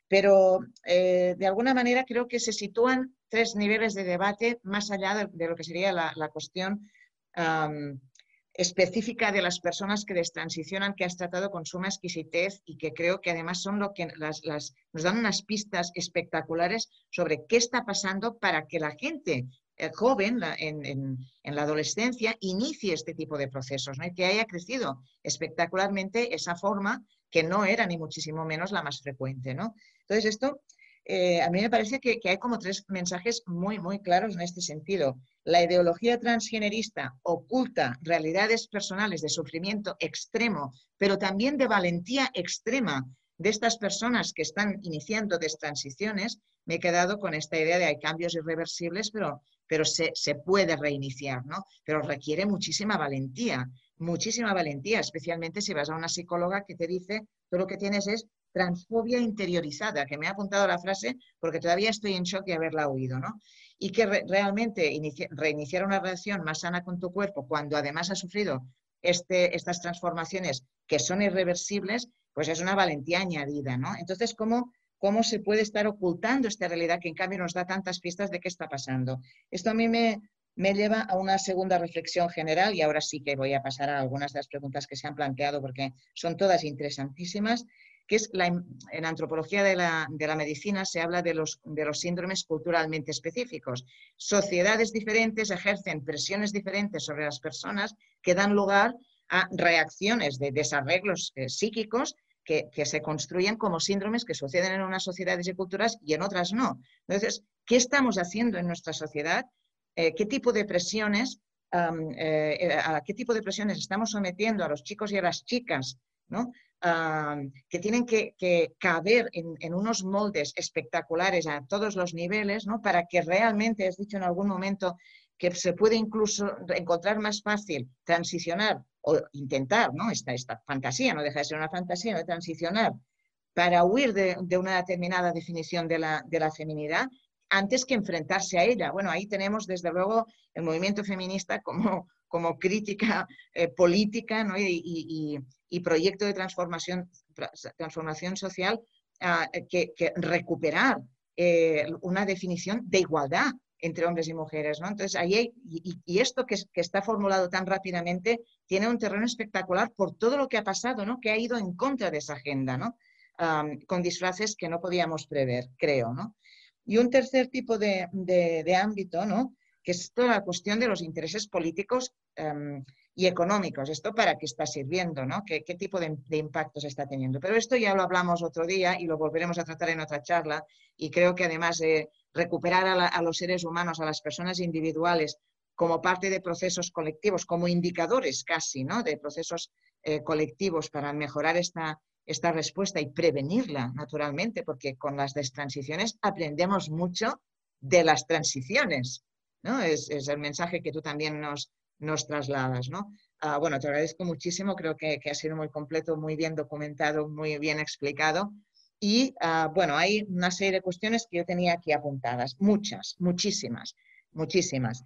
S2: Pero eh, de alguna manera creo que se sitúan tres niveles de debate más allá de, lo que sería la, cuestión específica de las personas que destransicionan, que has tratado con suma exquisitez y que creo que además son lo que nos dan unas pistas espectaculares sobre qué está pasando para que la gente eh, joven, en, la adolescencia, inicie este tipo de procesos ¿no? y que haya crecido espectacularmente esa forma que no era ni muchísimo menos la más frecuente. ¿no? Entonces, esto eh, a mí me parece que, hay como tres mensajes muy, muy claros en este sentido. La ideología transgenerista oculta realidades personales de sufrimiento extremo, pero también de valentía extrema de estas personas que están iniciando transiciones. Me he quedado con esta idea de hay cambios irreversibles, pero, pero se, se puede reiniciar, ¿no? Pero requiere muchísima valentía, muchísima valentía, especialmente si vas a una psicóloga que te dice todo lo que tienes es transfobia interiorizada, que me ha apuntado la frase porque todavía estoy en shock de haberla oído, ¿no? Y que realmente reiniciar una relación más sana con tu cuerpo cuando además has sufrido este, estas transformaciones que son irreversibles, pues es una valentía añadida, ¿no? Entonces, ¿cómo, ¿cómo se puede estar ocultando esta realidad que en cambio nos da tantas pistas de qué está pasando? Esto a mí me, me lleva a una segunda reflexión general y ahora sí que voy a pasar a algunas de las preguntas que se han planteado porque son todas interesantísimas que es la, en antropología de la, medicina se habla de los, de los síndromes culturalmente específicos. Sociedades diferentes ejercen presiones diferentes sobre las personas que dan lugar a reacciones de desarreglos eh, psíquicos que, se construyen como síndromes que suceden en unas sociedades y culturas y en otras no. Entonces, ¿qué estamos haciendo en nuestra sociedad? Eh, ¿Qué tipo de presiones, eh, a qué tipo de presiones estamos sometiendo a los chicos y a las chicas ¿no? que tienen que, caber en, unos moldes espectaculares a todos los niveles, ¿no? para que realmente, has dicho en algún momento, que se puede incluso encontrar más fácil transicionar o intentar, ¿no? esta, fantasía, no deja de ser una fantasía, de transicionar para huir de, una determinada definición de la, de la feminidad antes que enfrentarse a ella. Bueno, ahí tenemos desde luego el movimiento feminista como, como crítica eh, política y, proyecto de transformación, transformación social ah, que, recuperar eh, una definición de igualdad entre hombres y mujeres. ¿no? Entonces, ahí y, esto que, está formulado tan rápidamente tiene un terreno espectacular por todo lo que ha pasado, ¿no? que ha ido en contra de esa agenda, ¿no? con disfraces que no podíamos prever, creo. ¿no? Y un tercer tipo de, de ámbito, ¿no? que es toda la cuestión de los intereses políticos em, y económicos. ¿Esto para qué está sirviendo? ¿no? ¿Qué, tipo de, impactos está teniendo? Pero esto ya lo hablamos otro día y lo volveremos a tratar en otra charla. Y creo que además de recuperar a, los seres humanos, a las personas individuales, como parte de procesos colectivos, como indicadores casi, ¿no? De procesos eh, colectivos para mejorar esta, esta respuesta y prevenirla, naturalmente, porque con las destransiciones aprendemos mucho de las transiciones. Es, el mensaje que tú también nos, nos trasladas, ¿no? Ah, bueno, te agradezco muchísimo, creo que, ha sido muy completo, muy bien documentado, muy bien explicado. Y ah, bueno, hay una serie de cuestiones que yo tenía aquí apuntadas, muchas, muchísimas, muchísimas.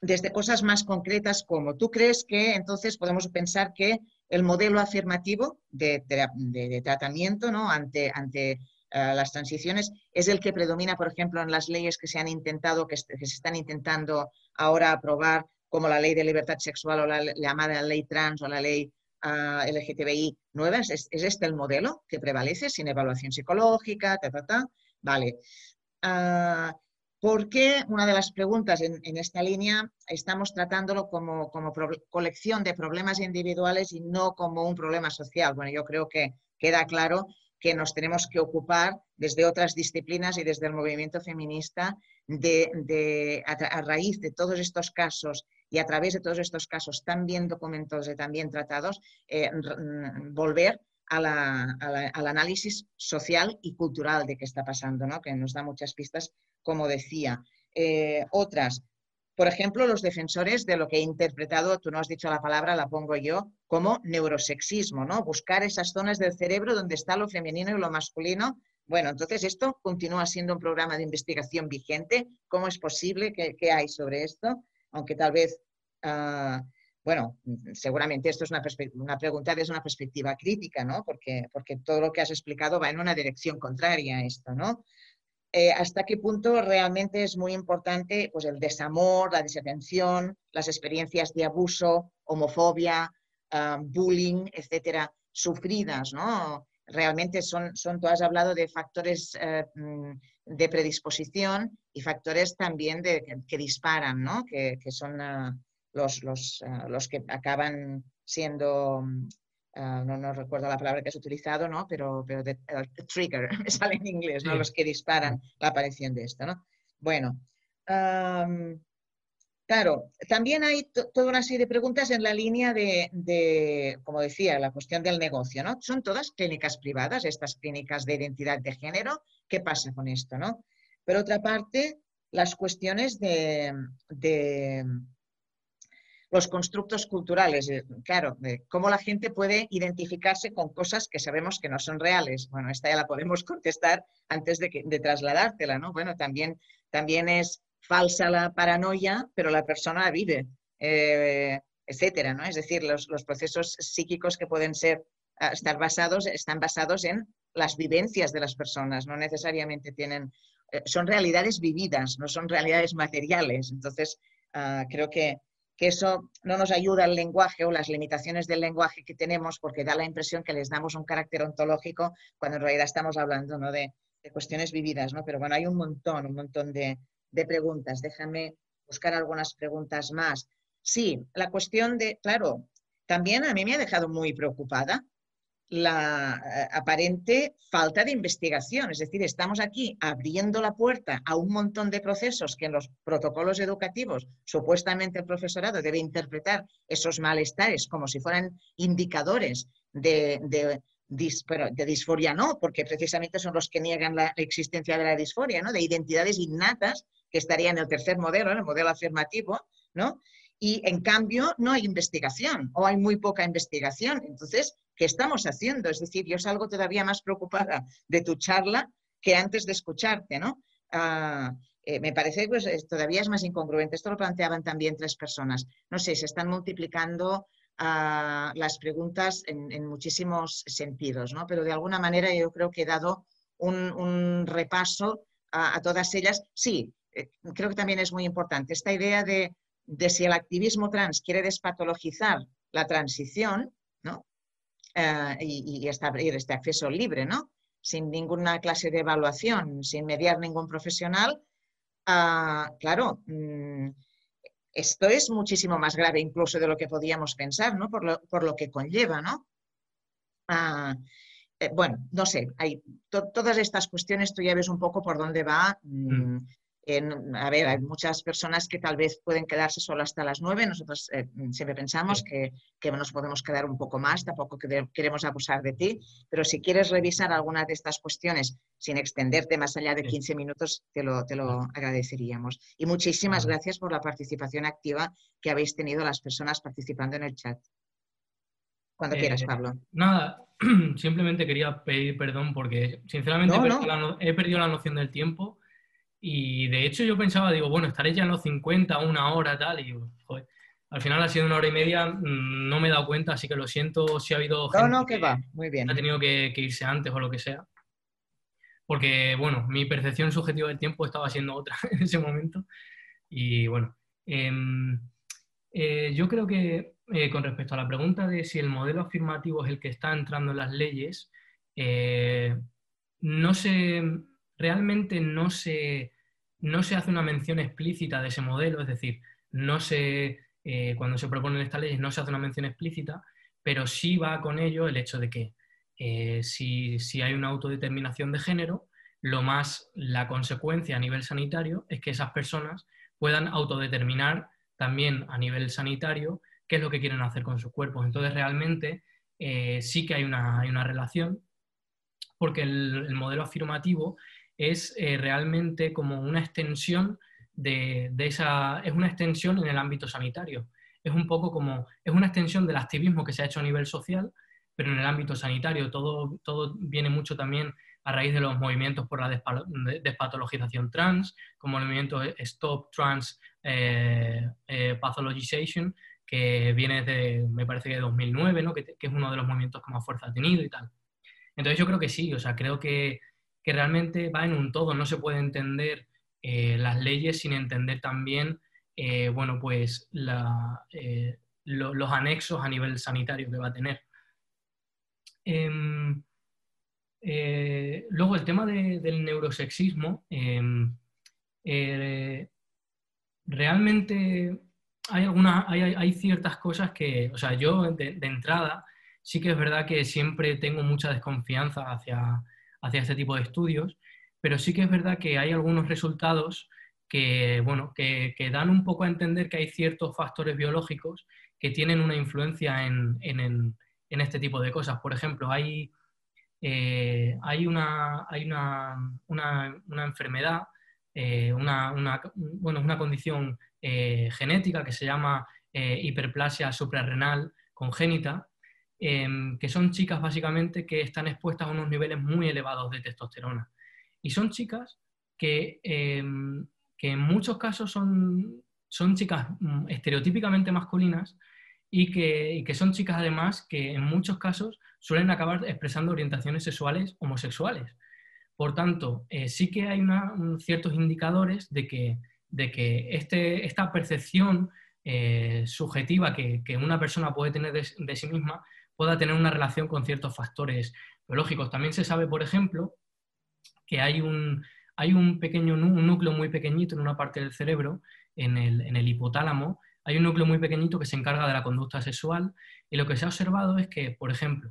S2: Desde cosas más concretas como, ¿tú crees que entonces podemos pensar que el modelo afirmativo de, de tratamiento ¿no? ante, ante eh, las transiciones, es el que predomina, por ejemplo, en las leyes que se han intentado, que, se están intentando ahora aprobar, como la ley de libertad sexual o la, llamada ley trans o la ley ah, LGTBI nuevas. ¿Es, este el modelo que prevalece sin evaluación psicológica? Ta, ta, Vale. Uh, ¿Por qué una de las preguntas en, esta línea estamos tratándolo como, como colección de problemas individuales y no como un problema social? Bueno, yo creo que queda claro que nos tenemos que ocupar desde otras disciplinas y desde el movimiento feminista de, a, raíz de todos estos casos y a través de todos estos casos tan bien documentados y tan bien tratados, eh, volver al análisis social y cultural de qué está pasando, ¿no? que nos da muchas pistas, como decía. Eh, otras, por ejemplo, los defensores de lo que he interpretado, tú no has dicho la palabra, la pongo yo, como neurosexismo, ¿no? Buscar esas zonas del cerebro donde está lo femenino y lo masculino. Bueno, entonces esto continúa siendo un programa de investigación vigente. ¿Cómo es posible? ¿Qué, hay sobre esto? Aunque tal vez, ah, bueno, seguramente esto es una, una, pregunta desde una perspectiva crítica, ¿no? Porque, porque todo lo que has explicado va en una dirección contraria a esto, ¿no? Eh, hasta qué punto realmente es muy importante pues, el desamor, la desatención, las experiencias de abuso, homofobia, ah, bullying, etcétera, sufridas, ¿no? Realmente son, son, tú has hablado de factores eh, mm, de predisposición y factores también de, que, disparan, ¿no? que, son ah, los, los, ah, los, que acaban siendo, ah, no, no, recuerdo la palabra que has utilizado, ¿no? pero, pero trigger, me sale en inglés, ¿no? los que disparan la aparición de esto. ¿no? Bueno, Claro, también hay toda una serie de preguntas en la línea de, como decía, la cuestión del negocio, ¿no? Son todas clínicas privadas, estas clínicas de identidad de género. ¿Qué pasa con esto, no? Por otra parte, las cuestiones de, los constructos culturales, eh, claro, cómo la gente puede identificarse con cosas que sabemos que no son reales. Bueno, esta ya la podemos contestar antes de, de trasladártela, ¿no? Bueno, también, también es falsa la paranoia, pero la persona la vive, eh, etcétera, ¿no? Es decir, los, procesos psíquicos que pueden ser, ah, estar basados, están basados en las vivencias de las personas, no necesariamente tienen, eh, son realidades vividas, no son realidades materiales. Entonces, ah, creo que, eso no nos ayuda al lenguaje o las limitaciones del lenguaje que tenemos porque da la impresión que les damos un carácter ontológico cuando en realidad estamos hablando ¿no? de, cuestiones vividas, ¿no? Pero bueno, hay un montón, un montón de preguntas. Déjame buscar algunas preguntas más. Sí, la cuestión de, claro, también a mí me ha dejado muy preocupada la eh, aparente falta de investigación. Es decir, estamos aquí abriendo la puerta a un montón de procesos que en los protocolos educativos supuestamente el profesorado debe interpretar esos malestares como si fueran indicadores de, de disforia no, porque precisamente son los que niegan la existencia de la disforia, ¿no? de identidades innatas que estaría en el tercer modelo, en el modelo afirmativo, ¿no? Y en cambio no hay investigación o hay muy poca investigación. Entonces, ¿qué estamos haciendo? Es decir, yo salgo todavía más preocupada de tu charla que antes de escucharte, ¿no? Ah, eh, me parece que pues, todavía es más incongruente. Esto lo planteaban también tres personas. No sé, se están multiplicando ah, las preguntas en, muchísimos sentidos, ¿no? Pero de alguna manera yo creo que he dado un, repaso a, todas ellas. Sí, eh, creo que también es muy importante, esta idea de, si el activismo trans quiere despatologizar la transición ¿no? Eh, y, este acceso libre, ¿no? sin ninguna clase de evaluación, sin mediar ningún profesional, ah, claro, mm, esto es muchísimo más grave incluso de lo que podíamos pensar, ¿no? por, lo, que conlleva. ¿no? Ah, eh, bueno, no sé, hay todas estas cuestiones, tú ya ves un poco por dónde va. Mm, mm a ver, hay muchas personas que tal vez pueden quedarse solo hasta las nueve. Nosotros eh, siempre pensamos que, nos podemos quedar un poco más, tampoco queremos abusar de ti, pero si quieres revisar alguna de estas cuestiones sin extenderte más allá de 15 minutos, te lo, te lo agradeceríamos. Y muchísimas gracias por la participación activa que habéis tenido las personas participando en el chat. Cuando quieras, eh, Pablo.
S3: Nada, simplemente quería pedir perdón porque sinceramente he perdido la noción del tiempo y de hecho yo pensaba, digo, bueno, estaré ya en los 50, una hora, tal, y joder, al final ha sido una hora y media, mm, no me he dado cuenta, así que lo siento si ha habido
S2: gente no, que, va, muy bien.
S3: ha tenido que, irse antes o lo que sea. Porque, bueno, mi percepción subjetiva del tiempo estaba siendo otra en ese momento. Y bueno, em, eh, yo creo que eh, con respecto a la pregunta de si el modelo afirmativo es el que está entrando en las leyes, eh, no sé realmente no se, no se hace una mención explícita de ese modelo, es decir, no se, eh, cuando se proponen estas leyes no se hace una mención explícita, pero sí va con ello el hecho de que eh, si, hay una autodeterminación de género, lo más la consecuencia a nivel sanitario es que esas personas puedan autodeterminar también a nivel sanitario qué es lo que quieren hacer con sus cuerpos. Entonces, realmente eh, sí que hay una, hay una relación, porque el, modelo afirmativo es eh, realmente como una extensión de, esa, es una extensión en el ámbito sanitario. Es un poco como, es una extensión del activismo que se ha hecho a nivel social, pero en el ámbito sanitario. Todo, todo viene mucho también a raíz de los movimientos por la despatologización trans, como el movimiento Stop Trans eh, eh, Pathologization, que viene de, me parece que de 2009, ¿no? que, que, es uno de los movimientos que más fuerza ha tenido y tal. Entonces yo creo que sí, o sea, creo que que realmente va en un todo, no se puede entender eh, las leyes sin entender también, eh, bueno, pues eh, los anexos a nivel sanitario que va a tener. Em, luego el tema del neurosexismo, em, realmente hay, algunas, hay, ciertas cosas que, o sea, yo de, entrada sí que es verdad que siempre tengo mucha desconfianza hacia, hacia este tipo de estudios, pero sí que es verdad que hay algunos resultados que, bueno, que, dan un poco a entender que hay ciertos factores biológicos que tienen una influencia en, este tipo de cosas. Por ejemplo, hay, eh, hay, una, hay una, enfermedad, eh, una, bueno, una condición eh, genética que se llama hiperplasia suprarrenal congénita, em, que son chicas básicamente que están expuestas a unos niveles muy elevados de testosterona. Y son chicas que em, que en muchos casos son, son chicas mm, estereotípicamente masculinas y que, son chicas además que en muchos casos suelen acabar expresando orientaciones sexuales homosexuales. Por tanto, eh, sí que hay ciertos indicadores de que, de que este, esta percepción eh, subjetiva que, una persona puede tener de, sí misma pueda tener una relación con ciertos factores biológicos. También se sabe, por ejemplo, que hay un, hay un pequeño un núcleo muy pequeñito en una parte del cerebro, en el, hipotálamo, hay un núcleo muy pequeñito que se encarga de la conducta sexual y lo que se ha observado es que, por ejemplo,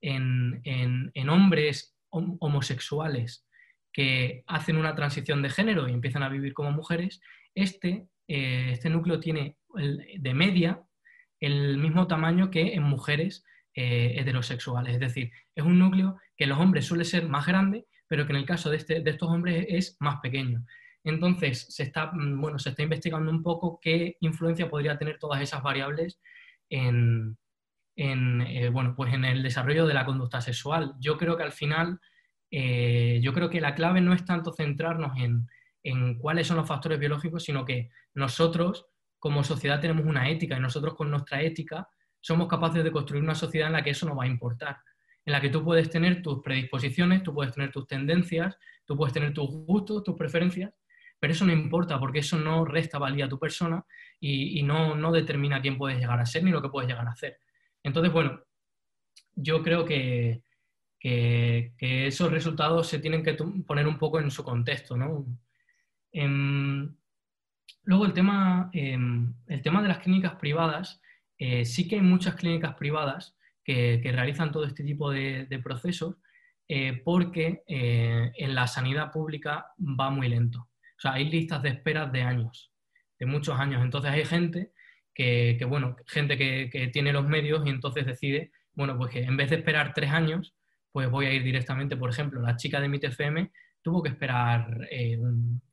S3: en, hombres homosexuales que hacen una transición de género y empiezan a vivir como mujeres, este, eh, este núcleo tiene de media el mismo tamaño que en mujeres eh, heterosexuales. Es decir, es un núcleo que en los hombres suele ser más grande pero que en el caso de, este, de estos hombres es más pequeño. Entonces, se está, mm, bueno, se está investigando un poco qué influencia podría tener todas esas variables en, eh, bueno, pues en el desarrollo de la conducta sexual. Yo creo que al final, eh, yo creo que la clave no es tanto centrarnos en, en, cuáles son los factores biológicos, sino que nosotros como sociedad tenemos una ética y nosotros con nuestra ética somos capaces de construir una sociedad en la que eso no va a importar en la que tú puedes tener tus predisposiciones, tú puedes tener tus tendencias, tú puedes tener tus gustos, tus preferencias, pero eso no importa porque eso no resta valía a tu persona y, no, no, determina quién puedes llegar a ser ni lo que puedes llegar a hacer. Entonces, bueno, yo creo que, que, esos resultados se tienen que poner un poco en su contexto. ¿no? Em, luego, el tema, em, el tema de las clínicas privadas, eh, sí que hay muchas clínicas privadas que, realizan todo este tipo de, procesos eh, porque eh, en la sanidad pública va muy lento. O sea, hay listas de espera de años, de muchos años. Entonces hay gente que, bueno, gente que, tiene los medios y entonces decide, bueno, pues que en vez de esperar tres años, pues voy a ir directamente, por ejemplo, la chica de MITFM tuvo que esperar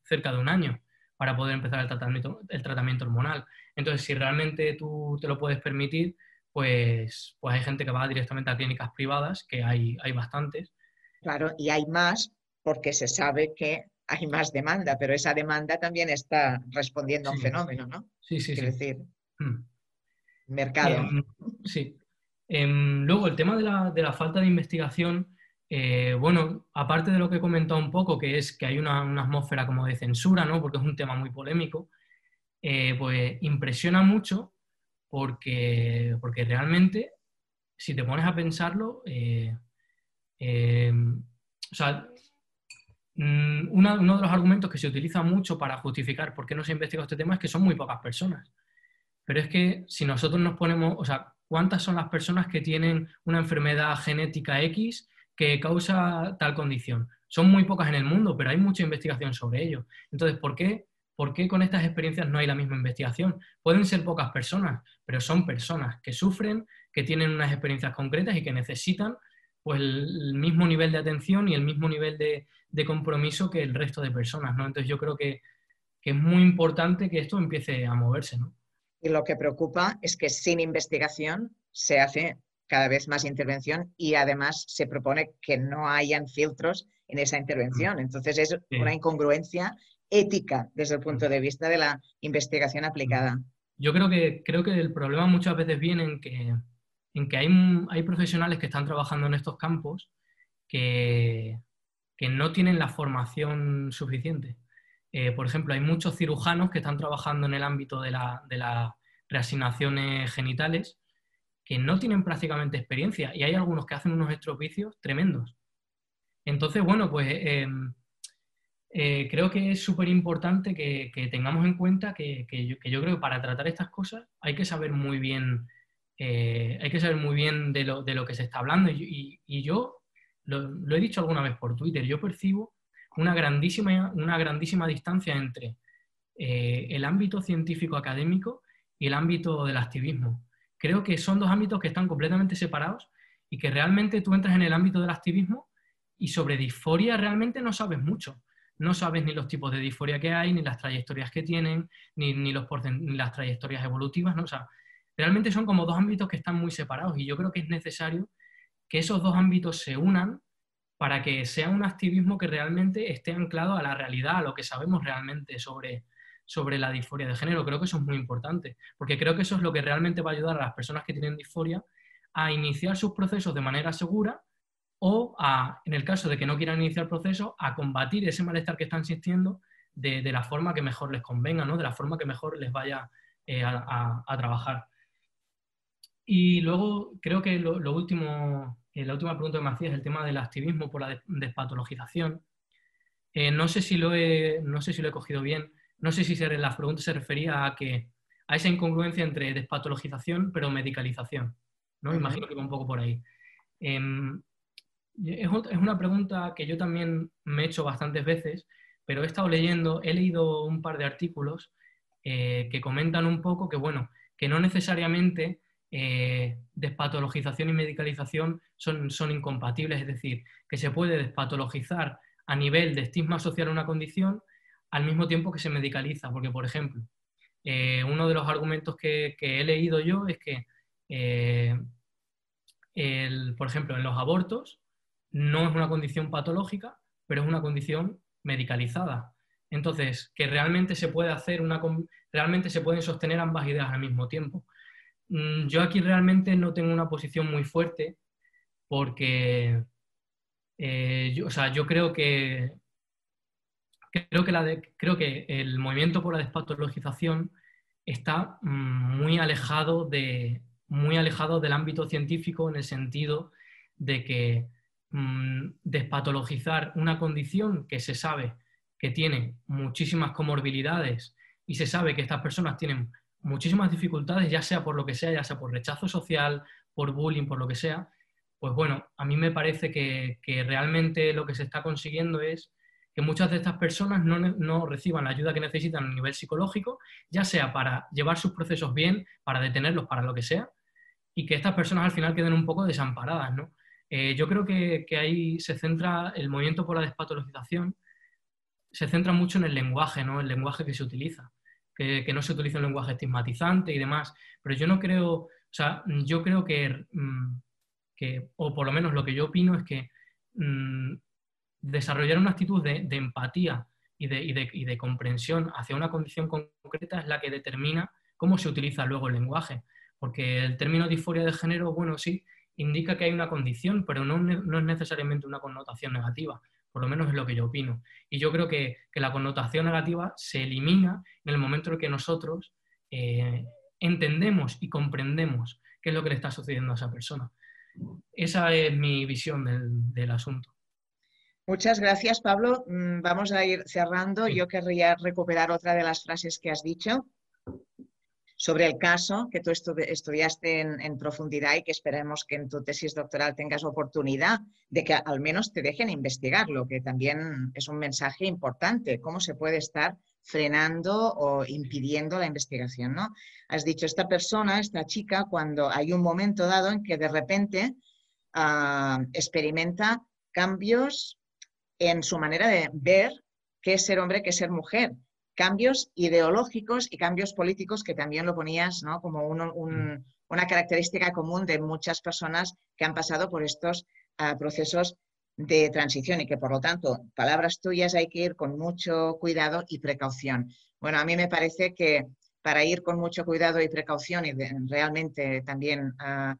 S3: cerca de un año para poder empezar el tratamiento, el tratamiento hormonal. Entonces, si realmente tú te lo puedes permitir, pues, pues hay gente que va directamente a clínicas privadas, que hay, hay bastantes.
S2: Claro, y hay más porque se sabe que hay más demanda, pero esa demanda también está respondiendo a un fenómeno, ¿no?
S3: Sí, sí,
S2: Quiero decir, hmm. mercado.
S3: Em, sí. Em, luego, el tema de la, de la, falta de investigación, eh, bueno, aparte de lo que he comentado un poco, que es que hay una, atmósfera como de censura, ¿no? Porque es un tema muy polémico, eh, pues impresiona mucho porque, porque realmente, si te pones a pensarlo, eh, o sea, mm, uno, de los argumentos que se utiliza mucho para justificar por qué no se investiga este tema es que son muy pocas personas. Pero es que si nosotros nos ponemos, o sea, ¿cuántas son las personas que tienen una enfermedad genética X que causa tal condición? Son muy pocas en el mundo, pero hay mucha investigación sobre ello. Entonces, ¿por qué ¿Por qué con estas experiencias no hay la misma investigación? Pueden ser pocas personas, pero son personas que sufren, que tienen unas experiencias concretas y que necesitan pues, el mismo nivel de atención y el mismo nivel de, compromiso que el resto de personas. ¿no? Entonces yo creo que, es muy importante que esto empiece a moverse. ¿no?
S2: Y lo que preocupa es que sin investigación se hace cada vez más intervención y además se propone que no hayan filtros en esa intervención. Entonces es una incongruencia ética desde el punto de vista de la investigación aplicada.
S3: Yo creo que, creo que el problema muchas veces viene en que, en que hay, hay profesionales que están trabajando en estos campos que, que no tienen la formación suficiente. Eh, por ejemplo, hay muchos cirujanos que están trabajando en el ámbito de, la, de las reasignaciones genitales que no tienen prácticamente experiencia y hay algunos que hacen unos estropicios tremendos. Entonces, bueno, pues em, eh, creo que es súper importante que, tengamos en cuenta que, yo, creo que para tratar estas cosas hay que saber muy bien, eh, hay que saber muy bien de lo, que se está hablando. Y, yo lo, he dicho alguna vez por Twitter, yo percibo una grandísima, una grandísima distancia entre eh, el ámbito científico académico y el ámbito del activismo. Creo que son dos ámbitos que están completamente separados y que realmente tú entras en el ámbito del activismo y sobre disforia realmente no sabes mucho. No sabes ni los tipos de disforia que hay, ni las trayectorias que tienen, ni, ni los las trayectorias evolutivas. ¿no? O sea, realmente son como dos ámbitos que están muy separados y yo creo que es necesario que esos dos ámbitos se unan para que sea un activismo que realmente esté anclado a la realidad, a lo que sabemos realmente sobre, sobre la disforia de género. Creo que eso es muy importante, porque creo que eso es lo que realmente va a ayudar a las personas que tienen disforia a iniciar sus procesos de manera segura o, a, en el caso de que no quieran iniciar el proceso, a combatir ese malestar que están sintiendo de, la forma que mejor les convenga, ¿no? de la forma que mejor les vaya eh, a, trabajar. Y luego creo que lo, último, eh, la última pregunta que me hacía es el tema del activismo por la despatologización. Eh, no, sé si lo he, no sé si lo he cogido bien, no sé si la pregunta se refería a, que, a esa incongruencia entre despatologización pero medicalización. ¿no? Imagino que va un poco por ahí. Em, es, una pregunta que yo también me he hecho bastantes veces, pero he estado leyendo, he leído un par de artículos eh, que comentan un poco que, bueno, que no necesariamente eh, despatologización y medicalización son, son incompatibles, es decir, que se puede despatologizar a nivel de estigma social una condición al mismo tiempo que se medicaliza, porque, por ejemplo, eh, uno de los argumentos que, he leído yo es que, por ejemplo, en los abortos, no es una condición patológica, pero es una condición medicalizada. Entonces, que realmente se puede hacer una realmente se pueden sostener ambas ideas al mismo tiempo. Mm, yo aquí realmente no tengo una posición muy fuerte porque eh, yo, o sea, yo creo que creo que, el movimiento por la despatologización está mm, muy alejado, de, muy alejado del ámbito científico en el sentido de que Mm, despatologizar una condición que se sabe que tiene muchísimas comorbilidades y se sabe que estas personas tienen muchísimas dificultades, ya sea por lo que sea, ya sea por rechazo social, por bullying, por lo que sea, pues bueno, a mí me parece que, realmente lo que se está consiguiendo es que muchas de estas personas no, reciban la ayuda que necesitan a nivel psicológico, ya sea para llevar sus procesos bien, para detenerlos, para lo que sea, y que estas personas al final queden un poco desamparadas, ¿no? Eh, yo creo que, ahí se centra el movimiento por la despatologización, se centra mucho en el lenguaje, ¿no? El lenguaje que se utiliza, que, no se utiliza un lenguaje estigmatizante y demás. Pero yo no creo, o sea, yo creo que, mm, o por lo menos lo que yo opino es que mm, desarrollar una actitud de, empatía y de, y de, comprensión hacia una condición concreta es la que determina cómo se utiliza luego el lenguaje. Porque el término disforia de género, bueno, sí, indica que hay una condición, pero no, es necesariamente una connotación negativa, por lo menos es lo que yo opino. Y yo creo que, la connotación negativa se elimina en el momento en que nosotros eh, entendemos y comprendemos qué es lo que le está sucediendo a esa persona. Esa es mi visión del, asunto.
S2: Muchas gracias, Pablo. Mm, vamos a ir cerrando. Yo querría recuperar otra de las frases que has dicho sobre el caso que tú estudiaste en, profundidad y que esperemos que en tu tesis doctoral tengas oportunidad de que al menos te dejen investigarlo, que también es un mensaje importante, cómo se puede estar frenando o impidiendo la investigación, ¿no? Has dicho, esta persona, esta chica, cuando hay un momento dado en que de repente ah, experimenta cambios en su manera de ver qué es ser hombre, qué es ser mujer, cambios ideológicos y cambios políticos que también lo ponías ¿no? como mm. una característica común de muchas personas que han pasado por estos ah, procesos de transición y que por lo tanto, palabras tuyas, hay que ir con mucho cuidado y precaución. Bueno, a mí me parece que para ir con mucho cuidado y precaución y realmente también uh,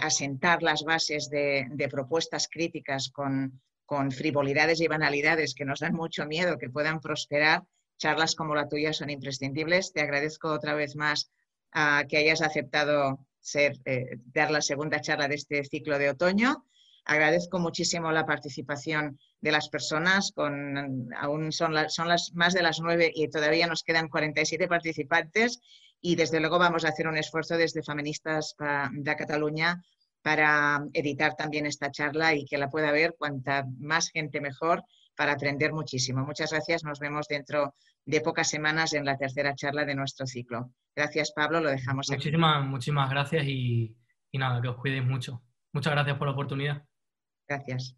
S2: asentar las bases de, propuestas críticas con, con frivolidades y banalidades que nos dan mucho miedo que puedan prosperar, charlas como la tuya son imprescindibles. Te agradezco otra vez más a que hayas aceptado ser, eh, dar la segunda charla de este ciclo de otoño. Agradezco muchísimo la participación de las personas, con, aún son, son las más de las nueve y todavía nos quedan 47 participantes y desde luego vamos a hacer un esfuerzo desde Feministas de Cataluña para editar también esta charla y que la pueda ver cuanta más gente mejor para aprender muchísimo. Muchas gracias. Nos vemos dentro de pocas semanas en la tercera charla de nuestro ciclo. Gracias, Pablo. Lo dejamos
S3: aquí. Muchísimas, muchísimas gracias y, y nada, que os cuidéis mucho. Muchas gracias por la oportunidad.
S2: Gracias.